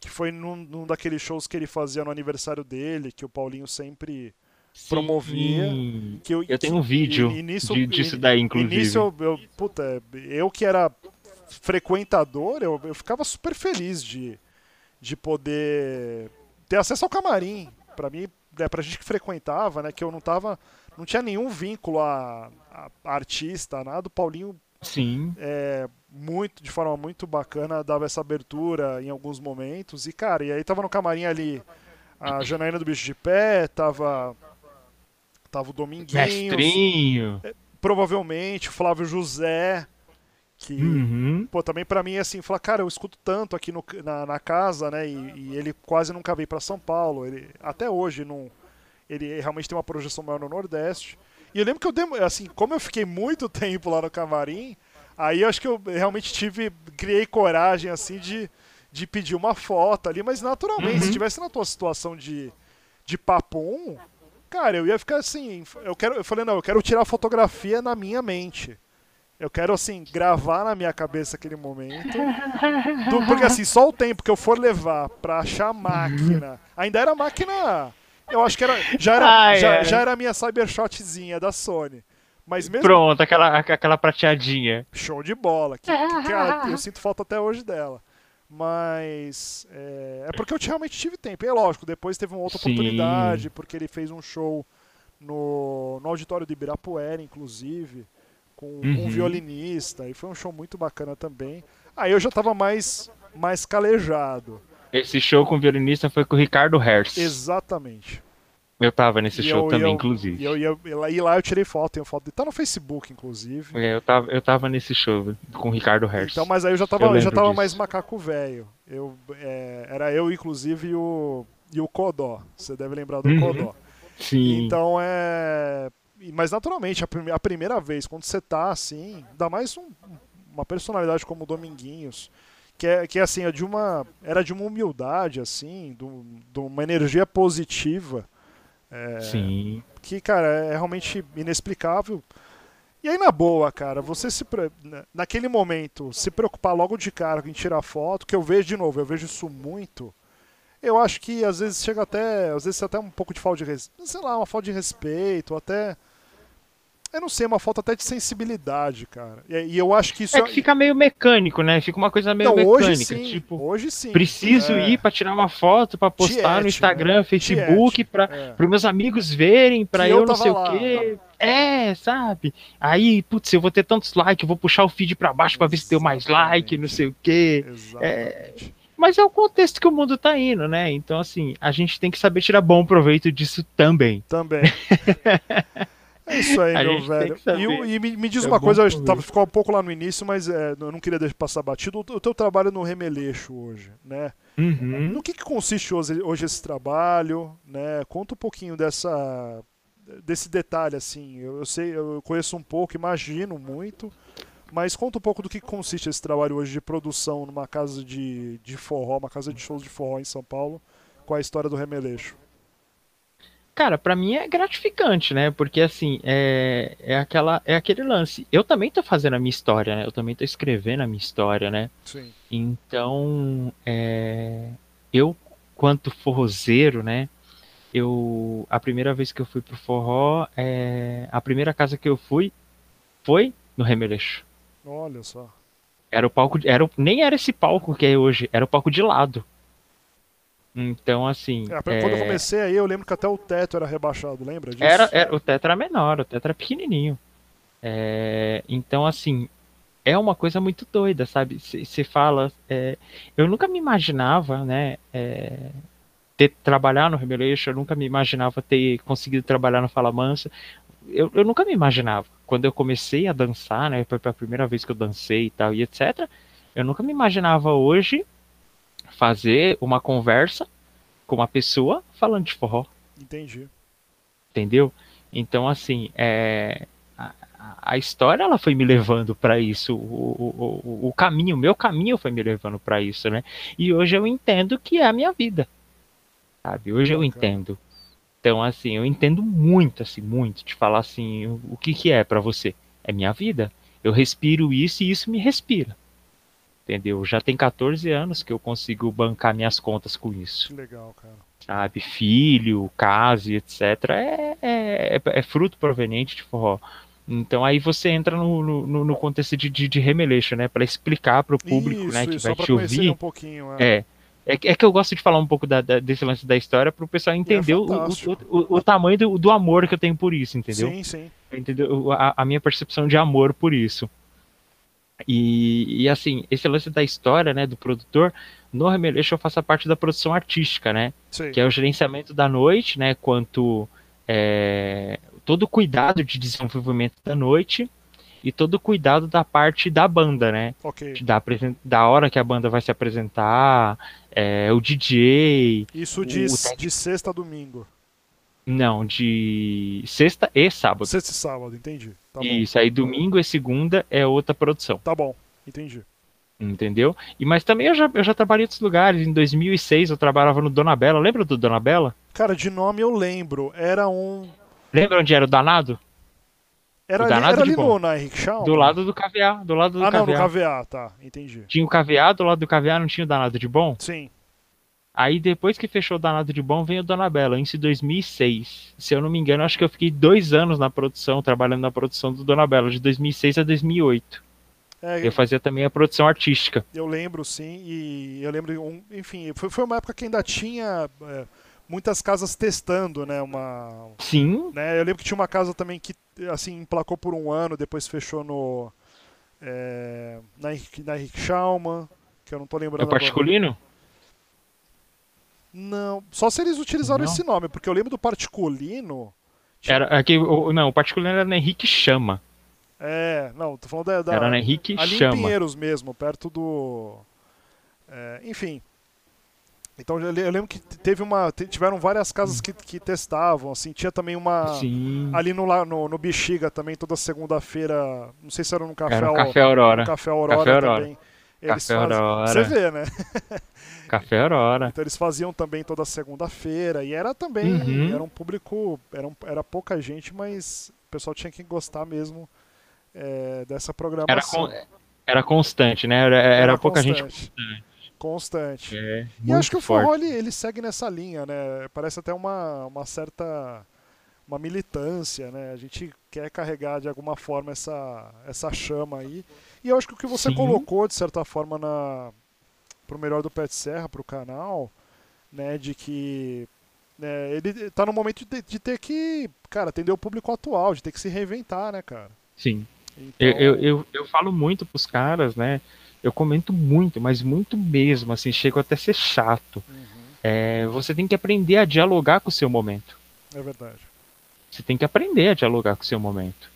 que foi num, num daqueles shows que ele fazia no aniversário dele, que o Paulinho sempre promovia. Sim. Que eu, Eu tenho um vídeo e- e nisso- de- disso daí, E inclusive. nisso eu, eu, puta, eu que era frequentador, eu, eu ficava super feliz de, de poder ter acesso ao camarim. Pra mim, né, pra gente que frequentava, né, que eu não tava, não tinha nenhum vínculo a, a- a artista, nada. O Paulinho Sim. é, muito, de forma muito bacana, dava essa abertura em alguns momentos. E, cara, e aí tava no camarim ali a Janaína do Bicho de Pé, tava, tava o Dominguinhos, Mestrinho. provavelmente o Flávio José, que, Uhum. pô, também pra mim, assim, falar, cara, eu escuto tanto aqui no- na, na casa, né, e, e ele quase nunca veio pra São Paulo, ele, até hoje não, ele realmente tem uma projeção maior no Nordeste. E eu lembro que eu, demo- assim, como eu fiquei muito [laughs] tempo lá no camarim, aí eu acho que eu realmente tive, criei coragem, assim, de, de pedir uma foto ali, mas naturalmente, Uhum. se tivesse na tua situação de, de papum, cara, eu ia ficar assim, eu quero, eu falei, não, eu quero tirar fotografia na minha mente. Eu quero, assim, gravar na minha cabeça aquele momento. Do- porque, assim, só o tempo que eu for levar pra achar a máquina. Ainda era máquina. Eu acho que era. Já era, Ai, já, ai. já era a minha Cybershotzinha da Sony. Mas mesmo. Pronto, aquela, aquela prateadinha. Show de bola. Que, que, cara, eu sinto falta até hoje dela. Mas. É, é porque eu realmente tive tempo. E é lógico, depois teve uma outra Sim. oportunidade, porque ele fez um show no, no auditório do Ibirapuera, inclusive, com um Uhum. violinista. E foi um show muito bacana também. Aí eu já tava mais, mais calejado. Esse show com o violinista foi com o Ricardo Hertz. Exatamente. Eu tava nesse E show eu- também, eu- inclusive. E, eu, e lá- e lá eu tirei foto, tenho foto. Tá no Facebook, inclusive. É, eu, tava, eu tava nesse show com o Ricardo Hertz. Então, mas aí eu já tava, Eu já tava disso. mais macaco velho. Eu, é, era eu, inclusive, e o, e o Codó. Você deve lembrar do Uhum. Codó. Sim. Então é. Mas naturalmente, a, prime- a primeira vez, quando você tá assim, ainda mais um- uma personalidade como o Dominguinhos, que é, que é assim, é de uma. Era de uma humildade, assim, de, um- de uma energia positiva. É, Sim. que, cara, é realmente inexplicável. E aí, na boa, cara, você se. Naquele momento, se preocupar logo de cara em tirar foto, que eu vejo de novo, eu vejo isso muito. Eu acho que às vezes chega até. Às vezes até um pouco de falta de respeito. Sei lá, uma falta de respeito, até. Eu não sei, uma falta até de sensibilidade, cara. E, e eu acho que isso É que fica meio mecânico, né? Fica uma coisa meio Não, mecânica. hoje sim. Tipo, hoje sim. preciso É, ir pra tirar uma foto, pra postar no Instagram, né? Facebook, pra, é. para meus amigos verem, pra Que eu, eu não sei lá. o quê. É, sabe? Aí, putz, eu vou ter tantos likes, vou puxar o feed pra baixo pra ver se deu mais like, não sei o quê. Exatamente. Mas é o contexto que o mundo tá indo, né? Então, assim, a gente tem que saber tirar bom proveito disso também. Também. [laughs] É isso aí, A meu velho. E, e me, me diz É uma coisa, saber. tava, ficou um pouco lá no início, mas é, eu não queria deixar passar batido. O, o teu trabalho no Remeleixo hoje, né? Uhum. No que, que consiste hoje, hoje esse trabalho, né? Conta um pouquinho dessa desse detalhe, assim. Eu, eu sei, eu conheço um pouco, imagino muito, mas conta um pouco do que consiste esse trabalho hoje de produção numa casa de, de forró, uma casa de shows de forró em São Paulo, com a história do Remeleixo. Cara, pra mim é gratificante, né? Porque assim, é, é aquela é aquele lance. Eu também tô fazendo a minha história, né? Eu também tô escrevendo a minha história, né? Sim. Então, é, eu quanto forrozeiro, né? Eu a primeira vez que eu fui pro forró, é, a primeira casa que eu fui foi no Remeleixo. Olha só. Era o palco, era, nem era esse palco que é hoje, era o palco de lado. Então, assim. É, quando é... eu comecei aí, eu lembro que até o teto era rebaixado, lembra disso? Era, era o teto era menor, o teto era pequenininho. É, então, assim, é uma coisa muito doida, sabe? Você fala. É, eu nunca me imaginava, né? É, ter trabalhar no Revelation, eu nunca me imaginava ter conseguido trabalhar no Fala Mansa. Eu, eu nunca me imaginava. Quando eu comecei a dançar, né? Foi a primeira vez que eu dancei e tal, e etc. Eu nunca me imaginava hoje fazer uma conversa com uma pessoa falando de forró. Entendi. Entendeu? Então, assim, é, a, a história ela foi me levando para isso. O, o, o caminho, o meu caminho foi me levando para isso, né? E hoje eu entendo que é a minha vida. Sabe? Hoje eu entendo. Então, assim, eu entendo muito, assim, muito de falar assim, o, o que que é para você? É minha vida. Eu respiro isso e isso me respira entendeu? Já tem 14 anos que eu consigo bancar minhas contas com isso. Que legal, cara. Sabe, filho, casa, etc. É, é, é, é, fruto proveniente de forró. Então aí você entra no, no, no contexto de, de, de remeleixo, né? Para explicar para o público, isso, né, que isso, vai te ouvir. Um é. é. É, é que eu gosto de falar um pouco da, da, desse lance da história para o pessoal entender é o, o, o, o, tamanho do, do, amor que eu tenho por isso, entendeu? Sim, sim. Entendeu? A, a minha percepção de amor por isso. E, e, assim, esse lance da história, né, do produtor, no Remeleixo eu faço a parte da produção artística, né? Sim. Que é o gerenciamento da noite, né? Quanto é, todo o cuidado de desenvolvimento da noite e todo o cuidado da parte da banda, né? Ok. Da, da hora que a banda vai se apresentar, é, o DJ. Isso de, o... de sexta a domingo. Não, de sexta e sábado. Sexta e sábado, entendi. Tá Isso, aí domingo e segunda é outra produção. Tá bom, entendi. Entendeu? E mas também eu já, eu já trabalhei em outros lugares. Em 2006 eu trabalhava no Dona Bela. Lembra do Dona Bela? Cara, de nome eu lembro. Era um. Lembra onde era o Danado? Era, o ali, Danado era ali no, na Henrique? Do lado do KVA. Do lado do ah, KVA. não, no KVA, tá. Entendi. Tinha o KVA, do lado do KVA não tinha o Danado de Bom? Sim. Aí depois que fechou o Danado de Bom, veio o Dona Bela, em 2006. Se eu não me engano, acho que eu fiquei dois anos na produção, trabalhando na produção do Dona Bela, de 2006 a 2008. É, eu fazia também a produção artística. Eu lembro, sim, e eu lembro, enfim, foi, foi uma época que ainda tinha é, muitas casas testando, né, uma... Sim. Né, eu lembro que tinha uma casa também que, assim, emplacou por um ano, depois fechou no... É, na, na Henrique Schaumann, que eu não tô lembrando É o Particulino? Agora. Não, só se eles utilizaram não. esse nome, porque eu lembro do Particulino. Tipo... Era aqui, o, não, o Particulino era na Henrique Chama. É, não, tô falando da. da era na Henrique ali Chama. em Pinheiros mesmo, perto do. É, enfim. Então eu lembro que teve uma. Tiveram várias casas que, que testavam, assim, tinha também uma. Sim. Ali no, no, no Bexiga também, toda segunda-feira. Não sei se era no Café, era no Café Aurora. Café Aurora, Café Aurora. também. Eles Café fazem... Aurora. Você vê, né? [laughs] Café Aurora. Então eles faziam também toda segunda-feira. E era também. Uhum. Era um público. Era, um, era pouca gente, mas o pessoal tinha que gostar mesmo é, dessa programação. Era, con... era constante, né? Era, era, era pouca constante. gente constante. Constante. É, e acho que o forró ele, ele, segue nessa linha, né? Parece até uma, uma certa uma militância, né? A gente quer carregar de alguma forma essa, essa chama aí. E eu acho que o que você Sim. colocou, de certa forma, na pro melhor do Pet Serra, pro canal, né, de que né, ele tá no momento de, de, ter que, cara, atender o público atual, de ter que se reinventar, né, cara? Sim. Então... Eu, eu, eu, eu, falo muito pros caras, né? Eu comento muito, mas muito mesmo, assim, chego até a ser chato. Uhum. É, você tem que aprender a dialogar com o seu momento. É verdade. Você tem que aprender a dialogar com o seu momento,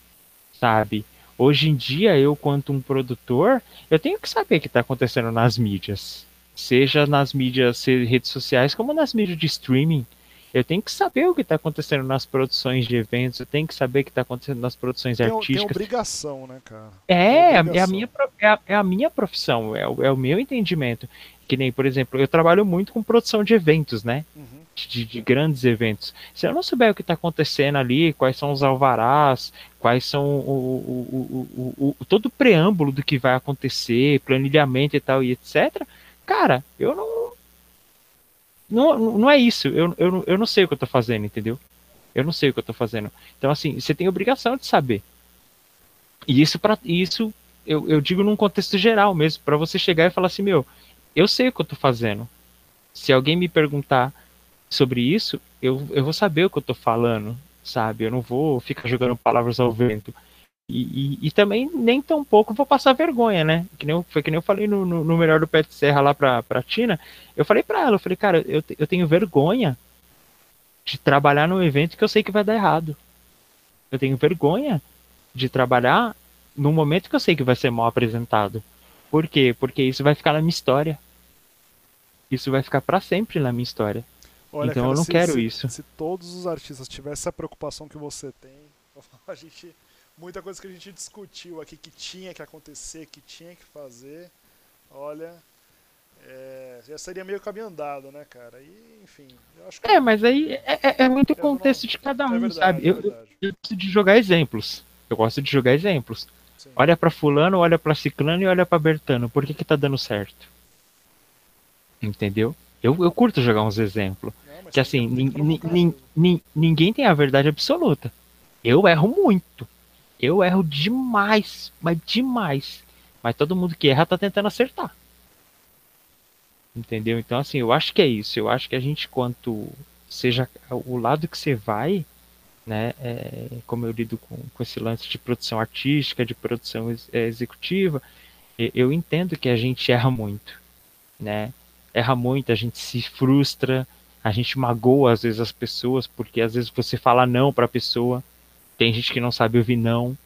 sabe? Hoje em dia, eu, quanto um produtor, eu tenho que saber o que está acontecendo nas mídias. Seja nas mídias redes sociais, como nas mídias de streaming. Eu tenho que saber o que está acontecendo nas produções de eventos, eu tenho que saber o que está acontecendo nas produções tem, artísticas. Tem obrigação, né, cara? É, é, a minha, é, a, é a minha profissão, é o, é o meu entendimento. Que nem, por exemplo, eu trabalho muito com produção de eventos, né? Uhum. De, de, grandes eventos. Se eu não souber o que está acontecendo ali, quais são os alvarás, quais são o, o, o, todo o preâmbulo do que vai acontecer, planilhamento e tal e etc. Cara, eu não. Não, não é isso. Eu, eu, eu não sei o que eu estou fazendo, entendeu? Eu não sei o que eu estou fazendo. Então, assim, você tem obrigação de saber. E isso, pra, isso eu, eu digo num contexto geral mesmo, para você chegar e falar assim, meu, eu sei o que eu tô fazendo. Se alguém me perguntar sobre isso, eu, eu vou saber o que eu tô falando, sabe? Eu não vou ficar jogando palavras ao vento. E, e, e, também nem tão pouco vou passar vergonha, né? Que nem eu, foi que nem eu falei no, no, no melhor do Pet Serra lá pra, pra Tina. Eu falei pra ela, eu falei, cara, eu, eu tenho vergonha de trabalhar num evento que eu sei que vai dar errado. Eu tenho vergonha de trabalhar num momento que eu sei que vai ser mal apresentado. Por quê? Porque isso vai ficar na minha história. Isso vai ficar para sempre na minha história. Olha, então cara, eu não se, quero se, isso. Se todos os artistas tivessem essa preocupação que você tem, [laughs] a gente muita coisa que a gente discutiu aqui que tinha que acontecer, que tinha que fazer, olha, é, já seria meio caminho andado, né, cara? E, enfim, eu acho que. É, mas aí é, é, é muito contexto não... de cada é um, é verdade, sabe? Eu, eu, eu gosto de jogar exemplos. Eu gosto de jogar exemplos. Sim. Olha para fulano, olha para ciclano e olha para Bertano. Por que que tá dando certo? Entendeu? Eu, eu curto jogar uns exemplos. Que assim, ninguém tem a verdade absoluta. Eu erro muito. Eu erro demais, mas demais. Mas todo mundo que erra tá tentando acertar. Entendeu? Então, assim, eu acho que é isso. Eu acho que a gente, quanto seja o lado que você vai, né, é, como eu lido com, com esse lance de produção artística, de produção ex é, executiva, eu entendo que a gente erra muito, né? Erra muito, a gente se frustra, a gente magoa às vezes as pessoas, porque às vezes você fala não para a pessoa, tem gente que não sabe ouvir não.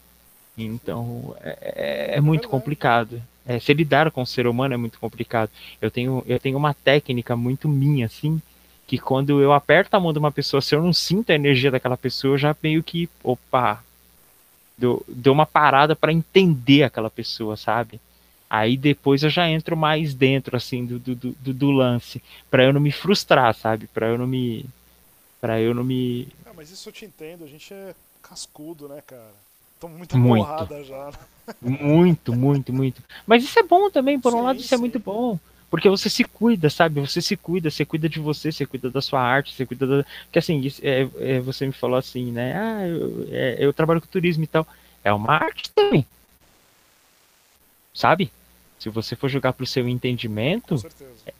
Então é, é, é muito complicado. É, se lidar com o ser humano é muito complicado. Eu tenho, eu tenho uma técnica muito minha, assim, que quando eu aperto a mão de uma pessoa, se eu não sinto a energia daquela pessoa, eu já meio que, opa, dou, dou uma parada para entender aquela pessoa, sabe? Aí depois eu já entro mais dentro, assim, do, do, do, do lance, para eu não me frustrar, sabe? Para eu não me. para eu não me. Ah, mas isso eu te entendo, a gente é cascudo, né, cara? Tô muito, muito. porrada já. Muito, muito, muito. Mas isso é bom também, por sim, um lado isso é sim. é muito bom. Porque você se cuida, sabe? Você se cuida, você cuida de você, você cuida da sua arte, você cuida da. Porque assim, é, é, você me falou assim, né? Ah, eu, é, eu trabalho com turismo e tal. É uma arte também. Sabe? Se você for jogar pro seu entendimento,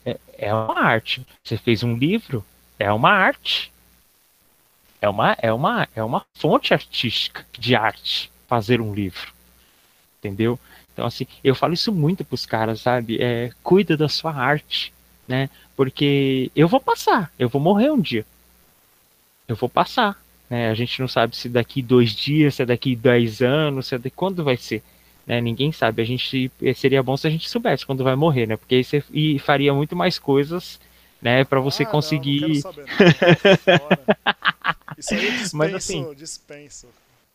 é, é uma arte. Você fez um livro, é uma arte é uma, é uma, é uma fonte artística de arte fazer um livro. Entendeu? Então, assim, eu falo isso muito pros caras, sabe? É, cuida da sua arte, né? Porque eu vou passar, eu vou morrer um dia. Eu vou passar. Né? A gente não sabe se daqui dois dias, se é daqui dez anos, se é de quando vai ser. Né? Ninguém sabe. A gente seria bom se a gente soubesse quando vai morrer, né? Porque aí você e faria muito mais coisas, né? Para você ah, conseguir. Não, não saber, não. [laughs] Isso aí eu dispenso, mas, assim, dispenso.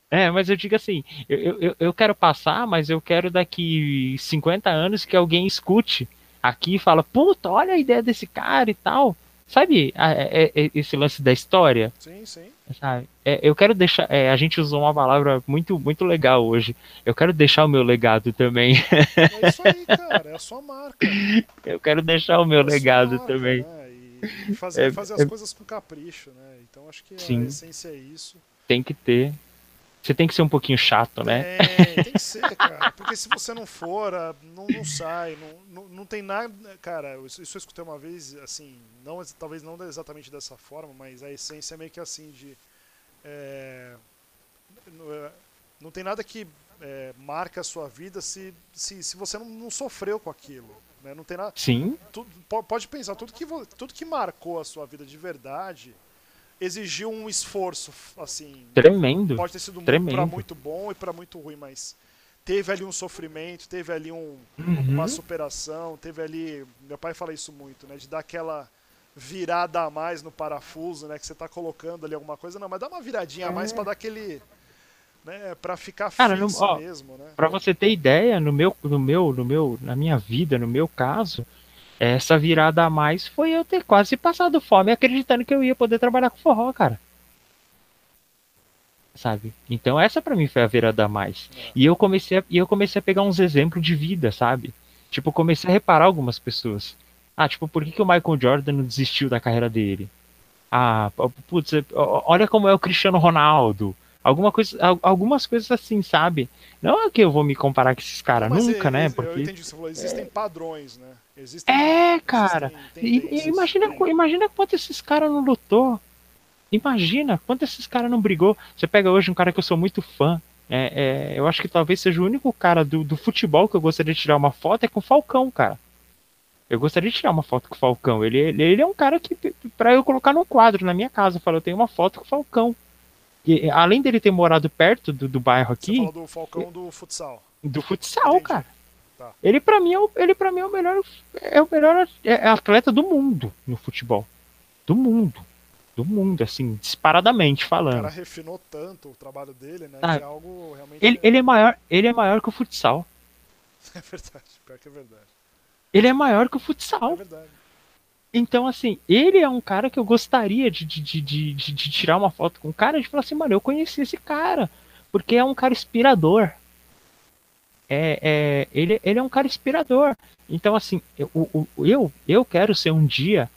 É, mas eu digo assim, eu, eu, eu quero passar, mas eu quero daqui 50 anos que alguém escute aqui e fala, puta, olha a ideia desse cara e tal. Sabe é, é, esse lance da história? Sim, sim. Sabe? É, eu quero deixar. É, a gente usou uma palavra muito, muito legal hoje. Eu quero deixar o meu legado também. É [laughs] isso aí, cara. É a sua marca. Eu quero deixar o meu é legado marca, também. Né? E fazer, é, fazer as é... coisas com capricho, né? Então acho que Sim. a essência é isso. Tem que ter. Você tem que ser um pouquinho chato, né? É, tem que ser, cara. Porque se você não for, não, não sai. Não, não, não tem nada. Cara, isso eu escutei uma vez, assim, não, talvez não exatamente dessa forma, mas a essência é meio que assim de. É, não tem nada que é, marca a sua vida se, se, se você não, não sofreu com aquilo. Né? Não tem nada. Sim. Tu, pode pensar, tudo que, tudo que marcou a sua vida de verdade exigiu um esforço, assim. Tremendo. Pode ter sido para muito bom e para muito ruim, mas teve ali um sofrimento, teve ali um, uhum. uma superação, teve ali. Meu pai fala isso muito, né? De dar aquela virada a mais no parafuso, né? Que você está colocando ali alguma coisa, não, mas dá uma viradinha é. a mais para dar aquele né, para ficar Cara, fixo no, ó, mesmo, né? Para você ter ideia, no meu, no meu, no meu, na minha vida, no meu caso, essa virada a mais foi eu ter quase passado fome acreditando que eu ia poder trabalhar com forró, cara. Sabe? Então essa para mim foi a virada a mais. É. E eu comecei a, e eu comecei a pegar uns exemplos de vida, sabe? Tipo, comecei a reparar algumas pessoas. Ah, tipo, por que, que o Michael Jordan não desistiu da carreira dele? Ah, putz, olha como é o Cristiano Ronaldo Alguma coisa, algumas coisas assim, sabe? Não é que eu vou me comparar com esses caras, nunca, é, né? Porque... Eu entendi, você falou, existem é... padrões, né? Existem, é, cara. Existem e, imagina, imagina quanto esses caras não lutou. Imagina quanto esses caras não brigou. Você pega hoje um cara que eu sou muito fã. É, é, eu acho que talvez seja o único cara do, do futebol que eu gostaria de tirar uma foto é com o Falcão, cara. Eu gostaria de tirar uma foto com o Falcão. Ele, ele, ele é um cara que, para eu colocar num quadro na minha casa, eu falo, eu tenho uma foto com o Falcão. E, além dele ter morado perto do, do bairro aqui. Você falou do Falcão do futsal. Do futsal, Entendi. cara. Tá. Ele para mim é o, ele para mim é o melhor é o melhor é, é atleta do mundo no futebol. Do mundo. Do mundo, assim, disparadamente falando. O cara refinou tanto o trabalho dele, né? Ah, que é algo realmente. Ele, ele é maior, ele é maior que o futsal. [laughs] É verdade, pior que é verdade. Ele é maior que o futsal. É verdade. Então, assim, ele é um cara que eu gostaria de, de, de, de, de tirar uma foto com o cara e falar assim, mano, eu conheci esse cara. Porque é um cara inspirador. É, é, ele, ele é um cara inspirador. Então, assim, eu, eu, eu quero ser um dia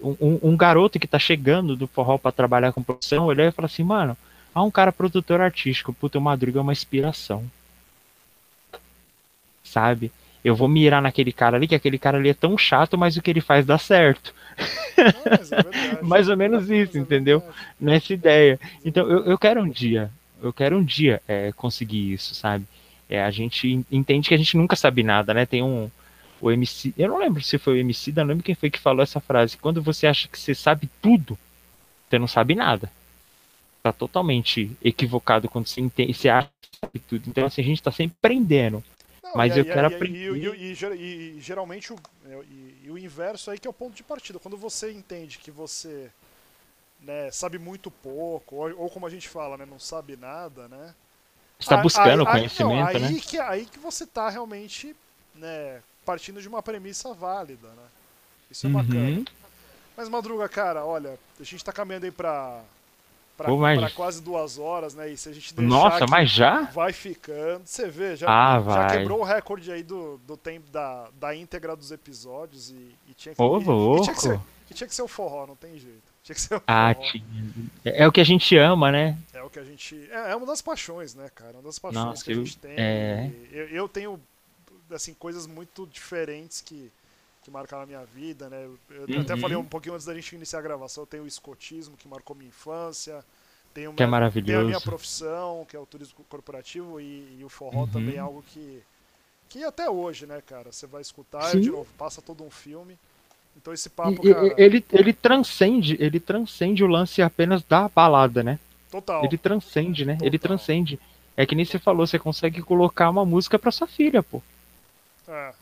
um, um garoto que tá chegando do forró para trabalhar com produção, ele vai falar assim, mano, há um cara produtor artístico, puta, o Madruga é uma inspiração. Sabe? Eu vou mirar naquele cara ali, que aquele cara ali é tão chato, mas o que ele faz dá certo. [laughs] é Mais ou menos isso, entendeu? Nessa ideia. Então, eu, eu quero um dia, eu quero um dia é, conseguir isso, sabe? É, a gente entende que a gente nunca sabe nada, né? Tem um. O MC. Eu não lembro se foi o MC, não lembro quem foi que falou essa frase. Quando você acha que você sabe tudo, você não sabe nada. Tá totalmente equivocado quando você entende, você acha que sabe tudo. Então, assim, a gente tá sempre aprendendo. Mas e, eu quero e, aprender. E, e, geralmente o, e, o inverso aí que é o ponto de partida. Quando você entende que você né, sabe muito pouco, ou, ou, como a gente fala, né, não sabe nada, né? Está buscando aí, conhecimento, aí, né? Aí que, aí que você está realmente né, partindo de uma premissa válida, né? Isso é uhum. bacana. Mas Madruga, cara, olha, a gente está caminhando aí para para mas... quase duas horas, né? E se a gente deixar Nossa, mas já? Vai ficando. Você vê, já, ah, já quebrou o recorde aí do, do tempo da, da íntegra dos episódios e, e tinha que, Ô, e, louco. E tinha, que ser, tinha que ser o forró, não tem jeito. Tinha que ser o ah, forró. Tinha. É o que a gente ama, né? É o que a gente. É, é uma das paixões, né, cara? Uma das paixões Nossa, que a gente tem. É... Eu, eu tenho, assim, coisas muito diferentes que que marcaram a minha vida, né? Eu uhum. até falei um pouquinho antes da gente iniciar a gravação, eu tenho o escotismo que marcou minha infância, tenho, que é maravilhoso. A minha profissão, que é o turismo corporativo, e, e o forró uhum. também é algo que, que até hoje, né, cara, você vai escutar, de novo, passa todo um filme. Então esse papo, e, cara... Ele, ele transcende, ele transcende o lance apenas da balada, né? Total. Ele transcende, né? Total. Ele transcende. É que nem você falou, você consegue colocar uma música pra sua filha, pô. É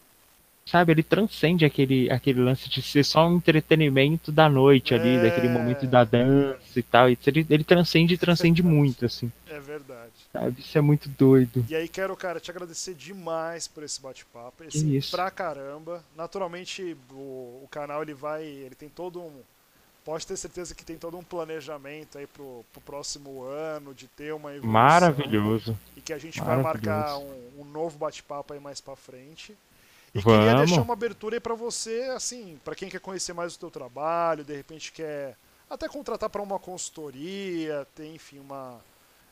sabe, ele transcende aquele, aquele lance de ser só um entretenimento da noite ali, é... daquele momento da dança e tal. Ele, ele transcende e transcende é muito, assim. É verdade. Sabe, isso é muito doido. E aí quero, cara, te agradecer demais por esse bate-papo. Esse isso. pra caramba. Naturalmente, o, o canal ele vai. Ele tem todo um. Pode ter certeza que tem todo um planejamento aí pro, pro próximo ano, de ter uma evolução. Maravilhoso. E que a gente vai marcar um, um novo bate-papo aí mais pra frente. E Vamos. queria deixar uma abertura aí para você, assim, para quem quer conhecer mais o teu trabalho, de repente quer até contratar para uma consultoria, tem, enfim, uma,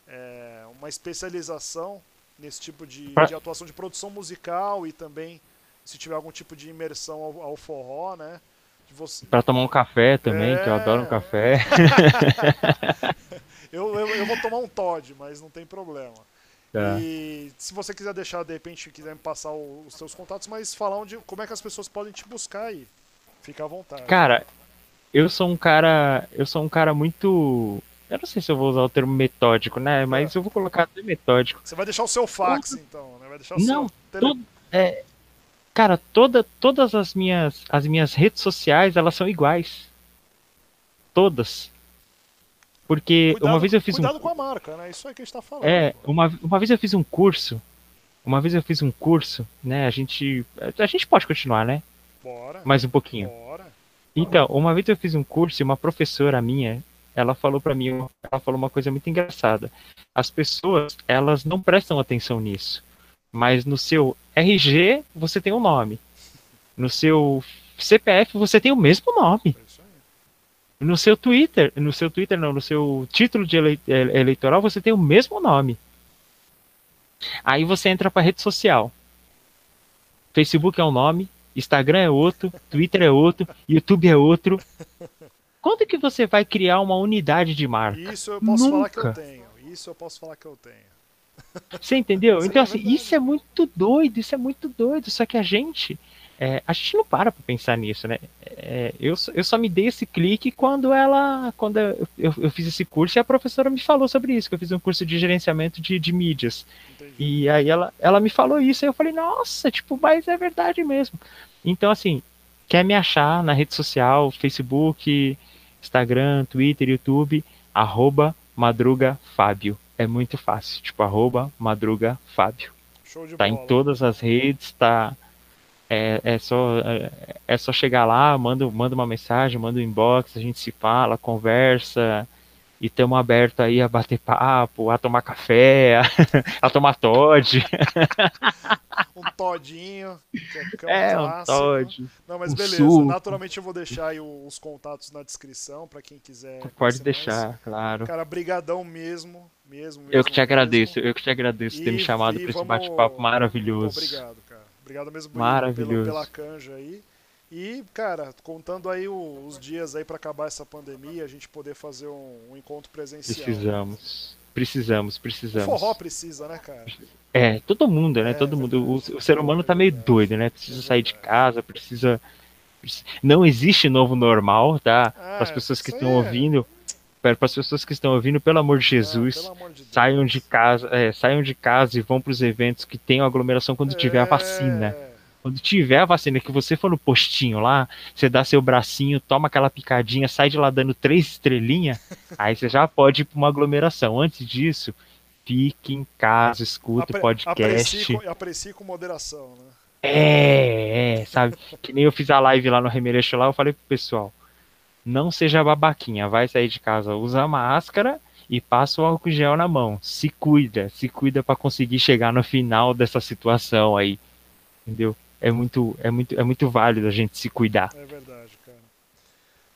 é, uma especialização nesse tipo de, pra... de, atuação de produção musical e também se tiver algum tipo de imersão ao, ao forró, né? Você... Para tomar um café também, é... que eu adoro um café. [laughs] eu, eu, eu vou tomar um Todd, mas não tem problema. Tá. E se você quiser deixar, de repente, quiser me passar os seus contatos, mas falar onde, como é que as pessoas podem te buscar aí. Fica à vontade. Cara, eu sou um cara. Eu sou um cara muito. Eu não sei se eu vou usar o termo metódico, né? Mas é. eu vou colocar até metódico. Você vai deixar o seu fax, então, né? Vai deixar o não, seu. Todo, é, cara, toda, todas as minhas, as minhas redes sociais, elas são iguais. Todas. Porque cuidado, uma vez eu fiz cuidado um. com a marca, né? Isso é que a gente tá falando. É, uma, uma vez eu fiz um curso. Uma vez eu fiz um curso, né? A gente. A gente pode continuar, né? Bora. Mais um pouquinho. Bora. Então, uma vez eu fiz um curso e uma professora minha, ela falou para mim, ela falou uma coisa muito engraçada. As pessoas, elas não prestam atenção nisso. Mas no seu RG você tem um nome. No seu CPF você tem o mesmo nome. É No seu Twitter, no seu Twitter não, no seu título de ele, é, eleitoral você tem o mesmo nome. Aí você entra para rede social. Facebook é um nome, Instagram é outro, Twitter é outro, YouTube é outro. Quando que você vai criar uma unidade de marca? Isso eu posso Nunca. falar que eu tenho. Isso eu posso falar que eu tenho. Você entendeu? então, assim, isso é muito doido, isso é muito doido. Só que a gente, é, a gente não para pra pensar nisso, né? É, eu, eu só me dei esse clique quando ela, quando eu, eu, eu, fiz esse curso e a professora me falou sobre isso, que eu fiz um curso de gerenciamento de, de mídias. Entendi. E aí ela, ela me falou isso, e eu falei, nossa, tipo, mas é verdade mesmo. Então, assim, quer me achar na rede social, Facebook, Instagram, Twitter, YouTube, arroba Madruga Fábio. É muito fácil, tipo, arroba Madruga Fábio. tá bola. em todas as redes, tá. É, é, só, é, é só chegar lá, manda, manda uma mensagem, manda um inbox, a gente se fala, conversa e estamos abertos aí a bater papo, a tomar café, a, [laughs] a tomar Todd. [laughs] um todinho. É, é um Todd. Não, mas um beleza. Suco. Naturalmente eu vou deixar aí os contatos na descrição para quem quiser. Pode deixar, mais. claro. Cara, brigadão mesmo, mesmo, mesmo. Eu que te agradeço, mesmo. eu que te agradeço por ter me chamado para esse bate-papo maravilhoso. Muito obrigado, cara. Obrigado mesmo Maravilhoso. pela, canja aí. E, cara, contando aí os dias aí para acabar essa pandemia, a gente poder fazer um, um encontro presencial. Precisamos. Precisamos, precisamos. O forró precisa, né, cara? É, todo mundo, né? É, todo mundo. O, o, ser humano tá meio doido, né? Precisa sair de casa, precisa. Não existe novo normal, tá? É, para as pessoas que estão é... Para as pessoas que estão ouvindo, pelo amor de é, Jesus, amor de saiam de casa, é, saiam de casa e vão para os eventos que tenham aglomeração quando tiver a vacina. Quando tiver a vacina, que você for no postinho lá, você dá seu bracinho, toma aquela picadinha, sai de lá dando três estrelinhas, [laughs] aí você já pode ir para uma aglomeração. Antes disso, fique em casa, escuta Apre podcast. Aprecie com, aprecie com moderação, né? É, é, sabe? que nem eu fiz a live lá no Remereixo lá, eu falei pro pessoal, não seja babaquinha, vai sair de casa, usa máscara e passa o álcool gel na mão. Se cuida, se cuida para conseguir chegar no final dessa situação aí. Entendeu? é muito, é muito, é muito válido a gente se cuidar. É verdade, cara.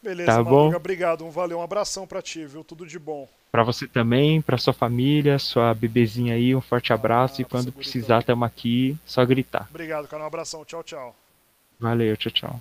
Beleza, tá bom? obrigado, um valeu, um abração para ti, viu? Tudo de bom. Para você também, para sua família, sua bebezinha aí, um forte abraço ah, e quando precisar, estamos aqui, só gritar. Obrigado, cara, um abração, tchau, tchau. Valeu, tchau, tchau.